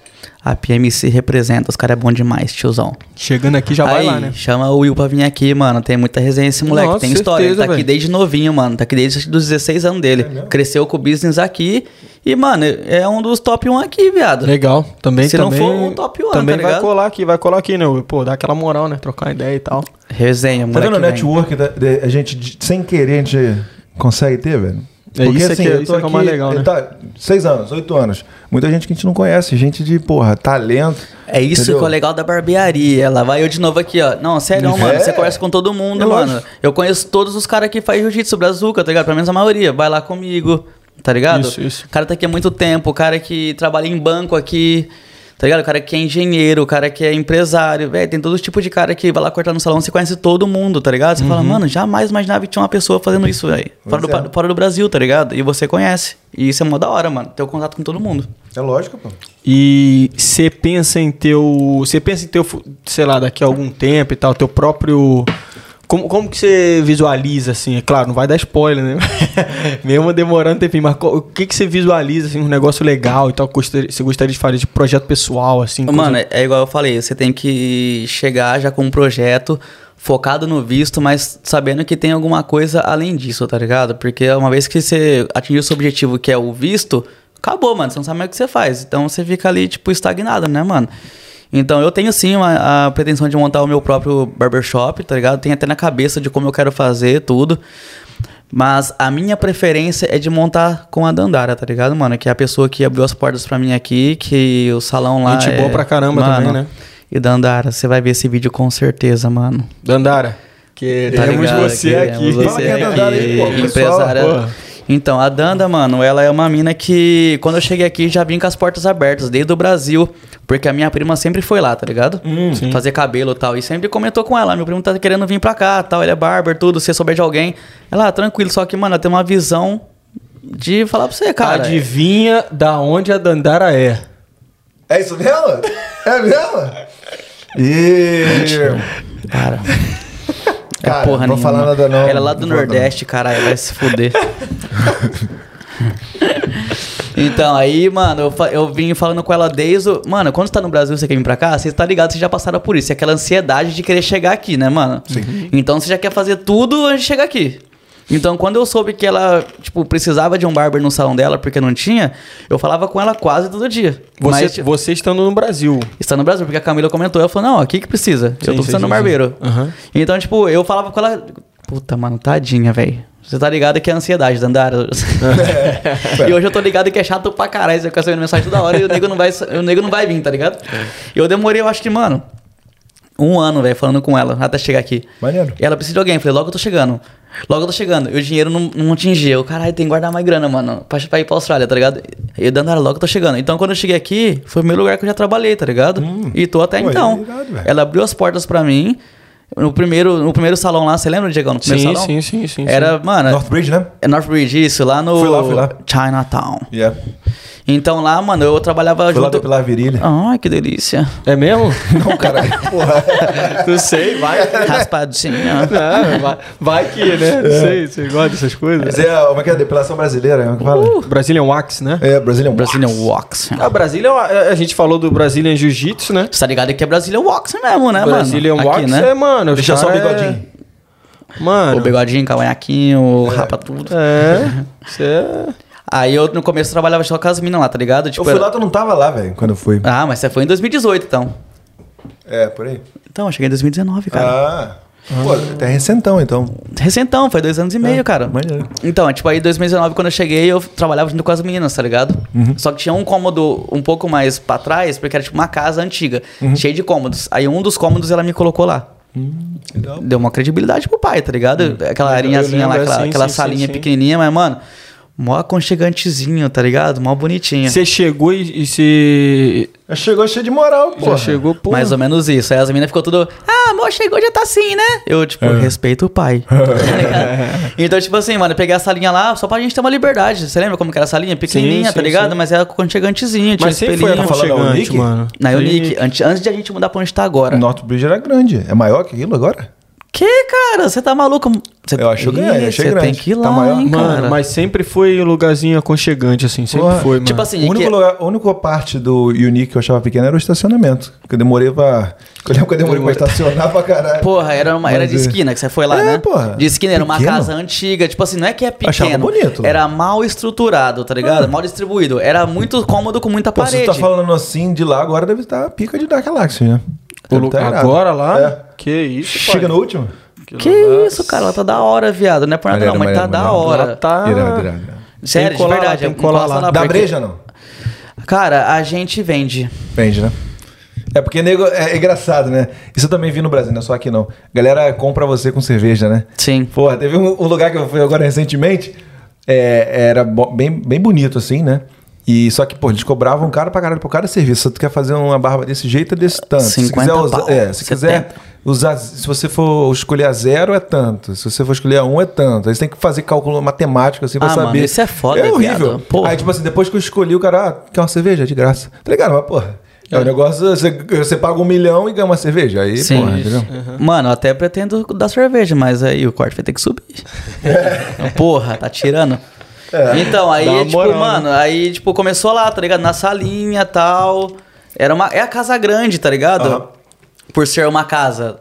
a PMC representa. Os caras é bom demais, tiozão. Chegando aqui já vai aí, lá, né? chama o Will pra vir aqui, mano. Tem muita resenha esse moleque. Nossa, tem história. Ele tá certeza, aqui desde novinho, mano. Tá aqui desde os 16 anos dele. Cresceu com o business aqui. E, mano, é um dos top 1 aqui, viado. Legal. Também, Se não também, for um top one, Também tá vai colar aqui, vai colar aqui, né? Pô, dá aquela moral, né? Trocar uma ideia e tal. Resenha, Tá moleque. vendo o network da, de- a gente, de- sem querer, a gente consegue ter, velho? É isso que- isso que é o mais legal, né? Tá, seis anos, oito anos. Muita gente que a gente não conhece, gente de, porra, talento. É isso entendeu? que é o legal da barbearia. Lá vai eu de novo aqui, ó. Não, sério, É. mano. Você conversa com todo mundo, É mano. lógico. Eu conheço todos os caras que faz jiu-jitsu, brazuca, tá ligado? Pelo menos a maioria. Vai lá comigo, tá ligado? Isso, isso. O cara tá aqui há muito tempo. O cara que trabalha em banco aqui. Tá ligado? O cara que é engenheiro, o cara que é empresário, velho. Tem todo tipo de cara que vai lá cortar no salão, você conhece todo mundo, tá ligado? Você Uhum. fala, mano, jamais imaginava que tinha uma pessoa fazendo isso, velho. Fora, do, é. fora do Brasil, tá ligado? E você conhece. E isso é mó da hora, mano. Ter o contato com todo mundo. É lógico, pô. E você pensa em ter o. Você pensa em fu- sei lá, daqui a algum tempo e tal, teu próprio. Como, como que você visualiza, assim? É claro, não vai dar spoiler, né? Mesmo demorando tempinho, mas o que, que você visualiza, assim, um negócio legal e tal, que você gostaria de fazer de projeto pessoal, assim? coisa- Mano, é, é igual eu falei, você tem que chegar já com um projeto focado no visto, mas sabendo que tem alguma coisa além disso, tá ligado? Porque uma vez que você atingir o seu objetivo, que é o visto, acabou, mano. Você não sabe mais o que você faz. Então você fica ali, tipo, estagnado, né, mano? Então eu tenho sim uma- a pretensão de montar o meu próprio barbershop, tá ligado? Tenho até na cabeça de como eu quero fazer tudo. Mas a minha preferência é de montar com a Dandara, tá ligado, mano? Que é a pessoa que abriu as portas pra mim aqui, que o salão lá. Gente é... boa pra caramba também, né? E Dandara, você vai ver esse vídeo com certeza, mano. Dandara, queremos Tá ligado? você Queremos aqui. Você Fala quem é a aqui, Dandara aí, pô, pessoal, empresária. porra. Então, a Danda, mano, ela é uma mina que, quando eu cheguei aqui, já vim com as portas abertas, desde o Brasil. Porque a minha prima sempre foi lá, tá ligado? Hum. Fazer cabelo e tal. E sempre comentou com ela: meu primo tá querendo vir pra cá, tal. Ele é barber, tudo. Se souber de alguém. Ela, ah, tranquilo. Só que, mano, ela tem uma visão de falar pra você, cara. Adivinha da onde a Dandara é? É isso mesmo? É mesmo? Cara. É Cara, porra não vou nenhuma. falar nada não. Ela é lá do Nordeste, caralho, vai se fuder. então, aí, mano, eu, eu vim falando com ela desde. o- Mano, quando você tá no Brasil você quer vir pra cá, você tá ligado, vocês já passaram por isso. É aquela ansiedade de querer chegar aqui, né, mano? Sim. Então você já quer fazer tudo antes de chegar aqui. Então, quando eu soube que ela, tipo, precisava de um barber no salão dela porque não tinha, eu falava com ela quase todo dia. Você, Mas, tipo, você estando no Brasil. está no Brasil, porque a Camila comentou. Ela falou, não, aqui que precisa. eu Sim, tô sim, precisando de um barbeiro. Aham. Então, tipo, eu falava com ela. Puta, mano, tadinha, velho. Você tá ligado que é ansiedade, Dandara. e hoje eu tô ligado que é chato pra caralho. Você fica recebendo mensagem toda hora e o nego não vai, o nego não vai vir, tá ligado? E eu demorei, eu acho que, mano, um ano, velho, falando com ela até chegar aqui. Maneiro. E ela precisa de alguém. Eu falei, logo eu tô chegando. Logo eu tô chegando. E o dinheiro não, não atingia. Eu, caralho, tem que guardar mais grana, mano. Pra, pra ir pra Austrália, tá ligado? E eu, Dandara, logo eu tô chegando. Então, quando eu cheguei aqui, foi o primeiro lugar que eu já trabalhei, tá ligado? e tô até Pô, então. é velho. ela abriu as portas pra mim. No primeiro, no primeiro salão lá, você lembra, Diego? No primeiro Sim, salão? sim, sim, sim, Era, mano, Northbridge, né? é Northbridge, isso, lá no Fui lá, fui lá. Chinatown. Yeah. Então lá, mano, eu trabalhava lá junto. depilar a virilha. Ai, que delícia. É mesmo? Não, caralho. Porra. Não sei, vai. Raspadinha. Não, vai, vai que, né? Não sei, você gosta dessas coisas. Mas é, como é que é? Depilação brasileira, é que fala? Uh. Brazilian Wax, né? É, Brazilian Brazilian Wax. A Brasília, a gente falou do Brazilian Jiu-Jitsu, né? Você tá ligado que é Brazilian Wax mesmo, né, Brazilian mano? Wax Aqui, né? é, mano. Deixa só o é- bigodinho. Mano. O bigodinho, cavanhaquinho, rapa tudo. É. Isso é. Aí eu no começo trabalhava só com as minas lá, tá ligado? Eu Tipo, fui era- lá, tu não tava lá, velho, quando eu fui. Ah, mas você foi em 2018, então. É, por aí. Então, eu cheguei em 2019, cara. Ah. Pô, até recentão, então. Recentão, foi dois anos e meio, cara. maneiro. Então, tipo, aí em 2019, quando eu cheguei, eu trabalhava junto com as meninas, tá ligado? Só que tinha um cômodo um pouco mais pra trás, porque era tipo uma casa antiga, cheia de cômodos. Aí um dos cômodos ela me colocou lá. Legal. Deu uma credibilidade pro pai, tá ligado? Aquela Eu arinhazinha lá, aquela, sim, aquela sim, salinha sim. pequenininha, mas, mano, Mó aconchegantezinho, tá ligado? Mó bonitinho. Você chegou e, e você. Já chegou cheio de moral, pô. Já chegou, pô. Mais ou menos isso. Aí as meninas ficou tudo, ah, amor, chegou, já tá assim, né? Eu, tipo, É. respeito o pai. Tá ligado? então, tipo assim, mano, eu peguei a salinha lá só pra gente ter uma liberdade. Você lembra como que era a salinha? Pequenininha, Sim, tá sim, ligado? sim. Mas era aconchegantezinho, tinha Mas sempre foi da aconchegante, Unique? mano. Na Unique, antes, antes de a gente mudar pra onde tá agora. North Bridge era grande. É maior que aquilo agora? Que, cara? Você tá maluco? Você... Eu acho que é, Ih, achei Você grande. tem que ir Tá lá, maior? hein, cara. Mano, mas sempre foi um lugarzinho aconchegante, assim. Sempre Porra. foi, mano. Tipo assim, O único que- lugar, a única parte do Unique que eu achava pequeno era o estacionamento. Que eu demorei pra. Eu lembro que eu demorei pra estacionar pra caralho. Porra, era, uma, era de é. esquina que você foi lá, É, né? porra. De esquina, era uma Pequeno. casa antiga. Tipo assim, não é que é Achava pequeno. bonito. Era mal estruturado, tá ligado? Ah. Mal distribuído. Era muito cômodo com muita Pô, se parede. você tá falando assim de lá, agora deve estar a pica de Dark Galaxy, né? Tá agora lá? É. Que isso, Chega no último? Que isso, cara? Ela tá da hora, viado. Não é por nada não, mas tá da hora. Tá... Irado, irado, irado. Sério, que colar de verdade. tem que colar encosta lá. Dá breja, não? Cara, a gente vende. Vende, né? É porque nego, é, é engraçado, né? Isso eu também vi no Brasil, não é só aqui não. Galera compra você com cerveja, né? Sim. Porra, teve um, um lugar que eu fui agora recentemente, é, era bem, bem bonito assim, né? E só que, pô, eles cobravam caro pra caralho por cada serviço. Se tu quer fazer uma barba desse jeito, é desse tanto. se 50 quiser usar, pau, é, se 70. quiser usar, se você for escolher a zero, é tanto. Se você for escolher a um, é tanto. Aí você tem que fazer cálculo matemático, assim, pra Ah, saber. mano, isso é foda, É horrível. Aí, tipo assim, depois que eu escolhi, o cara, ah, quer uma cerveja? É de graça. Tá ligado? Mas, porra. É um negócio, você, você paga um milhão e ganha uma cerveja. Aí, Sim. porra, entendeu? Mano, eu até pretendo dar cerveja, mas aí o corte vai ter que subir. Porra, tá tirando. Então, aí, tipo, moral, né? mano, aí, tipo, começou lá, tá ligado? Na salinha e tal. Era uma. É a casa grande, tá ligado? Aham. Por ser uma casa.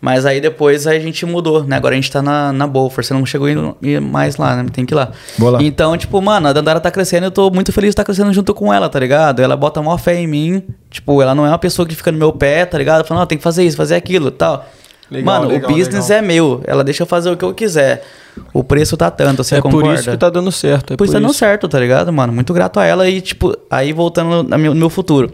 Mas aí depois a gente mudou, né? Agora a gente tá na, na Bolfor. Você não chegou a ir mais lá, né? Tem que ir lá. Lá. Então, tipo, mano, a Dandara tá crescendo e eu tô muito feliz de estar crescendo junto com ela, tá ligado? Ela bota maior fé em mim. Tipo, ela não é uma pessoa que fica no meu pé, tá ligado? Falando, ó, tem que fazer isso, fazer aquilo e tal. Legal, mano, legal, o business legal. é meu. Ela deixa eu fazer o que eu quiser. O preço tá tanto, você é concorda? por isso que tá dando certo. É Por isso tá dando certo, tá ligado, mano? Muito grato a ela e, tipo, aí voltando no meu, no meu futuro.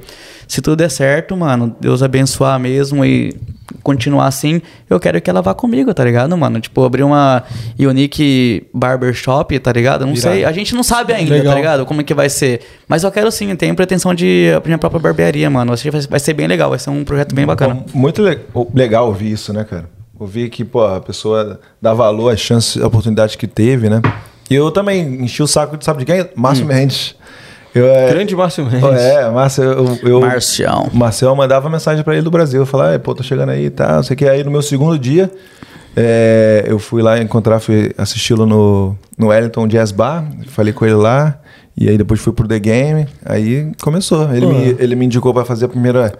Se tudo der certo, mano, Deus abençoar mesmo e continuar assim, eu quero que ela vá comigo, tá ligado, mano? Tipo, abrir uma Unique Barbershop, tá ligado? Não sei, a gente não sabe ainda, Legal. tá ligado? Como é que vai ser. Mas eu quero sim, tenho pretensão de abrir minha própria barbearia, mano. Acho que vai, ser bem legal, vai ser um projeto bem bacana. Muito le- legal ouvir isso, né, cara? Ouvir que, pô, a pessoa dá valor às chances, à oportunidade que teve, né? E eu também enchi o saco, de- sabe de quem? Márcio Mendes. Eu, é, Grande Márcio Mendes. Pô, É, Márcio, eu, eu, Marcião. o Marcel mandava mensagem pra ele do Brasil. Eu falava, "Ai, pô, tô chegando aí e tal, não sei o que. Aí no meu segundo dia, é, eu fui lá encontrar, fui assisti-lo no, no Wellington Jazz Bar, falei com ele lá, e aí depois fui pro The Game, aí começou. Ele, me, ele me indicou pra fazer a primeira,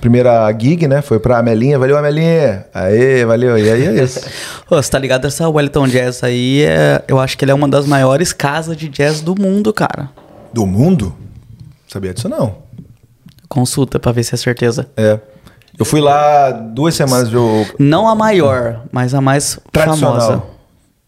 primeira gig, né? Foi pra Amelinha, valeu Amelinha, aê, valeu, e aí é isso. Ô, você tá ligado? Essa Wellington Jazz aí, é, eu acho que ele é uma das maiores casas de jazz do mundo, cara. Do mundo? Sabia disso não. Consulta pra ver se é certeza. É. Eu fui lá duas semanas de Não a maior, mas a mais tradicional. famosa.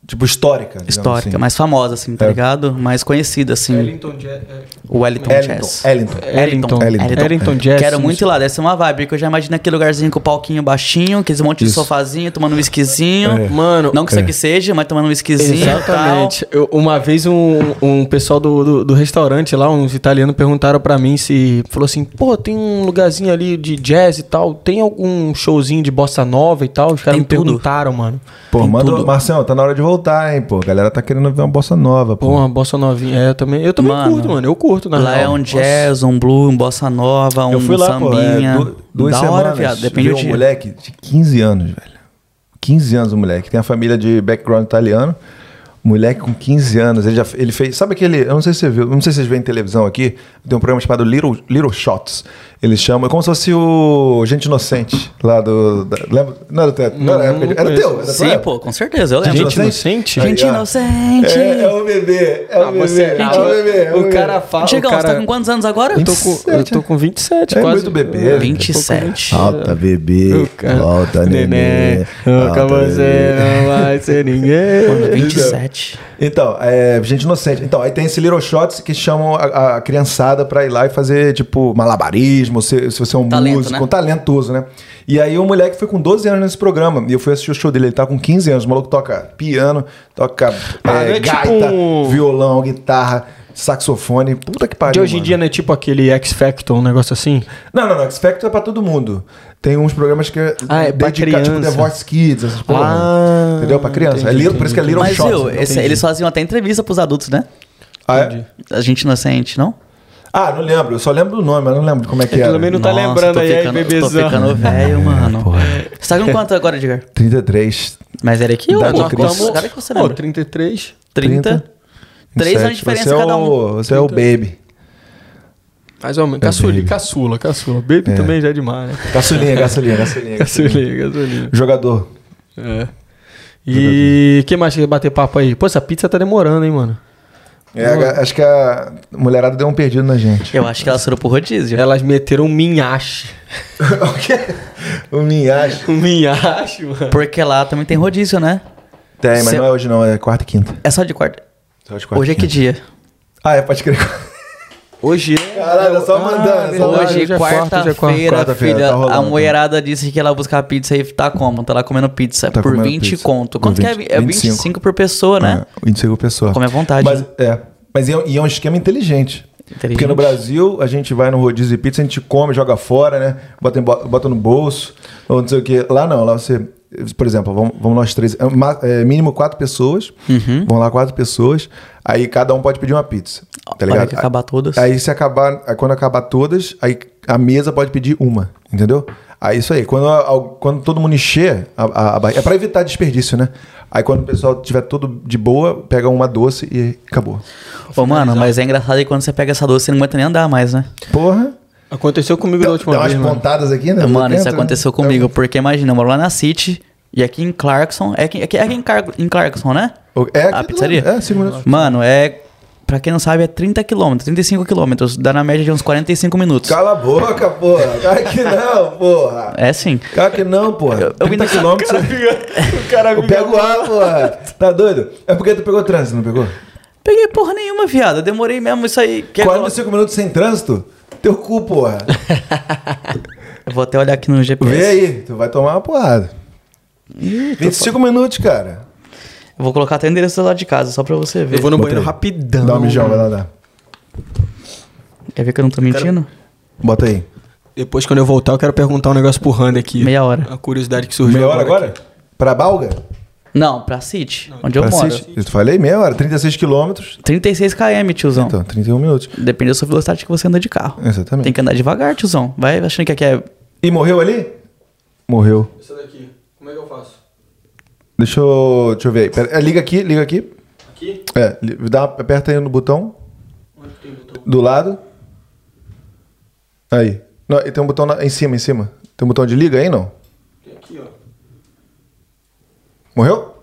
Tipo histórica. Histórica, assim. mais famosa, assim, tá É. ligado? Mais conhecida, assim. Wellington Jazz. O Wellington Ellington, Jazz. Ellington. Ellington. Ellington. Ellington Jazz. Quero muito ir lá, deve ser uma vibe, porque eu já imagino aquele lugarzinho com o palquinho baixinho, aqueles monte de Isso. sofazinho, tomando um whiskyzinho. É. Mano, Não que isso É. aqui seja, mas tomando um whiskyzinho Exatamente. Eu- uma vez um, um pessoal do, do, do restaurante lá, uns italianos, perguntaram pra mim se. Falou assim: pô, tem um lugarzinho ali de jazz e tal. Tem algum showzinho de bossa nova e tal? Os caras me tudo. perguntaram, mano. Pô, Tem manda. tudo. Marcelo, tá na hora de voltar, hein, pô. A galera tá querendo ver uma bossa nova, Pô, pô. uma bossa novinha. É, eu também, eu também Mano, curto, mano. Eu curto, na. Lá real. é um jazz, um blue, um bossa nova, um Eu fui lá, pô, é, sambinha. du- duas da semanas. hora, viado. Depende vi do um dia. moleque de 15 anos, velho. 15 anos o moleque. Tem a família de background italiano. Moleque com 15 anos, ele já ele fez. Sabe aquele. Eu não sei se você viu, não sei se vocês veem televisão aqui. Tem um programa chamado Little, Little Shots. Eles chamam. É como se fosse o Gente Inocente lá do. Da, lembra? Não era, do teatro, não, era, Não, época de- não era teu? Era Sim, pô, com certeza, eu lembro. Gente inocente? Gente inocente. É, é o bebê. É o Ah, bebê. você- é ah, o bebê. é o bebê. cara fala. Diegão, o cara... você tá com quantos anos agora? Eu tô com, eu 27, tô com 27, É quase. muito bebê. 27. Volta, bebê. O cara- Volta, neném. Nunca Volta, você bebê. não vai ser ninguém. Mano, 27. Inocente. Então, é, gente inocente. Então, aí tem esse Little Shots que chamam a, a criançada pra ir lá e fazer, tipo, malabarismo, se, se você é um Talento, músico, né? um talentoso, né? E aí o moleque foi com 12 anos nesse programa. E eu fui assistir o show dele, ele tá com 15 anos. O maluco toca piano, toca Ah, é, é tipo gaita, um- violão, guitarra, saxofone. Puta que pariu. De hoje em mano. dia não é tipo aquele X Factor, um negócio assim? Não, não, não. X Factor é pra todo mundo. Tem uns programas que é, Ah, é pra dedica- tipo. The Voice Kids, essas porra. Ah, entendeu? Pra criança. entendi, é little, por isso que é Little Mas, Shots. viu, entendeu? esse- eles faziam até entrevista pros adultos, né? Ah, é? A gente inocente, não? Ah, não lembro. Eu só lembro do nome, mas não lembro de como é que É, era. também não tá Nossa, lembrando tô aí, aí, ficando, Tô bebezão. ficando velho, mano. Você tá com quanto agora, Edgar? 33. Mas era aqui ou não? Quantos- Cara que você Pô, lembra? 33. 30. Três anos de diferença você é cada o, um. Você é o baby. Mais ou menos. Caçula, baby. caçula, caçula. Baby É. também já é demais, né? Gasolinha, gasolinha, gasolinha. Gasolinha, gasolinha. Jogador. É. E o que mais que quer bater papo aí? Pô, essa pizza tá demorando, hein, mano? É, a- acho que a mulherada deu um perdido na gente. Eu acho que elas foram pro rodízio. Elas meteram um minhache. o quê? O Minhage. Um minhache, mano. Porque lá também tem rodízio, né? Tem, mas Cê- não é hoje não, é quarta e quinta. É só de quarta. Só de quarta Hoje e é que dia? Ah, é, pode crer. Hoje é. Caralho, é só mandando, é verdade, mandando. Hoje, hoje é quarta, é quarta. quarta-feira, Quarta-feira, filha, tá rolando, a tá. mulherada disse que ia lá buscar pizza e tá como? Tá lá comendo pizza Tá por comendo 20 pizza. conto. Por Quanto que é? 20, É 25. 25 por pessoa, né? É, 25 pessoas. Come à vontade. Mas, é. Mas é, e é um esquema inteligente. Inteligente. Porque no Brasil, a gente vai no rodízio de pizza, a gente come, joga fora, né? Bota, em bo- bota no bolso, ou não sei o quê. Lá não, lá você... Por exemplo, vamos, vamos nós três. É, é mínimo quatro pessoas. Uhum. Vão lá quatro pessoas. Aí cada um pode pedir uma pizza. Tá ligado? que acabar todas. Aí se acabar, aí quando acabar todas, aí a mesa pode pedir uma, entendeu? Aí isso aí, quando, a- quando todo mundo encher, a, a, a barriga- é pra evitar desperdício, né? Aí quando o pessoal tiver tudo de boa, pega uma doce e acabou. Ô, mano, mas é engraçado que quando você pega essa doce, você não aguenta nem andar mais, né? Porra. Aconteceu comigo da Dá, última dá umas vez, mano. pontadas aqui, né? Mano, isso Dentro, aconteceu né? comigo, porque imagina, eu moro lá na City e aqui em Clarkson. É aqui, é aqui, é aqui em, Car- em Clarkson, né? É aqui a pizzaria? lado, É, cinco minutos. Mano, é. Pra quem não sabe, é 30 km, 35 km. Dá na média de uns 45 minutos. Cala a boca, porra. Cara que não, porra. É sim. Cara que não, porra. Eu- eu vim 30 daqui- quilômetros. O cara Eu pego ar, porra. Tá doido? É porque tu pegou trânsito, não pegou? Peguei porra nenhuma, viado. Eu demorei mesmo isso aí. Que 45 minutos sem trânsito? Teu cu, porra. Eu vou até olhar aqui no GPS. Vê aí, tu vai tomar uma porrada. 25 minutos, cara. Eu vou colocar até o endereço lá de casa, só pra você ver. Eu vou no Bota banheiro aí. rapidão. Dá um mijão, vai lá dar. Quer ver que eu não tô mentindo? Bota aí. Depois, quando eu voltar, eu quero perguntar um negócio pro Randy aqui. Meia hora. A curiosidade que surgiu Meia hora agora? aqui. Pra Balga? Não, pra City, onde eu Pra moro. City? Eu falei meia hora, 36 quilômetros. 36 km, tiozão. Então, 31 minutos. Depende da sua velocidade que você anda de carro. Exatamente. Tem que andar devagar, tiozão. Vai achando que aqui é. E morreu ali? Morreu. Essa daqui, como é que eu faço? Deixa eu, deixa eu ver aí. Pera- é, liga aqui, liga aqui. Aqui? É, dá, aperta aí no botão Onde tem botão? do lado. Aí. Não, e tem um botão na- em cima, em cima. Tem um botão de liga aí, não? Morreu?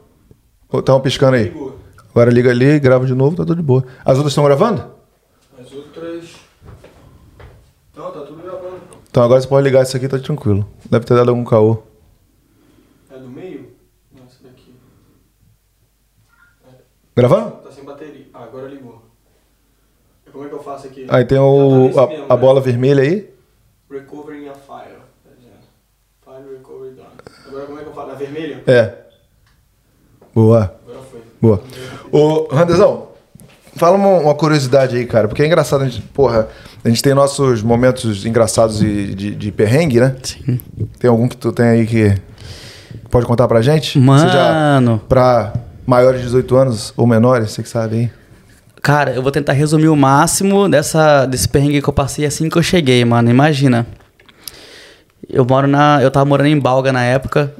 Estão piscando aí. Ligou. Agora liga ali, grava de novo, tá tudo de boa. As outras estão gravando? As outras... Não, tá tudo gravando. Então agora você pode ligar isso aqui, tá tranquilo. Deve ter dado algum caô. É do meio? Não, essa daqui. Gravando? Tá sem bateria. Ah, agora ligou. Como é que eu faço aqui? Aí tem Já o, tá nesse mesmo, a, a né? bola vermelha aí. Recovering a file. Tá dizendo. File recovery done. Agora como é que eu faço? Na vermelha? É. Boa. Agora foi. Boa. Ô, Randezão, fala uma, uma curiosidade aí, cara, porque é engraçado, a gente, porra, a gente tem nossos momentos engraçados e de, de perrengue, né? Sim. Tem algum que tu tem aí que pode contar pra gente? Mano. Seja pra maiores de 18 anos ou menores, você que sabe aí. Cara, eu vou tentar resumir o máximo dessa, desse perrengue que eu passei assim que eu cheguei, mano. Imagina. Eu moro na. Eu tava morando em Balga na época.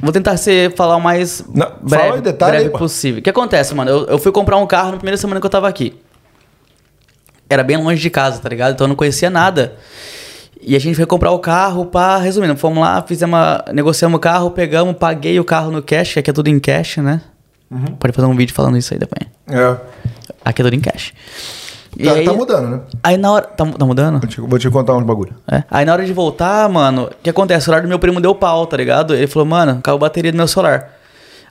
Vou tentar ser, falar o mais Não, fala breve, em detalhe breve aí, possível. O que acontece, mano? Eu, eu fui comprar um carro na primeira semana que eu tava aqui. Era bem longe de casa, tá ligado? Então eu não conhecia nada. E a gente foi comprar o carro, pá, resumindo, fomos lá, fizemos uma, negociamos o carro, pegamos, paguei o carro no cash, que aqui é tudo em cash, né? Uhum. Pode fazer um vídeo falando isso aí depois. É. Aqui é tudo em cash. E Tá, aí, tá mudando, né? aí na hora. Tá, tá mudando? Vou te, vou te contar uns bagulho. É. Aí na hora de voltar, mano, o que acontece? O celular do meu primo deu pau, tá ligado? Ele falou, mano, caiu a bateria do meu celular.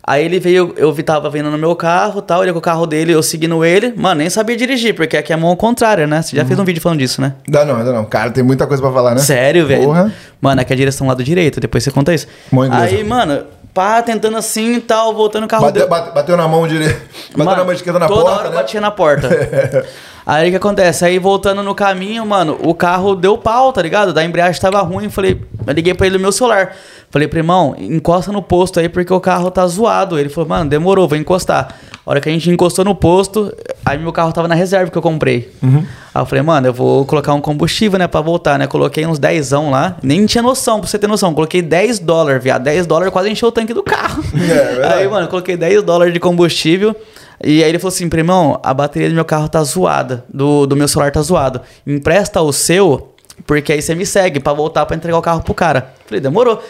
Aí ele veio, eu tava vindo no meu carro tal, ele com o carro dele, eu seguindo ele. Mano, nem sabia dirigir, porque aqui é a mão ao contrário, né? Você já fez um vídeo falando disso, né? Dá não, dá não. Cara, tem muita coisa pra falar, né? Sério, velho? Porra. Mano, aqui é a direção lado direito, depois você conta isso. Mão inglesa. Aí, mano, pá, tentando assim e tal, voltando o carro Bateu, dele. bate- bateu na mão direita. Bateu Mano, na mão esquerda na toda porta, hora né? batia na porta. Aí o que acontece? Aí voltando no caminho, mano, o carro deu pau, tá ligado? Da embreagem tava ruim. Falei, eu liguei pra ele no meu celular. Falei, primão, encosta no posto aí porque o carro tá zoado. Ele falou, mano, demorou, vou encostar. A hora que a gente encostou no posto, aí meu carro tava na reserva que eu comprei. Uhum. Aí eu falei, mano, eu vou colocar um combustível, né, pra voltar, né? Coloquei uns 10 lá. Nem tinha noção, pra você ter noção. Coloquei 10 dólares, viado. 10 dólares quase encheu o tanque do carro. É, verdade. aí, mano, coloquei 10 dólares de combustível. E aí ele falou assim, primão, a bateria do meu carro tá zoada, do, do meu celular tá zoado. Empresta o seu, porque aí você me segue pra voltar pra entregar o carro pro cara. Falei, demorou.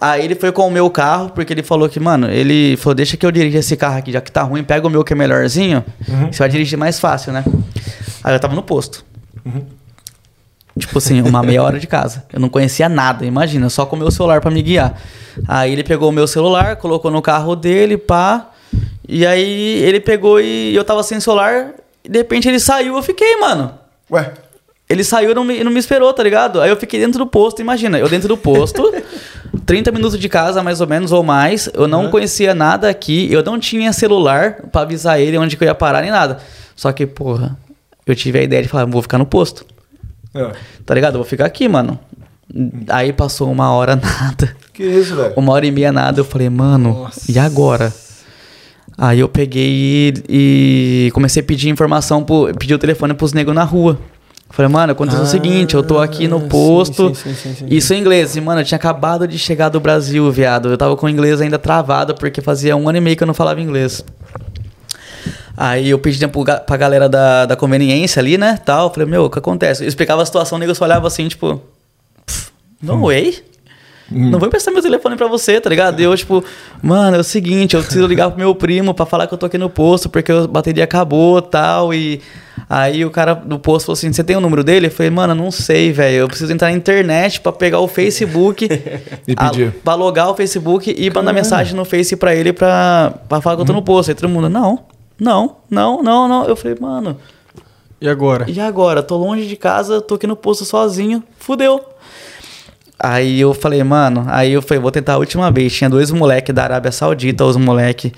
Aí ele foi com o meu carro, porque ele falou que, mano, ele falou, deixa que eu dirija esse carro aqui, já que tá ruim, pega o meu que é melhorzinho, você vai dirigir mais fácil, né? Aí eu tava no posto. Tipo assim, uma meia hora de casa. Eu não conhecia nada, imagina, só com o meu celular pra me guiar. Aí ele pegou o meu celular, colocou no carro dele, pá. E aí ele pegou e eu tava sem celular. E de repente ele saiu, eu fiquei, mano. Ué, Ele saiu e não me, não me esperou, tá ligado? Aí eu fiquei dentro do posto, imagina, eu dentro do posto, 30 minutos de casa, mais ou menos, ou mais. Eu não conhecia nada aqui, eu não tinha celular pra avisar ele onde que eu ia parar nem nada. Só que, porra, eu tive a ideia de falar, vou ficar no posto. é. Tá ligado? Eu vou ficar aqui, mano. Aí passou uma hora nada. que isso, velho? Uma hora e meia nada. Eu falei, mano, Nossa. e agora? Aí eu peguei e, e comecei a pedir informação, pro, pedir o telefone pros negros na rua. Falei, mano, aconteceu o seguinte, eu tô aqui no Ah, posto. sim, sim, sim, sim. Isso em inglês. E, mano, eu tinha acabado de chegar do Brasil, viado. Eu tava com o inglês ainda travado, porque fazia um ano e meio que eu não falava inglês. Aí eu pedi tempo pra galera da, da conveniência ali, né? Tal. Falei, meu, o que acontece? Eu explicava a situação, o nego só olhava assim, tipo. "Pff, No way? Não vou emprestar meu telefone pra você, tá ligado? E eu, tipo, mano, é o seguinte, eu preciso ligar pro meu primo pra falar que eu tô aqui no posto, porque a bateria acabou tal. E aí o cara do posto falou assim: você tem o número dele? Eu falei, mano, não sei, velho. Eu preciso entrar na internet pra pegar o Facebook E pedir. a- pra logar o Facebook e mandar mensagem no Face pra ele pra, pra falar que eu tô no posto. Aí todo mundo, não, não, não, não, não. Eu falei, mano, E agora? e agora? Tô longe de casa, tô aqui no posto sozinho, fudeu. Aí eu falei, mano, aí eu falei, vou tentar a última vez. Tinha dois moleques da Arábia Saudita, os moleque.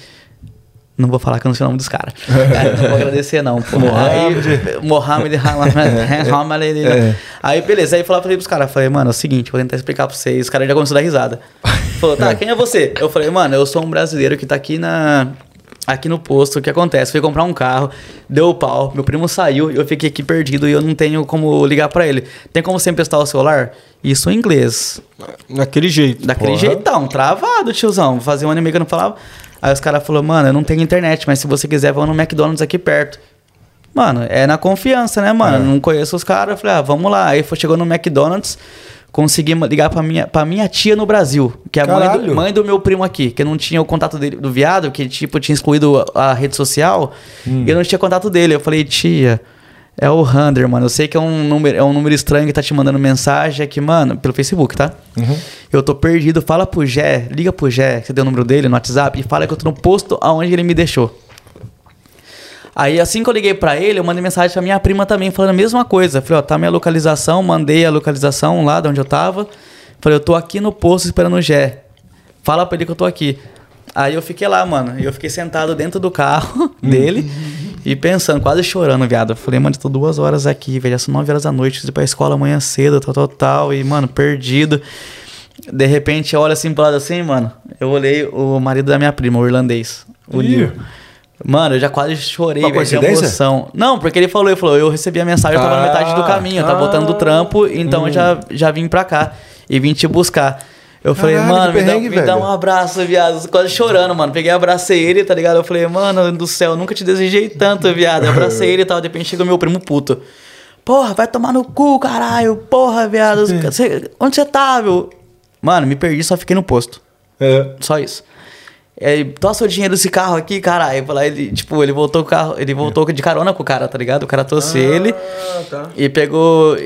Não vou falar que eu não sei o nome dos caras. Não vou agradecer, não. Pô. Mohamed Mohamed. É. Aí, beleza. Aí eu falei pros caras, falei, mano, é o seguinte, vou tentar explicar pra vocês. Os caras já começaram a dar risada. Falou, tá, quem é você? Eu falei, mano, eu sou um brasileiro que tá aqui na. Aqui no posto, o que acontece? Fui comprar um carro, deu pau, meu primo saiu, eu fiquei aqui perdido e eu não tenho como ligar pra ele. Tem como você emprestar o celular? Isso em inglês. Daquele jeito. Daquele Porra. jeitão, travado, tiozão. Fazia um ano e meio que eu não falava. Aí os caras falaram, mano, eu não tenho internet, mas se você quiser, vamos no McDonald's aqui perto. Mano, é na confiança, né, mano? É. Não conheço os caras. Eu falei, ah, vamos lá. Aí chegou no McDonald's, consegui ligar pra minha, pra minha tia no Brasil, que é a mãe do, mãe do meu primo aqui, que eu não tinha o contato dele, do viado, que tipo, tinha excluído a, a rede social, Hum. e eu não tinha contato dele. Eu falei, tia. É o Hunter, mano. Eu sei que é um número, é um número estranho que tá te mandando mensagem aqui, mano, pelo Facebook, tá? Uhum. Eu tô perdido. Fala pro Gé, liga pro que você deu o número dele no WhatsApp, e fala que eu tô no posto aonde ele me deixou. Aí assim que eu liguei pra ele, eu mandei mensagem pra minha prima também, falando a mesma coisa. Falei, ó, tá minha localização, mandei a localização lá de onde eu tava. Falei, eu tô aqui no posto esperando o Gé. Fala pra ele que eu tô aqui. Aí eu fiquei lá, mano. E eu fiquei sentado dentro do carro dele e pensando, quase chorando, viado. Eu falei, mano, tô duas horas aqui, velho. São nove horas da noite, preciso ir pra escola amanhã cedo, tal, tal, tal. E, mano, perdido. De repente, eu olho assim pro lado assim, mano. Eu olhei o marido da minha prima, o irlandês. O Ih. Nil. Mano, eu já quase chorei, Uma velho, de emoção. Não, porque ele falou, ele falou, eu recebi a mensagem, eu tava na metade do Ah, caminho, eu tava voltando do ah, trampo, então eu já, já vim pra cá e vim te buscar. Eu falei, Caralho, mano, me dá, me dá um abraço, viado. Quase chorando, mano. Peguei, abracei ele, tá ligado? Eu falei, mano, do céu, nunca te desejei tanto, viado. Eu abracei ele e tal. De repente chegou meu primo puto. Porra, vai tomar no cu, caralho. Porra, viado. Cê- onde você tá, meu? Mano, me perdi, só fiquei no posto. É. Só isso. É, tossa o dinheiro desse carro aqui, caralho. Lá ele, tipo, ele voltou o carro, ele voltou de carona com o cara, tá ligado? O cara trouxe ele tá. e pegou.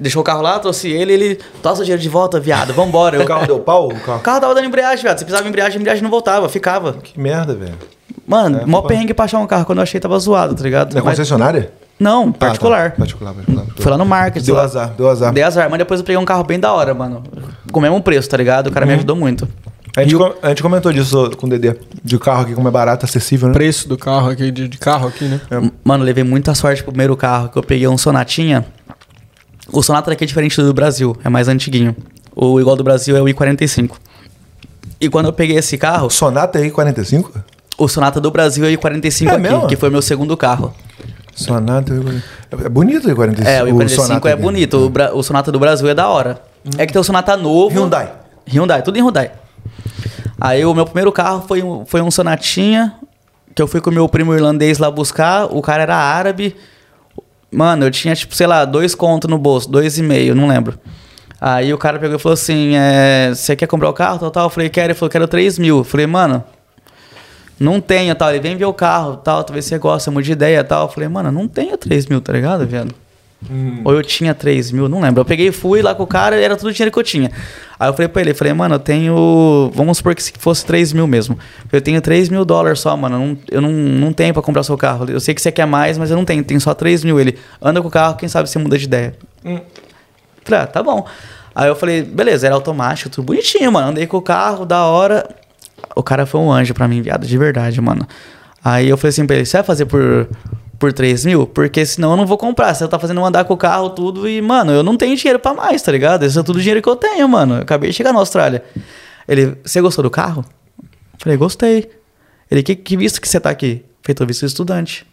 Deixou o carro lá, trouxe ele, ele. Tossa o dinheiro de volta, viado. Vambora. Eu, O carro deu pau? O carro... o carro tava dando embreagem, viado. Você precisava de embreagem, a embreagem não voltava, ficava. Que merda, velho. Mano, É, mó perrengue pra achar um carro quando eu achei tava zoado, tá ligado? É Mas- concessionária? Não, particular. Ah, tá. Particular, particular. Foi lá no market. Deu lá. azar, deu azar. Dei azar, mas depois eu peguei um carro bem da hora, mano. Com o mesmo preço, tá ligado? O cara Uhum. me ajudou muito. A gente, com- a gente comentou disso com o Dedê. De carro aqui como é barato, acessível, né? Preço do carro aqui, de, de carro aqui, né? Mano, levei muita sorte pro primeiro carro, que eu peguei um Sonatinha. O Sonata daqui é diferente do do Brasil, é mais antiguinho. O igual do Brasil é o I45. E quando eu peguei esse carro, Sonata aí 45? o Sonata do Brasil é o I45 É aqui, mesmo? que foi meu segundo carro. Sonata É bonito o I45. É, o I45 Sonata é bonito, o, Bra- o Sonata do Brasil é da hora. É que tem o Sonata novo. Hyundai. Hyundai, tudo em Hyundai. Aí o meu primeiro carro foi um, foi um Sonatinha, que eu fui com o meu primo irlandês lá buscar. O cara era árabe. Mano, eu tinha, tipo, sei lá, dois contos no bolso, dois e meio, não lembro. Aí o cara pegou e falou assim: é, Você quer comprar o carro? Tal, tal. Eu falei: Quero. Ele falou: Quero 3 mil. Eu falei: Mano, não tenho, tal. Ele vem ver o carro, tal. Talvez você goste, mude de ideia, tal. Eu falei: Mano, não tenho 3 mil, tá ligado, viado? Ou eu tinha 3 mil, não lembro. Eu peguei e fui lá com o cara e era tudo o dinheiro que eu tinha. Aí eu falei pra ele, falei, mano, eu tenho. Vamos supor que se fosse 3 mil mesmo. Eu tenho 3 mil dólares só, mano. Não- eu não, não tenho pra comprar seu carro. Eu sei que você quer mais, mas eu não tenho. Tenho só 3 mil. Ele anda com o carro, quem sabe você muda de ideia. Falei, ah, tá bom. Aí eu falei, beleza, era automático, tudo bonitinho, mano. Andei com o carro, da hora. O cara foi um anjo pra mim, viado, de verdade, mano. Aí eu falei assim pra ele, você vai fazer por, por 3 mil? Porque senão eu não vou comprar. Você tá fazendo andar com o carro, tudo, e, mano, eu não tenho dinheiro pra mais, tá ligado? Esse é tudo dinheiro que eu tenho, mano. Eu acabei de chegar na Austrália. Ele, você gostou do carro? Falei, gostei. Ele, que, que visto que você tá aqui? Feito visto estudante.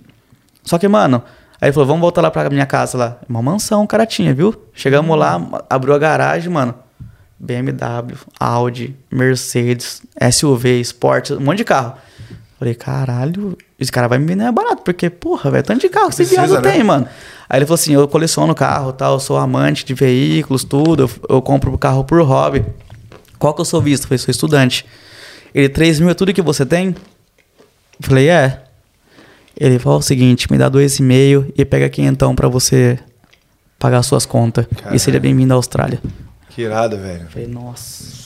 Só que, mano, aí ele falou, vamos voltar lá pra minha casa lá. Uma mansão o cara tinha, viu? Chegamos lá, abriu a garagem, mano. BMW, Audi, Mercedes, SUV, Sport, um monte de carro. Falei, caralho, esse cara vai me vender barato, porque, porra, velho, tanto de carro que esse viado né? tem, mano. Aí ele falou assim, eu coleciono carro, tal, eu sou amante de veículos, tudo, eu, eu compro carro por hobby. Qual que eu sou visto? Eu falei, sou estudante. Ele, 3 mil é tudo que você tem? Falei, é. Ele falou o seguinte, me dá dois e meio e pega quinhentão pra você pagar suas contas. E seja bem-vindo à Austrália. Que irado, velho. Falei, nossa,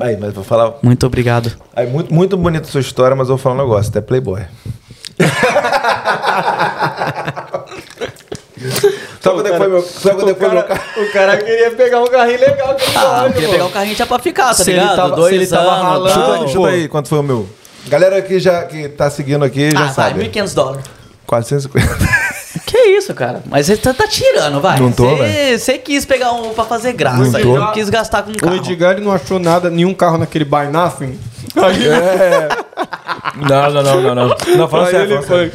Aí, mas vou falar. muito obrigado. Aí, muito, muito bonita a sua história, mas eu vou falar um negócio. Até Playboy. Sabe quando é que foi meu, sabe quando é foi meu carro? o cara queria pegar um carrinho legal que Ah, eu queria pegar um carrinho já pra ficar, tá Se ele ligado? tava- Dois se ele tava anos, ralando, Chuta, chuta aí quanto foi o meu. Galera que já que tá seguindo aqui já Ah, sabe. 1.500 dólares. 450. Que isso, cara? Mas você tá, tá tirando, vai. Não tô, Você- quis pegar um pra fazer graça. Não tô. não quis gastar com um O carro. Edgar ele não achou nada, nenhum carro naquele Buy Nothing. Aí, Não, não, não, não, não. Não, falando aí sério, ele foi.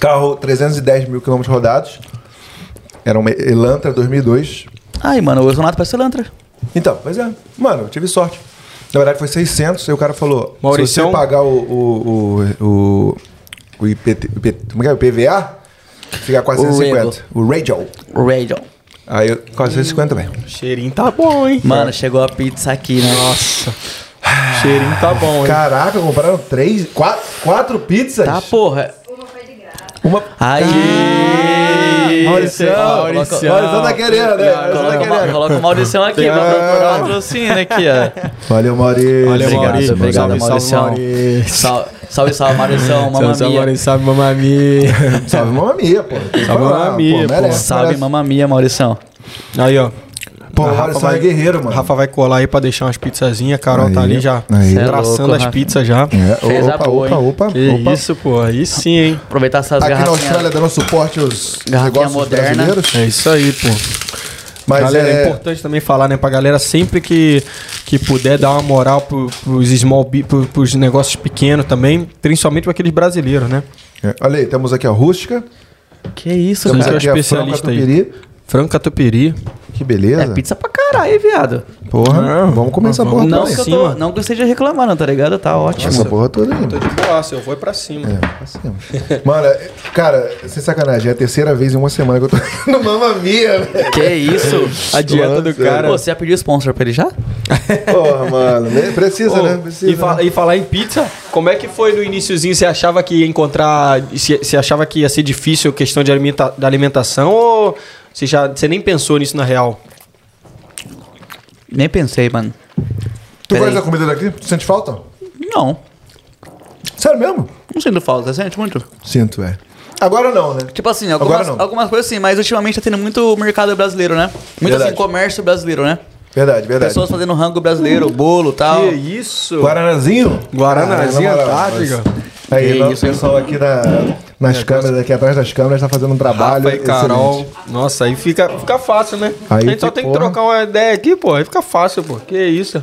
Carro 310 mil quilômetros rodados. Era uma Elantra 2002. Ai, mano, o Sonato parece Elantra. Então, pois é. Mano, eu tive sorte. Na verdade foi 600, aí o cara falou, se Mauricião? você pagar o o, o, o, o IPT, IPT como é que é? O PVA, fica 450. O radio. O Radio. Aí, eu- 450, velho. Cheirinho tá bom, hein? Mano, chegou a pizza aqui, né? Nossa. Cheirinho tá bom, hein? Caraca, compraram três, quatro, quatro pizzas? Tá, porra. Uma... Aí. Mauricião. Mauricião. Mauricião tá querendo, né? Mauricião tá Coloca, o Ma- querendo. coloca o Mauricião aqui, pra procurar patrocínio aqui, ó. Valeu, Maurício. Valeu, Obrigado, Maurício. obrigado, Salve, salve. Maurício. Salve, salve, salve Mauricião, Salve, mamma salve. Maurício, salve, mamamia. Salve, mamma mia, pô. Salve, falar, Mamma Mia, pô. merece, Salve, merece. mamma mia, Mauricião. Aí, ó. Pô, A o Maurício é guerreiro, mano. Rafa vai colar aí pra deixar umas pizzazinhas. A Carol Aí, tá ali já aí. É traçando louco, as Rafa. pizzas já. É, Fez a opa, boa, opa, hein? opa, Que opa. isso, pô. Aí sim, hein? Aproveitar essas Aqui na garrafinhas. Austrália dando suporte aos negócios moderna. brasileiros. É isso aí, pô. Mas galera, é... é, importante também falar, né, pra galera sempre que, que puder dar uma moral pro, pros small pro, pros negócios pequenos também, principalmente pra aqueles brasileiros, né? é, Olha aí, temos aqui a rústica. Que isso, Temos cara. aqui a especialista aí. Frango catupiry. Que beleza. É pizza pra caralho, viado. Porra, Não, vamos comer essa vamos- porra Não que, eu tô, cima. não que eu esteja reclamando, tá ligado? Tá ótimo. Essa porra toda aí. Tô de boaça, eu vou pra cima. É, pra cima. Mano, cara, sem sacanagem, é a terceira vez em uma semana que eu tô no Mamma Mia, velho. Que isso? A dieta do cara. Pô, você já pediu sponsor pra ele já? Porra, mano. Precisa, Ô, né? Precisa. e, fa- né? e falar em pizza, como é que foi no iniciozinho? Você achava que ia encontrar. Você você achava que ia ser difícil a questão de alimenta, da alimentação ou você, já, você nem pensou nisso na real? Nem pensei, mano. Tu Peraí. faz a comida daqui? Tu sente falta? Não. Sério mesmo? Não sinto falta, você sente muito? Sinto, é. Agora não, né? Tipo assim, Agora algumas, não. algumas coisas sim, mas ultimamente tá tendo muito mercado brasileiro, né? Muito Verdade. assim, comércio brasileiro, né? Verdade, verdade. Pessoas fazendo rango brasileiro, bolo e tal. isso? Guaranazinho? Guaranazinho Ah, na moral, Antártica. Aí, Que o pessoal aqui na, nas câmeras, aqui atrás das câmeras, tá fazendo um trabalho. Rafa e Carol. excelente. Nossa, aí fica, fica fácil, né? Aí a gente só que tem que porra. trocar uma ideia aqui, pô. Aí fica fácil, pô. Que isso?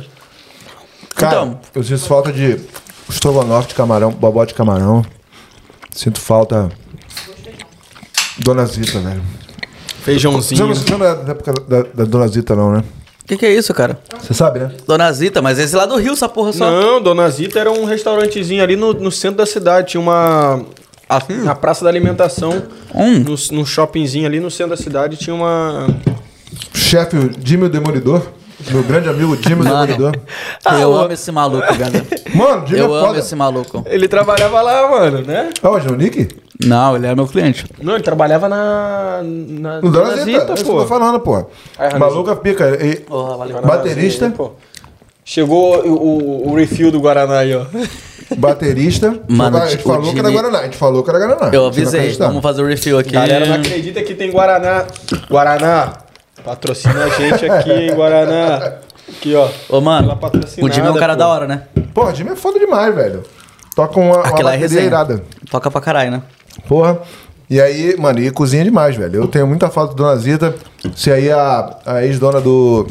Cara, Então. eu sinto falta de estrogonofe de camarão, bobó de camarão. Sinto falta. Dona Zita, velho. Feijãozinho. você não é da época da, da Dona Zita, não, né? O que, que é isso, cara? Você sabe, né? Dona Zita, mas esse lá do Rio, essa porra só. Não, Dona Zita era um restaurantezinho ali no, no centro da cidade. Tinha uma. Assim? Na Praça da Alimentação. Hum. No, no shoppingzinho ali no centro da cidade tinha uma. Chefe o Jimmy o Demolidor. Meu grande amigo Jimmy o Mano. Demolidor. eu Ah, amo esse maluco, cara. Mano, Jimmy eu é amo esse maluco. Ele trabalhava lá, mano, né? Aonde, no Nick? Não, ele era meu cliente. Não, ele trabalhava na. na No Dona Zita, é que eu tô falando, pô. Aí, Ranazita. Maluca pica. E, valeu. baterista, Pô. Chegou o, o, o refill do Guaraná aí, ó. baterista. Mano, a gente falou que era Guaraná. A gente falou que era Guaraná. Eu não avisei, vamos fazer o refill aqui. Galera não acredita que tem Guaraná. Guaraná, patrocina a gente aqui, hein, Guaraná. Aqui, ó. Ô, mano, o Jimmy é um cara pô. da hora, né? Porra, Jimmy é foda demais, velho. Toca uma, uma Aquela é bateria resenha. irada. Toca pra caralho, né? Porra. E aí, mano, e cozinha demais, velho. Eu tenho muita falta do Dona Zita. Se aí a, a ex-dona do.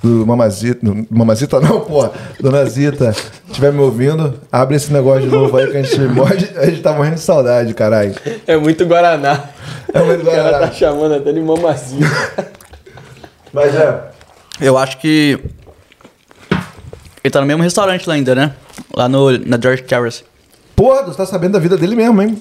Do Mamazita. do Mamazita não, porra. Dona Zita, estiver me ouvindo, abre esse negócio de novo aí que a gente morre. A gente tá morrendo de saudade, caralho. É muito Guaraná. É muito O cara Guaraná. tá chamando até de mamazinho. Mas é. Eu acho que. Ele tá no mesmo restaurante lá ainda, né? Lá no, na George Terrace. Porra, tu tá sabendo da vida dele mesmo, hein?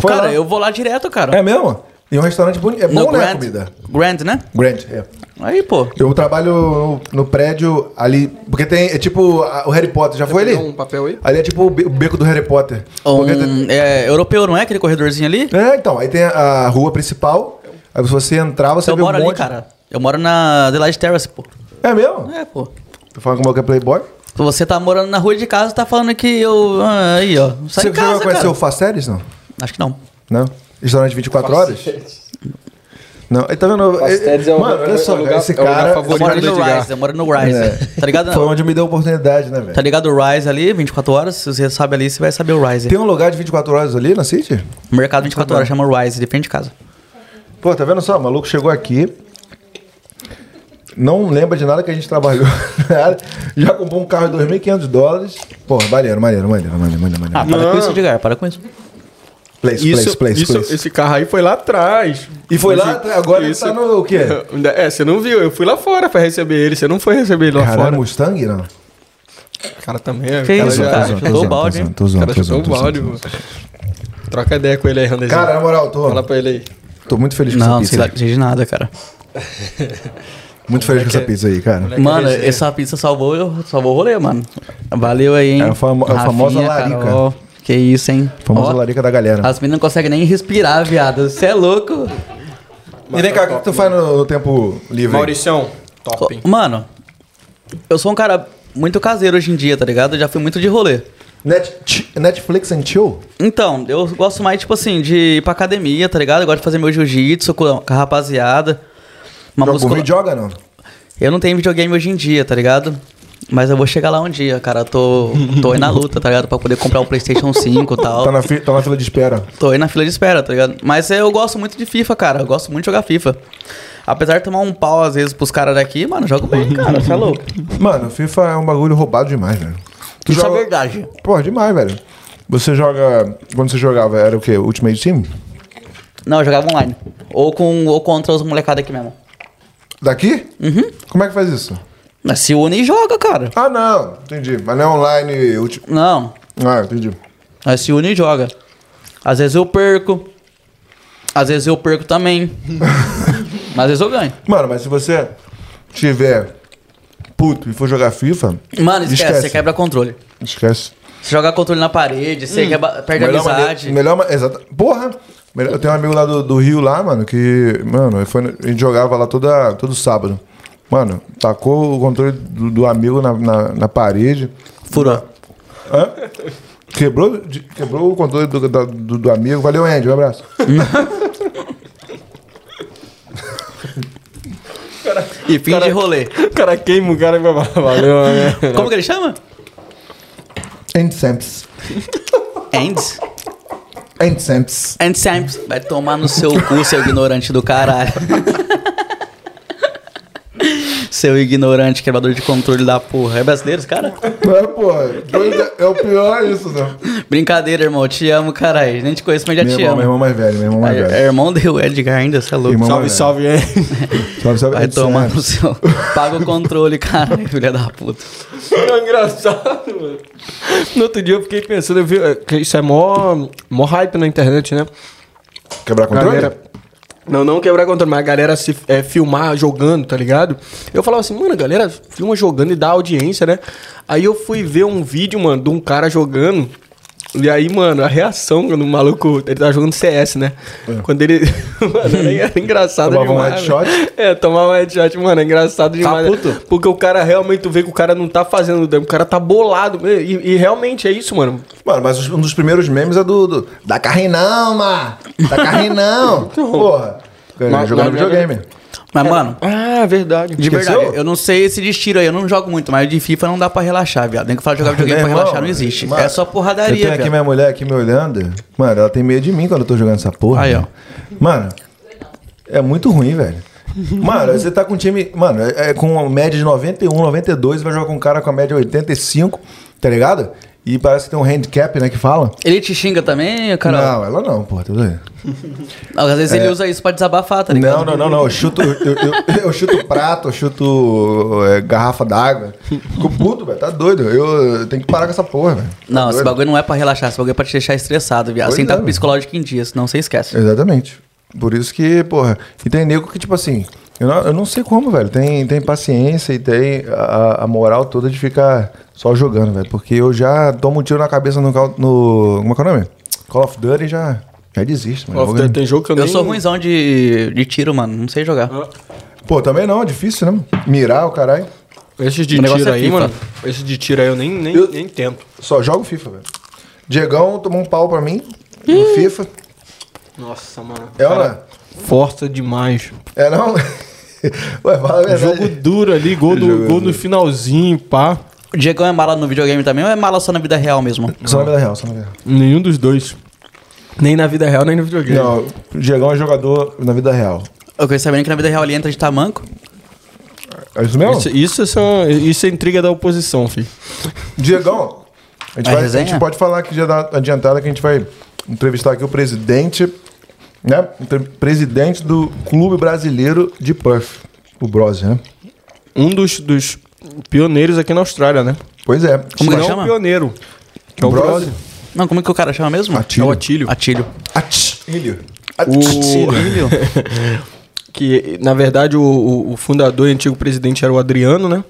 Cara, lá. eu vou lá direto, cara. É mesmo? E um restaurante bonito. É no bom, né, a Grand, comida? Grand, né? Grant, é. Aí, pô. Eu trabalho no, no prédio ali. Porque tem. É tipo a- o Harry Potter. Já foi ali? um papel aí? Ali é tipo o be- o beco do Harry Potter. Porque tem- Um, é, europeu, não é? Aquele corredorzinho ali? É, então. Aí tem a, a rua principal. Aí se você entrar, você eu vê um moro monte. ali, cara. Eu moro na Adelaide Terrace, pô. É mesmo? É, pô. Tô falando como é que é Playboy? Você tá morando na rua de casa, tá falando que eu. Ah, aí, ó. Sai você de casa, já conheceu o Faceres, não? Acho que não. Não? Restaurante 24 horas? Não. Aí tá vendo? Faceres é o- Mano, olha é só, lugar- esse é cara. Eu favorito. moro no. Rise, eu moro no Rise. É. Tá ligado? Foi onde me deu a oportunidade, né, velho? Tá ligado o Rise ali, 24 horas? Se você sabe ali, você vai saber o Rise. Tem um lugar de 24 horas ali na City? O mercado 24 horas chama Rise, de frente de casa. Pô, tá vendo só? O maluco chegou aqui. Não lembra de nada que a gente trabalhou. Já comprou um carro de 2.500 dólares. Pô, maneiro, maneiro, maneiro, maneiro, maneiro. Ah, para Não. com isso, Edgar, para com isso. Place, Isso, place, place, isso, place. esse carro aí foi lá atrás. E foi lá, Esse- agora ele isso- tá no o quê? É, você não viu. Eu fui lá fora pra receber ele. Você não foi receber ele lá Caralho, fora. Mustang, não? O cara também é. Que cara isso, já- cara? Chutou o balde, hein? tô O zoando, cara chutou o balde. Troca ideia com ele aí, Randezinho. Cara, na moral, tô, Fala pra ele aí. tô muito feliz com Não, essa sei lá, pizza. de nada, cara. Muito feliz com essa pizza aí, cara. Mano, resenha. essa pizza salvou, salvou o rolê, mano. Valeu aí, hein? É a famo- é a famosa larica. Carol. Que isso, hein? Famosa larica da galera. As meninas não conseguem nem respirar, viado. Você é louco? E vem cá, o que tu faz no, no tempo livre? Mauricião, top, hein? Mano, eu sou um cara muito caseiro hoje em dia, tá ligado? Eu já fui muito de rolê. Net- Netflix and chill? Então, eu gosto mais, tipo assim, de ir pra academia, tá ligado? Eu gosto de fazer meu jiu-jitsu com com a rapaziada. Uma Joga, muscula... joga, não? Eu não tenho videogame hoje em dia, tá ligado? Mas eu vou chegar lá um dia, cara. Tô, tô aí na luta, tá ligado? Pra poder comprar um PlayStation 5 e tal. Tá na, fi- tá na fila de espera. Tô aí na fila de espera, tá ligado? Mas eu gosto muito de FIFA, cara. Eu gosto muito de jogar FIFA. Apesar de tomar um pau às vezes pros caras daqui, mano, eu jogo bem, cara. Você é louco? Mano, FIFA é um bagulho roubado demais, velho. Tu Isso joga... é verdade. Pô, demais, velho. Você joga. Quando você jogava, era o quê? Ultimate Team? Não, eu jogava online. Ou, com, ou contra os molecados aqui mesmo. Daqui? Uhum. Como é que faz isso? Mas se une e joga, cara. Ah, não. Entendi. Mas não é online. Ulti... Não. Ah, entendi. Mas se une e joga. Às vezes eu perco. Às vezes eu perco também. Mas às vezes eu ganho. Mano, mas se você tiver puto e for jogar FIFA, Mano, esquece, Esquece. você quebra controle. esquece. Você jogar controle na parede, você quebra, perde a Melhor amizade. maneira- melhor, exato. Porra! Eu tenho um amigo lá do, do Rio lá, mano, que, mano, foi, a gente jogava lá toda, todo sábado. Mano, tacou o controle do, do amigo na, na, na parede. Furou. Hã? Quebrou, de- quebrou o controle do, da- do, do amigo. Valeu, Andy. Um abraço. E fim de rolê. O cara queima o cara e vai falar, valeu, né? Como que ele chama? Andy Samps. Ends. Andy Samps. And Samps. Vai tomar no seu cu, seu ignorante do caralho. seu ignorante, quebrador de controle da porra. É brasileiro, esse cara? Não é, porra. É, é o pior isso, né? Brincadeira, irmão. Eu te amo, caralho. Nem te conheço, mas já Meu te irmão, amo. meu irmão mais velho, meu irmão mais É, é velho. irmão do Edgar ainda, você é louco. Irmão Salve, salve, hein? velho. Salve, salve, Vai Andy tomar no seu. Paga o controle, caralho, filha da puta. É engraçado, mano. No outro dia eu fiquei pensando, eu vi, é, isso é mó, mó hype na internet, né? Quebrar controle? Galera, não, não quebrar controle, mas a galera se é, filmar jogando, tá ligado? Eu falava assim, mano, a galera filma jogando e dá audiência, né? Aí eu fui ver um vídeo, mano, de um cara jogando. E aí, mano, a reação quando o maluco. Ele tava jogando CS, né? Quando ele. mano, era, engraçado Tomava um demais. headshot? né? É, tomava um headshot, mano, é engraçado demais. né? puto? Porque o cara realmente, tu vê que o cara não tá fazendo dano, o cara tá bolado. E, e realmente é isso, mano. Mano, mas um dos primeiros memes é do. do da carrinho não, mano! Da carrinho não! Porra! Jogando videogame. Mas, mano, Ah, verdade. de Esqueceu? verdade, eu não sei esse de tiro aí, eu não jogo muito, mas de FIFA não dá pra relaxar, viado. Nem que falar de jogar videogame pra irmão, relaxar não existe. mano, é só Eu porradaria, tenho aqui viado. minha mulher aqui me olhando. Mano, ela tem medo de mim quando eu tô jogando essa porra. Aí, ó. né? Mano, é muito ruim, velho. Mano, você tá com um time. Mano, é, é com uma média de 91, 92, vai jogar com um cara com a média de 85, tá ligado? E parece que tem um handicap, né? Que fala. Ele te xinga também, cara? Não, ela não, porra, tá doido? Às vezes ele usa isso pra desabafar, tá ligado? Não, não, não, não. Eu chuto, eu, eu- eu chuto prato, eu chuto é, garrafa d'água. Fico puto, velho. Tá doido. Eu, eu tenho que parar com essa porra, velho. Tá Não, esse doido? bagulho não é pra relaxar, esse bagulho é pra te deixar estressado, viado. Assim é, tá com o velho. psicológico em dia, senão você esquece. Exatamente. Por isso que, porra. E tem nego que, tipo assim, eu não, eu não sei como, velho. Tem, tem paciência e tem a, a moral toda de ficar só jogando, velho. Porque eu já tomo um tiro na cabeça no. no como é que é o nome? Call of Duty e já, já desisto, mano. Ó, tem, tem jogo que eu, Eu nem... sou ruimzão de, de tiro, mano. Não sei jogar. Pô, também não, é difícil, né? Mirar o caralho. Esses de tiro é aí, FIFA. mano. Esses de tiro aí eu nem, nem, Eu- nem tento. Só jogo FIFA, velho. Diegão tomou um pau pra mim no FIFA. Nossa, mano. É é? Força demais. É não? Ué, fala a verdade. Jogo duro ali, gol, do, Jogo gol duro. no finalzinho, pá. O Diegão é mala no videogame também ou é mala só na vida real mesmo? Só na vida real, só na vida real. Nenhum dos dois. Nem na vida real, nem no videogame. Não, o Diegão é jogador na vida real. Eu queria sabendo que na vida real ele entra de tamanco. É isso mesmo? Isso, isso, são, isso é intriga da oposição, filho. Diegão, a gente, Vai vai- a resenha? gente pode falar aqui já da adiantada que a gente vai entrevistar aqui o presidente, né? Presidente do Clube Brasileiro de Perth, o Brose, né? Um dos, dos pioneiros aqui na Austrália, né? Pois é. Como que chama? o pioneiro. Que é o Brose? Brose. Não, como é que o cara chama mesmo? Atílio. É o Atílio. Atílio. Atílio. Atílio. Que, na verdade, o, o- o fundador e antigo presidente era o Adriano, né?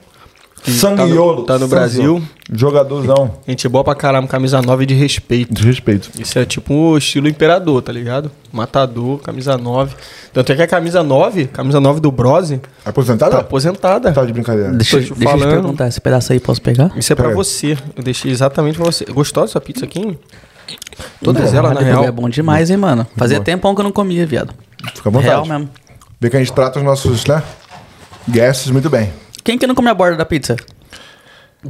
Que Sanguiolo. Tá no, tá no. Brasil. Jogadorzão. Gente boa pra caramba, camisa 9 de respeito. Desrespeito. Isso é tipo o estilo imperador, tá ligado? Matador, camisa 9. Tanto é que a camisa 9, camisa 9 do Brose, Aposentada? tá aposentada. Tá de brincadeira. Deixa, Tô te deixa eu te falando. perguntar, esse pedaço aí posso pegar? Isso é pra Pera aí. você. Eu deixei exatamente pra você. Gostou dessa pizza aqui? hein? Todas elas, na real. É bom demais, hein, mano? Fazia Boa. tempão que eu não comia, viado. Fica à vontade. Real mesmo. Vê que a gente trata os nossos, né? Guests muito bem. Quem que não come a borda da pizza?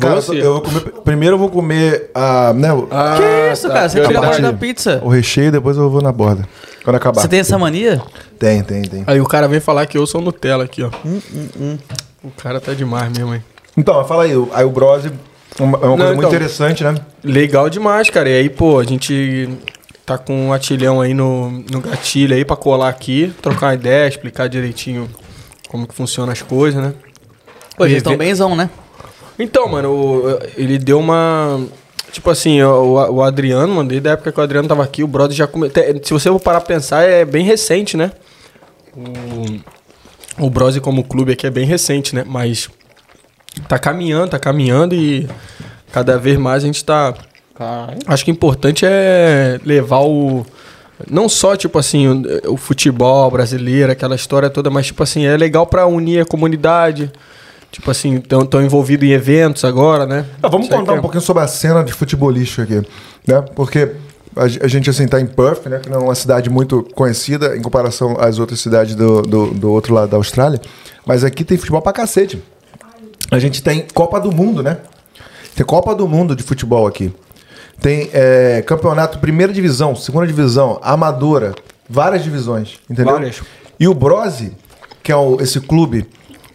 Cara, eu, Você. eu vou comer, primeiro eu vou comer a, né, o- Ah, que isso, cara? Você tira a borda da pizza. o recheio, depois eu vou na borda. Quando acabar. Você tem essa mania? Tem, tem, tem. Aí o cara vem falar que eu sou Nutella aqui, ó. Hum, O cara tá demais mesmo, hein? Então, fala aí, o- aí o Brose é uma, coisa muito então. interessante, né? Legal demais, cara. E aí, pô, a gente tá com um atilhão aí no, no gatilho aí pra colar aqui, trocar uma ideia, explicar direitinho como que funciona as coisas, né? Pô, eles estão benzão, né? Então, mano, o- ele deu uma. Tipo assim, o, o Adriano, mano, desde a época que o Adriano tava aqui, o Brother já come... te- Se você for parar pra pensar, é bem recente, né? O, o Brose como clube aqui é bem recente, né? Mas tá caminhando, tá caminhando e cada vez mais a gente tá. Acho que o importante é levar o. Não só, tipo assim, o, o futebol brasileiro, aquela história toda, mas, tipo assim, é legal pra unir a comunidade. Tipo assim, estão envolvidos em eventos agora, né? Ah, vamos contar que é- um pouquinho sobre a cena de futebolista aqui, né? Porque a, a gente, assim, tá em Perth, né? Que não é uma cidade muito conhecida em comparação às outras cidades do, do, do outro lado da Austrália. Mas aqui tem futebol pra cacete. A gente tem Copa do Mundo, né? Tem Copa do Mundo de futebol aqui. Tem é, campeonato primeira divisão, segunda divisão, amadora, várias divisões, entendeu? Várias. E o Brose, que é o- esse clube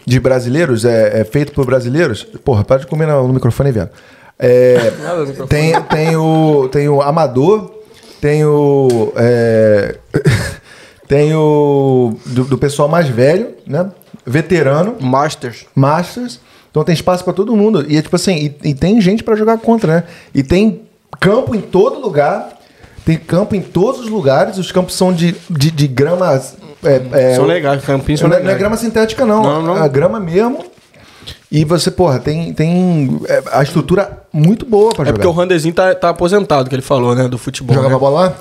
de brasileiros, é, é feito por brasileiros. Porra, para de comer no, no microfone, velho. É, microfone. tem, tem, o, tem o Amador, tem o. é, tem o. Do, do pessoal mais velho, né? Veterano. Masters. Masters. Então tem espaço pra todo mundo. E é tipo assim, e, e tem gente pra jogar contra, né? E tem campo em todo lugar. Tem campo em todos os lugares. Os campos são de, de, de grama. É, é, São legais, campinhos são não, é- não é legais. grama sintética, não. Não, não. A grama mesmo. E você, porra, tem, tem é, a estrutura muito boa pra É jogar. porque o Randezinho tá, tá aposentado, que ele falou, né? Do futebol. Jogava né? bola lá?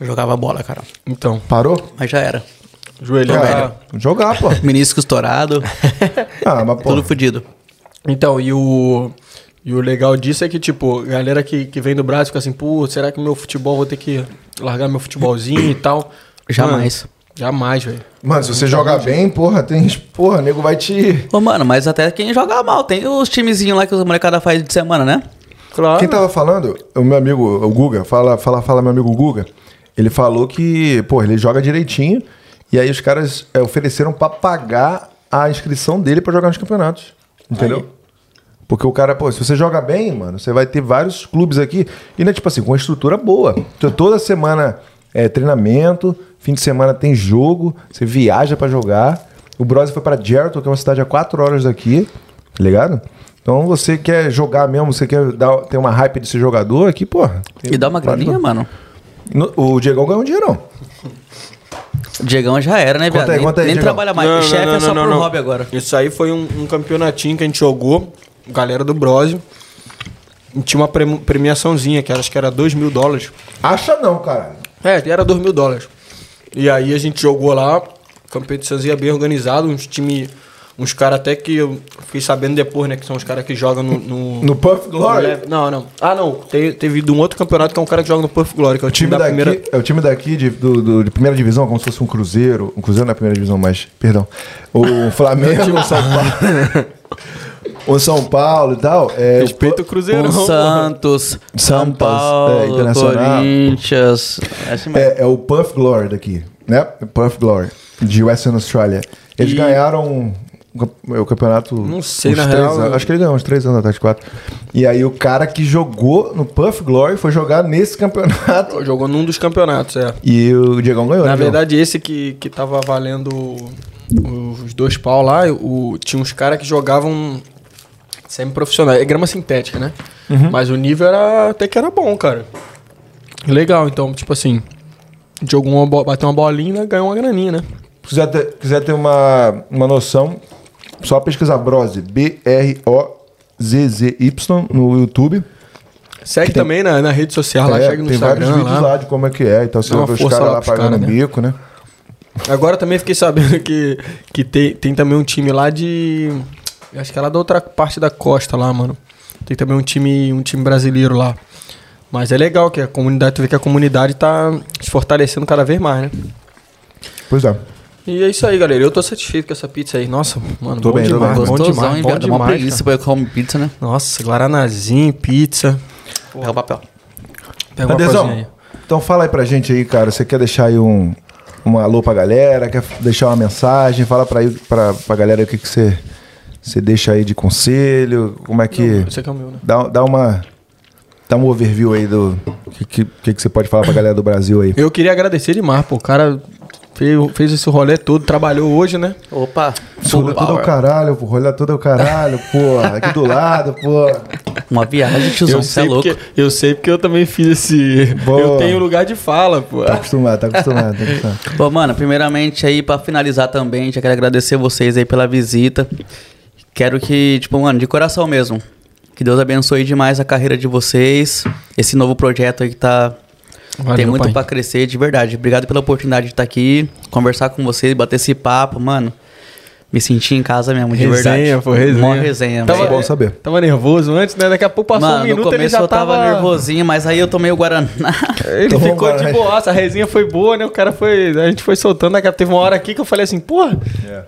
Jogava bola, cara. Então, Parou? Mas já era. joelhão. Cara, tá- jogar, pô. Menisco estourado, Ah, mas, pô. tudo fudido. Então, e o. E o legal disso é que, tipo, galera que, que vem do Brasil fica assim, pô, será que meu futebol vou ter que largar meu futebolzinho e tal? Jamais. Mano, jamais, velho. Mano, se você jogar bem, porra, tem. Porra, nego vai te. Ô, mano, mas até quem joga mal. Tem os timezinhos lá que os molecada faz de semana, né? Claro. Quem tava falando, o meu amigo, o Guga, fala, fala, fala meu amigo Guga, ele falou que, pô, ele joga direitinho, e aí os caras é, ofereceram pra pagar a inscrição dele pra jogar nos campeonatos. Entendeu? Porque o cara, pô, se você joga bem, mano, você vai ter vários clubes aqui, e né, tipo assim, com uma estrutura boa. Então, toda semana é treinamento, fim de semana tem jogo, você viaja pra jogar. O Brose foi pra Geraldton, que é uma cidade a 4 horas daqui, tá ligado? Então você quer jogar mesmo, você quer dar, ter uma hype desse jogador aqui, porra. E dá uma graninha, mano. No- O Diegão ganhou um dinheirão. O Diegão já era, né, Conta viado? aí, Nem, conta aí, nem Diegão. trabalha mais. o chefe é só pro hobby agora. Isso aí foi um, um campeonatinho que a gente jogou, galera do Brose. E tinha uma premi- premiaçãozinha, que acho que era 2 mil dólares. Acha não, cara. É, era 2 mil dólares. E aí a gente jogou lá, competiçãozinha bem organizado, uns time. Uns caras até que eu fiquei sabendo depois, né? Que são os caras que jogam no. No, No Puff Glory. Leve- Não, não. Ah, não. Teve, teve de um outro campeonato que é um cara que joga no Puff Glory, que é o O time time, da daqui, primeira. é o time daqui de, do, do- de primeira divisão, como se fosse um Cruzeiro. Um Cruzeiro não é primeira divisão, mas, perdão. O Flamengo, o São Paulo. o São Paulo e tal. É, Respeita o Cruzeiro. O Santos, São Santos, Paulo, é, Internacional. Corinthians. É assim. É, é o Puff Glory daqui, né? Puff Glory, de Western Australia. Eles E- ganharam o camp- o campeonato. Não sei, na real, anos. Acho que ele ganhou uns três anos atrás, quatro. E aí o cara que jogou no Puff Glory foi jogar nesse campeonato. Jogou num dos campeonatos, é. E o Diegão ganhou, Na né? Verdade, esse que, que tava valendo os dois pau lá, o, tinha uns caras que jogavam semi-profissional. É grama sintética, né? Uhum. Mas o nível era até que era bom, cara. Legal, então, tipo assim, jogou uma, bo- bateu uma bolinha, ganhou uma graninha, né? Se quiser ter, quiser ter uma, uma noção, só pesquisar Brose, B-R-O-Z-Z-Y no YouTube. Segue também na, na rede social lá, É, segue no tem vários Instagram vídeos lá. lá. de como é que é. Então você uma vê os caras lá lá pagando caras, né? bico, né? Agora também fiquei sabendo que, que tem, tem também um time lá de. Eu Acho que é lá da outra parte da costa lá, mano. Tem também um time, um time brasileiro lá. Mas é legal que a comunidade, tu vê que a comunidade tá se fortalecendo cada vez mais, né? Pois é. E é isso aí, galera. Eu tô satisfeito com essa pizza aí. Nossa, mano, Tô bom bem, demais, bom demais, hein, bom viado? Uma demais, preguiça pra comer pizza, né? Nossa, guaranazinho, pizza. Pega o papel. Pega coisinha aí. então fala aí pra gente aí, cara. Você quer deixar aí um, um alô pra galera? Quer deixar uma mensagem? Fala pra, aí, pra, pra galera aí o que, que você, você deixa aí de conselho. Como é que. Esse aqui é o meu, né? Dá, dá uma. Dá um overview aí do que, que, que, que você pode falar pra galera do Brasil aí. Eu queria agradecer demais, pô. O cara fez, fez esse rolê todo, trabalhou hoje, né? Opa, Esse rolê todo é o caralho, pô. Rolê todo é o caralho, pô. Aqui do lado, pô. uma viagem, tiozão, Eu você é louco. porque, eu sei porque eu também fiz esse. Boa. Eu tenho lugar de fala, pô. Tá acostumado, tá acostumado. Tá acostumado. Bom, mano, primeiramente aí pra finalizar também, já quero agradecer vocês aí pela visita. Quero que, tipo, mano, de coração mesmo. Que Deus abençoe demais a carreira de vocês. Esse novo projeto aí que tá. Valeu, tem muito pai. pra crescer, de verdade. Obrigado pela oportunidade de estar aqui, conversar com vocês, bater esse papo, mano. Me senti em casa mesmo, de Resenha, verdade. pô, resenha. Mó resenha, Tava- É bom saber. Tava nervoso antes, né? Daqui a pouco passou Mano, um minuto no ele começo já eu tava, tava nervosinho, mas aí eu tomei o Guaraná. Ele ficou de boaça, a resenha foi boa, né? O cara foi. A gente foi soltando, daqui a pouco teve uma hora aqui que eu falei assim, porra,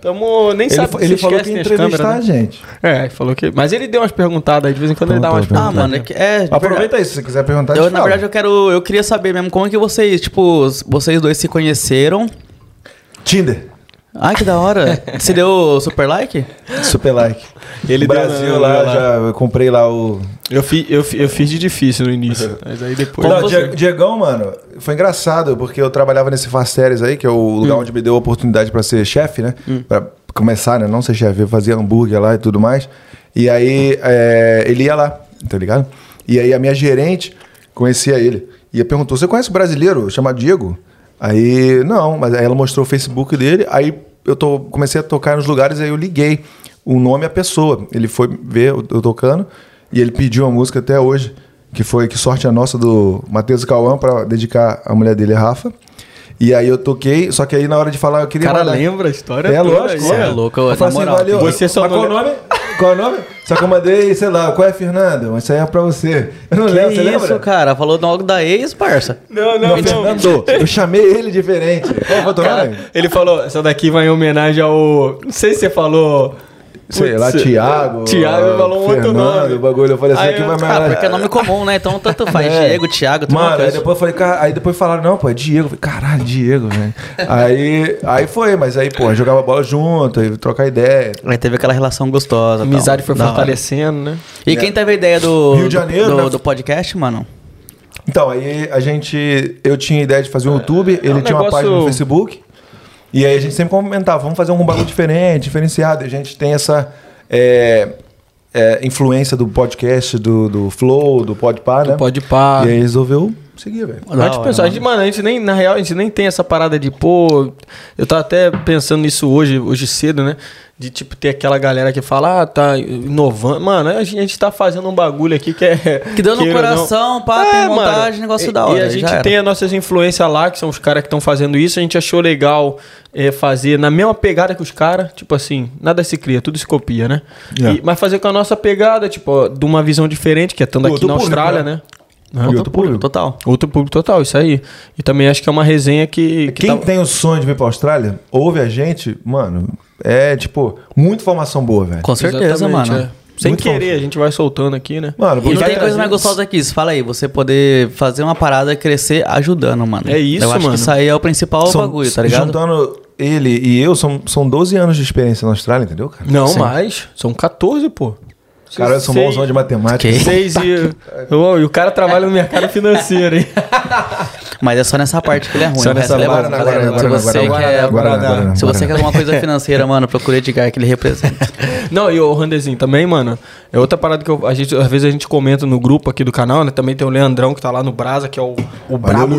tamo. Nem Ele, sabe ele falou que ia entrevistar a né? gente. É, ele falou que. Mas ele deu umas perguntadas aí, de vez em quando ele dá umas ah, perguntas. mano, é que é. Aproveita aí, se você quiser perguntar. Eu, a na fala. verdade, eu quero. Eu queria saber mesmo como é que vocês, tipo, vocês dois se conheceram. Tinder. Ai, que da hora. Você deu super like? Super like. Ele deu Brasil na- lá, lá. já eu comprei lá o. Eu, fi, eu, fi- eu fiz de difícil no início, mas aí depois. Não, você? Diegão, mano, foi engraçado, porque eu trabalhava nesse Fast Series aí, que é o lugar onde me deu a oportunidade pra ser chefe, né? Pra começar, né? Não ser chefe, eu fazia hambúrguer lá e tudo mais. E aí é, ele ia lá, tá ligado? E aí a minha gerente conhecia ele. E perguntou: Você conhece o brasileiro chamado Diego? Aí, não, mas aí ela mostrou o Facebook dele, aí eu tô, comecei a tocar nos lugares, aí eu liguei o nome à pessoa. Ele foi ver eu, eu tocando e ele pediu uma música até hoje, que foi Que Sorte a Nossa, do Matheus Cauã, pra dedicar a mulher dele, a Rafa. E aí eu toquei, só que aí na hora de falar eu O queria cara mandar- lembra a história É, toda lógico. aí, Cê é louco, Eu falei assim, valeu. Você só Mas qual o nome? Qual o nome? Só que eu mandei, sei lá, qual é Fernanda? Mas isso aí é pra você. Eu não Que lembro, você isso, lembra? cara? Falou logo da ex, parça. Não, Não, não. Fernando. Eu chamei ele diferente. Qual foi o nome? Ele falou, essa daqui vai em homenagem ao. Não sei se você falou. Sei lá, Putz, Thiago. Thiago falou um outro Fernando, nome. o bagulho. Eu falei assim, aqui vai me Ah, porque é nome comum, né? Então tanto faz. É. Diego, Thiago, tudo uma Mano, aí depois eu falei, cara, aí depois falaram, não, pô, é Diego. Eu falei, caralho, Diego, velho. aí, aí foi, mas aí, pô, jogava bola junto, aí trocar ideia. Aí teve aquela relação gostosa. A tal. amizade foi Da hora. fortalecendo, né? E quem teve a ideia do, Rio de Janeiro, do, né? do podcast, mano? Então, aí a gente. Eu tinha ideia de fazer um YouTube, ele um tinha uma negócio- página no Facebook. E aí a gente sempre comentava, vamos fazer algum bagulho diferente, diferenciado. E a gente tem essa é, é, influência do podcast, do, do Flow, do Podpah, né? Pode pá. E aí resolveu seguir, velho. A gente pensou, a gente, mano, a gente nem, na real, a gente nem tem essa parada de, pô. Eu tava até pensando nisso hoje, hoje cedo, né? De tipo, ter aquela galera que fala, ah, tá inovando. Mano, a gente, a gente tá fazendo um bagulho aqui que é. Que deu no não- coração, pá, tem vontade, negócio e, da hora, E a gente tem as nossas influências lá, que são os caras que estão fazendo isso. A gente achou legal é, fazer na mesma pegada que os caras. Tipo assim, nada se cria, tudo se copia, né? Yeah. E- mas fazer com a nossa pegada, tipo, ó, de uma visão diferente, que é estando aqui na público, Austrália, né? E outro público. Total. Outro público total, isso aí. E também acho que é uma resenha que. que Quem tá- tem o sonho de vir pra Austrália, ouve a gente, mano, é tipo, muita informação boa, velho. Com certeza, Exatamente, mano. é. Sem Muito querer, bom. a gente vai soltando aqui, né? Mano, E tem coisa mais gostosa que isso. Fala aí, você poder fazer uma parada crescer ajudando, mano. É isso, Eu acho mano. que isso aí é o principal são- bagulho, tá ligado? Juntando ele e eu, são, são 12 anos de experiência na Austrália, entendeu, cara? Não, Sim. mais. São 14, pô. Cara, eu sou Seis- bonzão de matemática. Que? Seis e. Ô, e o cara trabalha no mercado financeiro, hein? Mas é só nessa parte que ele é ruim. Só nessa é parte, Guaraná. Guaraná, Se você quer... Guaraná, Guaraná, Se você Guaraná. quer alguma coisa financeira, mano, procure Edgar que ele representa. Não, e o Randezinho também, mano. É outra parada que eu- a gente, às vezes a gente comenta no grupo aqui do canal, né? Também tem o Leandrão que tá lá no Brasa, que é o, o brabo.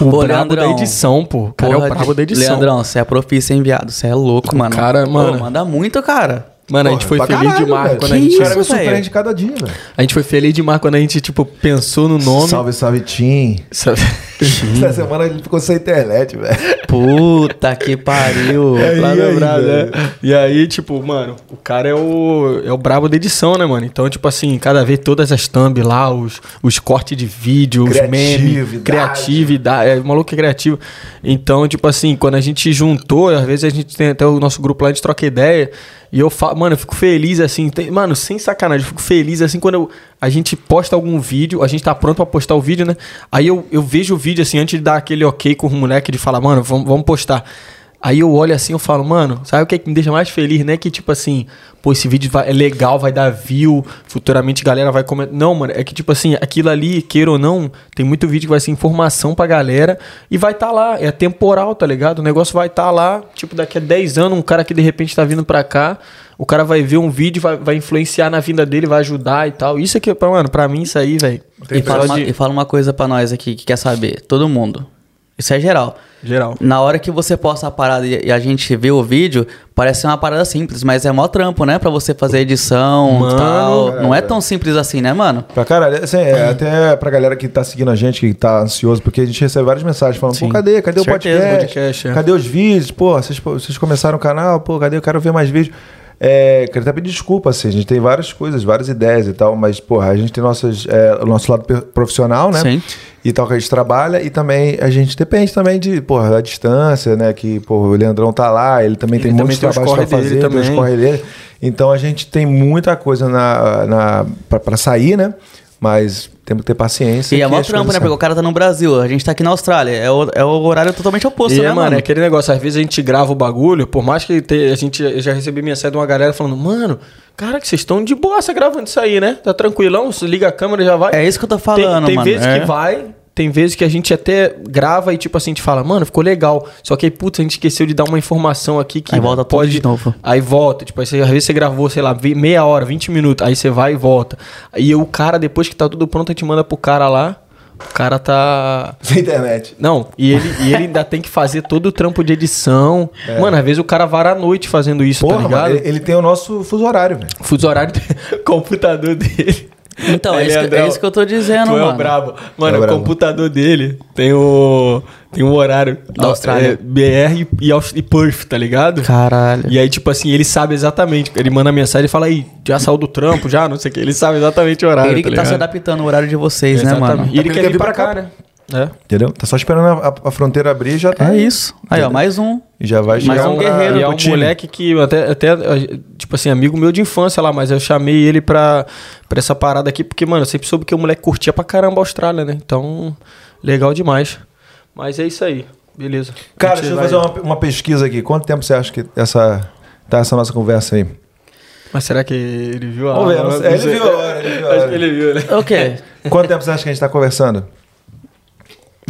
O Pô, brabo da Leandrão. edição, pô. O cara é o Porra, brabo da edição. Leandrão, você é profício enviado. Você é louco, mano. cara, Pô, mano. manda muito, cara. Mano, a gente foi Pra feliz caralho, demais velho. quando a Que gente. O cara me Isso, surpreende cada dia, velho. A gente foi feliz demais quando a gente, tipo, pensou no nome. Salve, salve, Tim. Sabe? Essa semana ele ficou sem internet, velho. Puta que pariu. Aí, Brabo, velho? né? E aí, tipo, mano, o cara é o, é o brabo da edição, né, mano? Então, tipo assim, cada vez todas as thumb lá, os, os cortes de vídeo, os memes, Criatividade. criatividade. É, o maluco é criativo. Então, tipo assim, quando a gente juntou, às vezes a gente tem até o nosso grupo lá, a gente troca ideia. E eu falo, mano, eu fico feliz assim, tem- mano, sem sacanagem, eu fico feliz assim quando eu- a gente posta algum vídeo, a gente tá pronto pra postar o vídeo, né? Aí eu, eu vejo o vídeo assim, antes de dar aquele ok com o moleque de falar, mano, vamos, vamos postar. Aí eu olho assim, eu falo, mano, sabe o que, é que me deixa mais feliz, né? Que tipo assim, pô, esse vídeo vai- é legal, vai dar view, futuramente a galera vai comentar. Não, mano, é que tipo assim, aquilo ali, queira ou não, tem muito vídeo que vai ser informação pra galera e vai tá lá, é temporal, tá ligado? O negócio vai tá lá, tipo, daqui a 10 anos, um cara que de repente tá vindo pra cá, o cara vai ver um vídeo, vai, vai influenciar na vinda dele, vai ajudar e tal. Isso aqui, mano, pra mim, isso aí, velho. E fala, uma, Episódio- e fala uma coisa pra nós aqui que quer saber. Todo mundo. Isso é geral. Geral. Na hora que você posta a parada e a gente vê o vídeo, parece ser uma parada simples, mas é mó trampo, né? Pra você fazer edição e tal. cara. Não é tão simples assim, né, mano? Pra caralho, assim, é, até pra galera que tá seguindo a gente, que tá ansioso, porque a gente recebe várias mensagens falando, Sim. pô, cadê? Cadê o Certeza, podcast? podcast, é. Cadê os vídeos? Pô, vocês, pô, vocês começaram o canal, pô, cadê? Eu quero ver mais vídeos. É, queria até pedir desculpa, assim, a gente tem várias coisas, várias ideias e tal, mas, porra, a gente tem nossas, é, o nosso lado profissional, né? Sim. E tal, que a gente trabalha, e também a gente depende também de, porra, da distância, né? Que, porra, o Leandrão tá lá, ele também Ele tem muitos tem os trabalhos pra dele fazer, tem os também. corre dele. Então a gente tem muita coisa na, na, pra, pra sair, né? Mas temos que ter paciência. E é mó trampo, né? Porque o cara tá no Brasil, a gente tá aqui na Austrália. É o, é o horário totalmente oposto, E né, é, mano, é aquele negócio, às vezes a gente grava o bagulho, por mais que te- a gente eu já recebi mensagem de uma galera falando, mano, cara, que vocês estão de boassa gravando isso aí, né? Tá tranquilão, você liga a câmera e já vai. É isso que eu tô tem, falando, tem mano. vezes É. que vai, tem vezes que a gente até grava e tipo assim, a gente fala, mano, ficou legal. Só que aí, putz, a gente esqueceu de dar uma informação aqui que Aí volta tudo pode de novo. Aí volta, tipo, aí você, às vezes você gravou, sei lá, meia hora, 20 minutos, aí você vai e volta. Aí o cara, depois que tá tudo pronto, a gente manda pro cara lá. O cara tá. Sem internet. Não, e ele, e ele ainda tem que fazer todo o trampo de edição. Mano, às vezes o cara vara a noite fazendo isso, Porra, tá ligado? mano, ele, ele tem o nosso fuso horário, velho. Fuso horário do computador dele. Então, é isso, que, Leandrão, é isso que eu tô dizendo, tu é o mano. brabo. Mano, É o o computador dele tem o. Tem um horário. Da Austrália. é, BR e, Aus- e Perth, tá ligado? Caralho. E aí, tipo assim, ele sabe exatamente. Ele manda mensagem e fala aí, já saiu do trampo, já, não sei o que. Ele sabe exatamente o horário. Ele que tá, ligado? se adaptando ao horário de vocês, né, mano? E ele quer vir pra cá, né? É. Entendeu? Tá só esperando a, a fronteira abrir e já tá. É isso. Aí, ó, mais um. E já vai chegar um pra- guerreiro E é um time. moleque que até, até, tipo assim, amigo meu de infância lá, mas eu chamei ele pra, pra essa parada aqui, porque, mano, eu sempre soube que o moleque curtia pra caramba a Austrália, né? Então, legal demais. Mas é isso aí. Beleza. Cara, deixa eu vai- fazer uma, uma pesquisa aqui. Quanto tempo você acha que essa, tá essa nossa conversa aí? Mas será que ele viu a Vamos ver. Ele viu a hora, ele viu a Acho hora. que ele viu, né? O quê? Quanto tempo você acha que a gente tá conversando?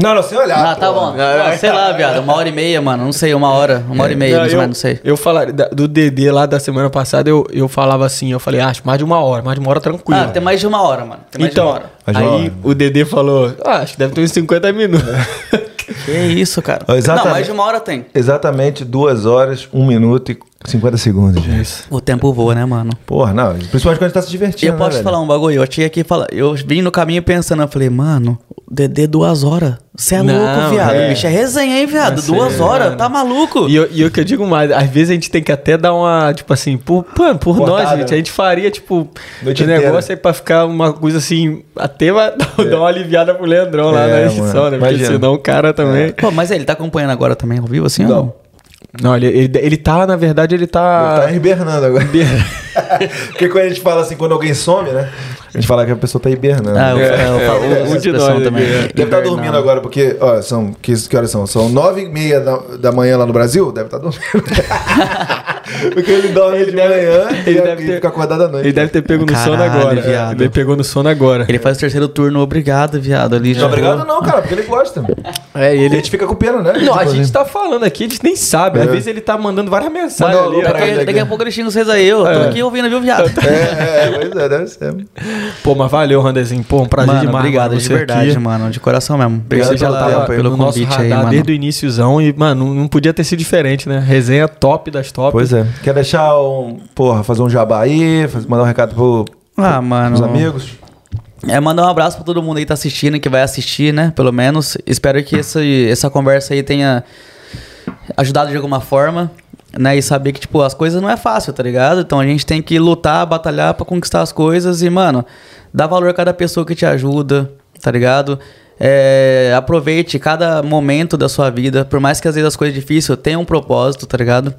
Não, não, sem olhar. Ah, tá porra. bom. Ah, sei lá, viado. Uma hora e meia, mano. Não sei, uma hora. Uma hora e meia, Não, mais eu, menos, não sei. Eu falar do DD lá da semana passada, eu, eu falava assim, eu falei, acho mais de uma hora, mais de uma hora tranquilo. Ah, tem mais de uma hora, mano. Tem mais então, de uma hora. Mais de uma aí hora. o DD falou, ah, acho que deve ter uns 50 minutos. Que isso, cara. Exatamente. Não, mais de uma hora tem. Exatamente 2 horas, 1 minuto e 50 segundos. gente. Isso. O tempo voa, né, mano? Porra, não. Principalmente quando a gente tá se E divertindo. eu posso né, te velho? falar um bagulho? Eu tinha que falar. Eu vim no caminho pensando, eu falei, mano, o Dedê duas horas. Você é Não, louco, viado. é. Bicho, é resenha, hein, viado? Ser, duas horas, mano. tá maluco? E eu, e eu que eu digo mais, às vezes a gente tem que até dar uma, tipo assim, por, por Cortada, nós, gente, né? a gente faria, tipo, Noite o negócio aí pra ficar uma coisa assim, até vai dar, dar uma aliviada pro Leandrão lá É, na edição, mano, né? Porque imagina. senão o cara também... Pô, mas ele tá acompanhando agora também ao vivo, assim? ou Não. Ele, ele, ele tá, na verdade, ele tá... Tá hibernando agora. Porque quando a gente fala assim, quando alguém some, né? A gente fala que a pessoa tá hibernando. Ah, eu, né? eu, eu falo é, essa de nós também. é. Deve estar dormindo agora, porque, ó, são. Que, que horas são? São nove e meia da, da manhã lá no Brasil? Deve estar dormindo. porque ele dorme de manhã ele e, deve ter- fica acordado à noite. Ele deve ter pego no sono Caralho, agora. viado. Ele pegou no sono agora. Ele faz o terceiro turno, obrigado, viado. Ali Não, obrigado não, cara, porque ele gosta. É, E a ele... gente fica com pena, né? Não, a Tipo gente assim. tá falando aqui, a gente nem sabe. Às É. vezes ele tá mandando várias mensagens Manda ali. Daqui, ele. daqui a pouco ele xinga vocês aí, eu tô É. aqui ouvindo, viu, viado? É, é, pois é, deve ser. Pô, mas valeu, Randezinho. Pô, um prazer mano, demais. obrigado mano, de verdade, aqui. mano. De coração mesmo. Obrigado pela- tava pelo nosso convite aí, mano. desde o iníciozão e, mano, não, podia ter sido diferente, né? Resenha top das top. Pois é. Quer deixar um. Porra, fazer um jabá aí, faz- mandar um recado pro, Ah, mano. pros amigos? É, mandar um abraço pra todo mundo aí que tá assistindo, que vai assistir, né? Pelo menos. Espero que essa, essa conversa aí tenha ajudado de alguma forma, né? E saber que, tipo, as coisas não é fácil, tá ligado? Então a gente tem que lutar, batalhar pra conquistar as coisas e, mano, dá valor a cada pessoa que te ajuda, tá ligado? É, aproveite cada momento da sua vida, por mais que às vezes as coisas difíceis tenham um propósito, tá ligado?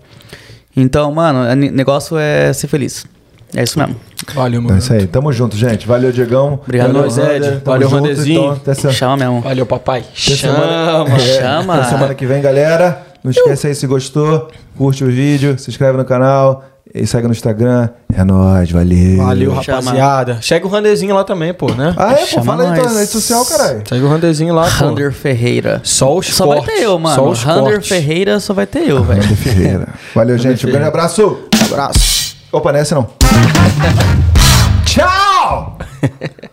Então, mano, o negócio é ser feliz. É isso mesmo. Valeu, Então mano. é isso aí. Tamo junto, gente. Valeu, Diegão. Obrigado, Valeu, nós, Ed. Rander. Tamo Valeu, junto, Randezinho. Então, até se- Chama mesmo. Valeu, papai. Chama. semana, é, Chama. até semana que vem, galera. Não esquece aí se gostou, curte o vídeo, se inscreve no canal e segue no Instagram. É nóis, valeu. Valeu, rapaziada. Segue o Randezinho lá também, pô, né? Ah, é, pô, Chama fala aí tua nós. rede social, caralho. Segue o Randezinho lá, pô. Rander Ferreira. Só os Só vai cortes. ter eu, mano. Só os Rander cortes. Ferreira só vai ter eu, velho. Rander Ferreira. Valeu, gente. Um grande abraço. Abraço. Opa, nessa não. Tchau!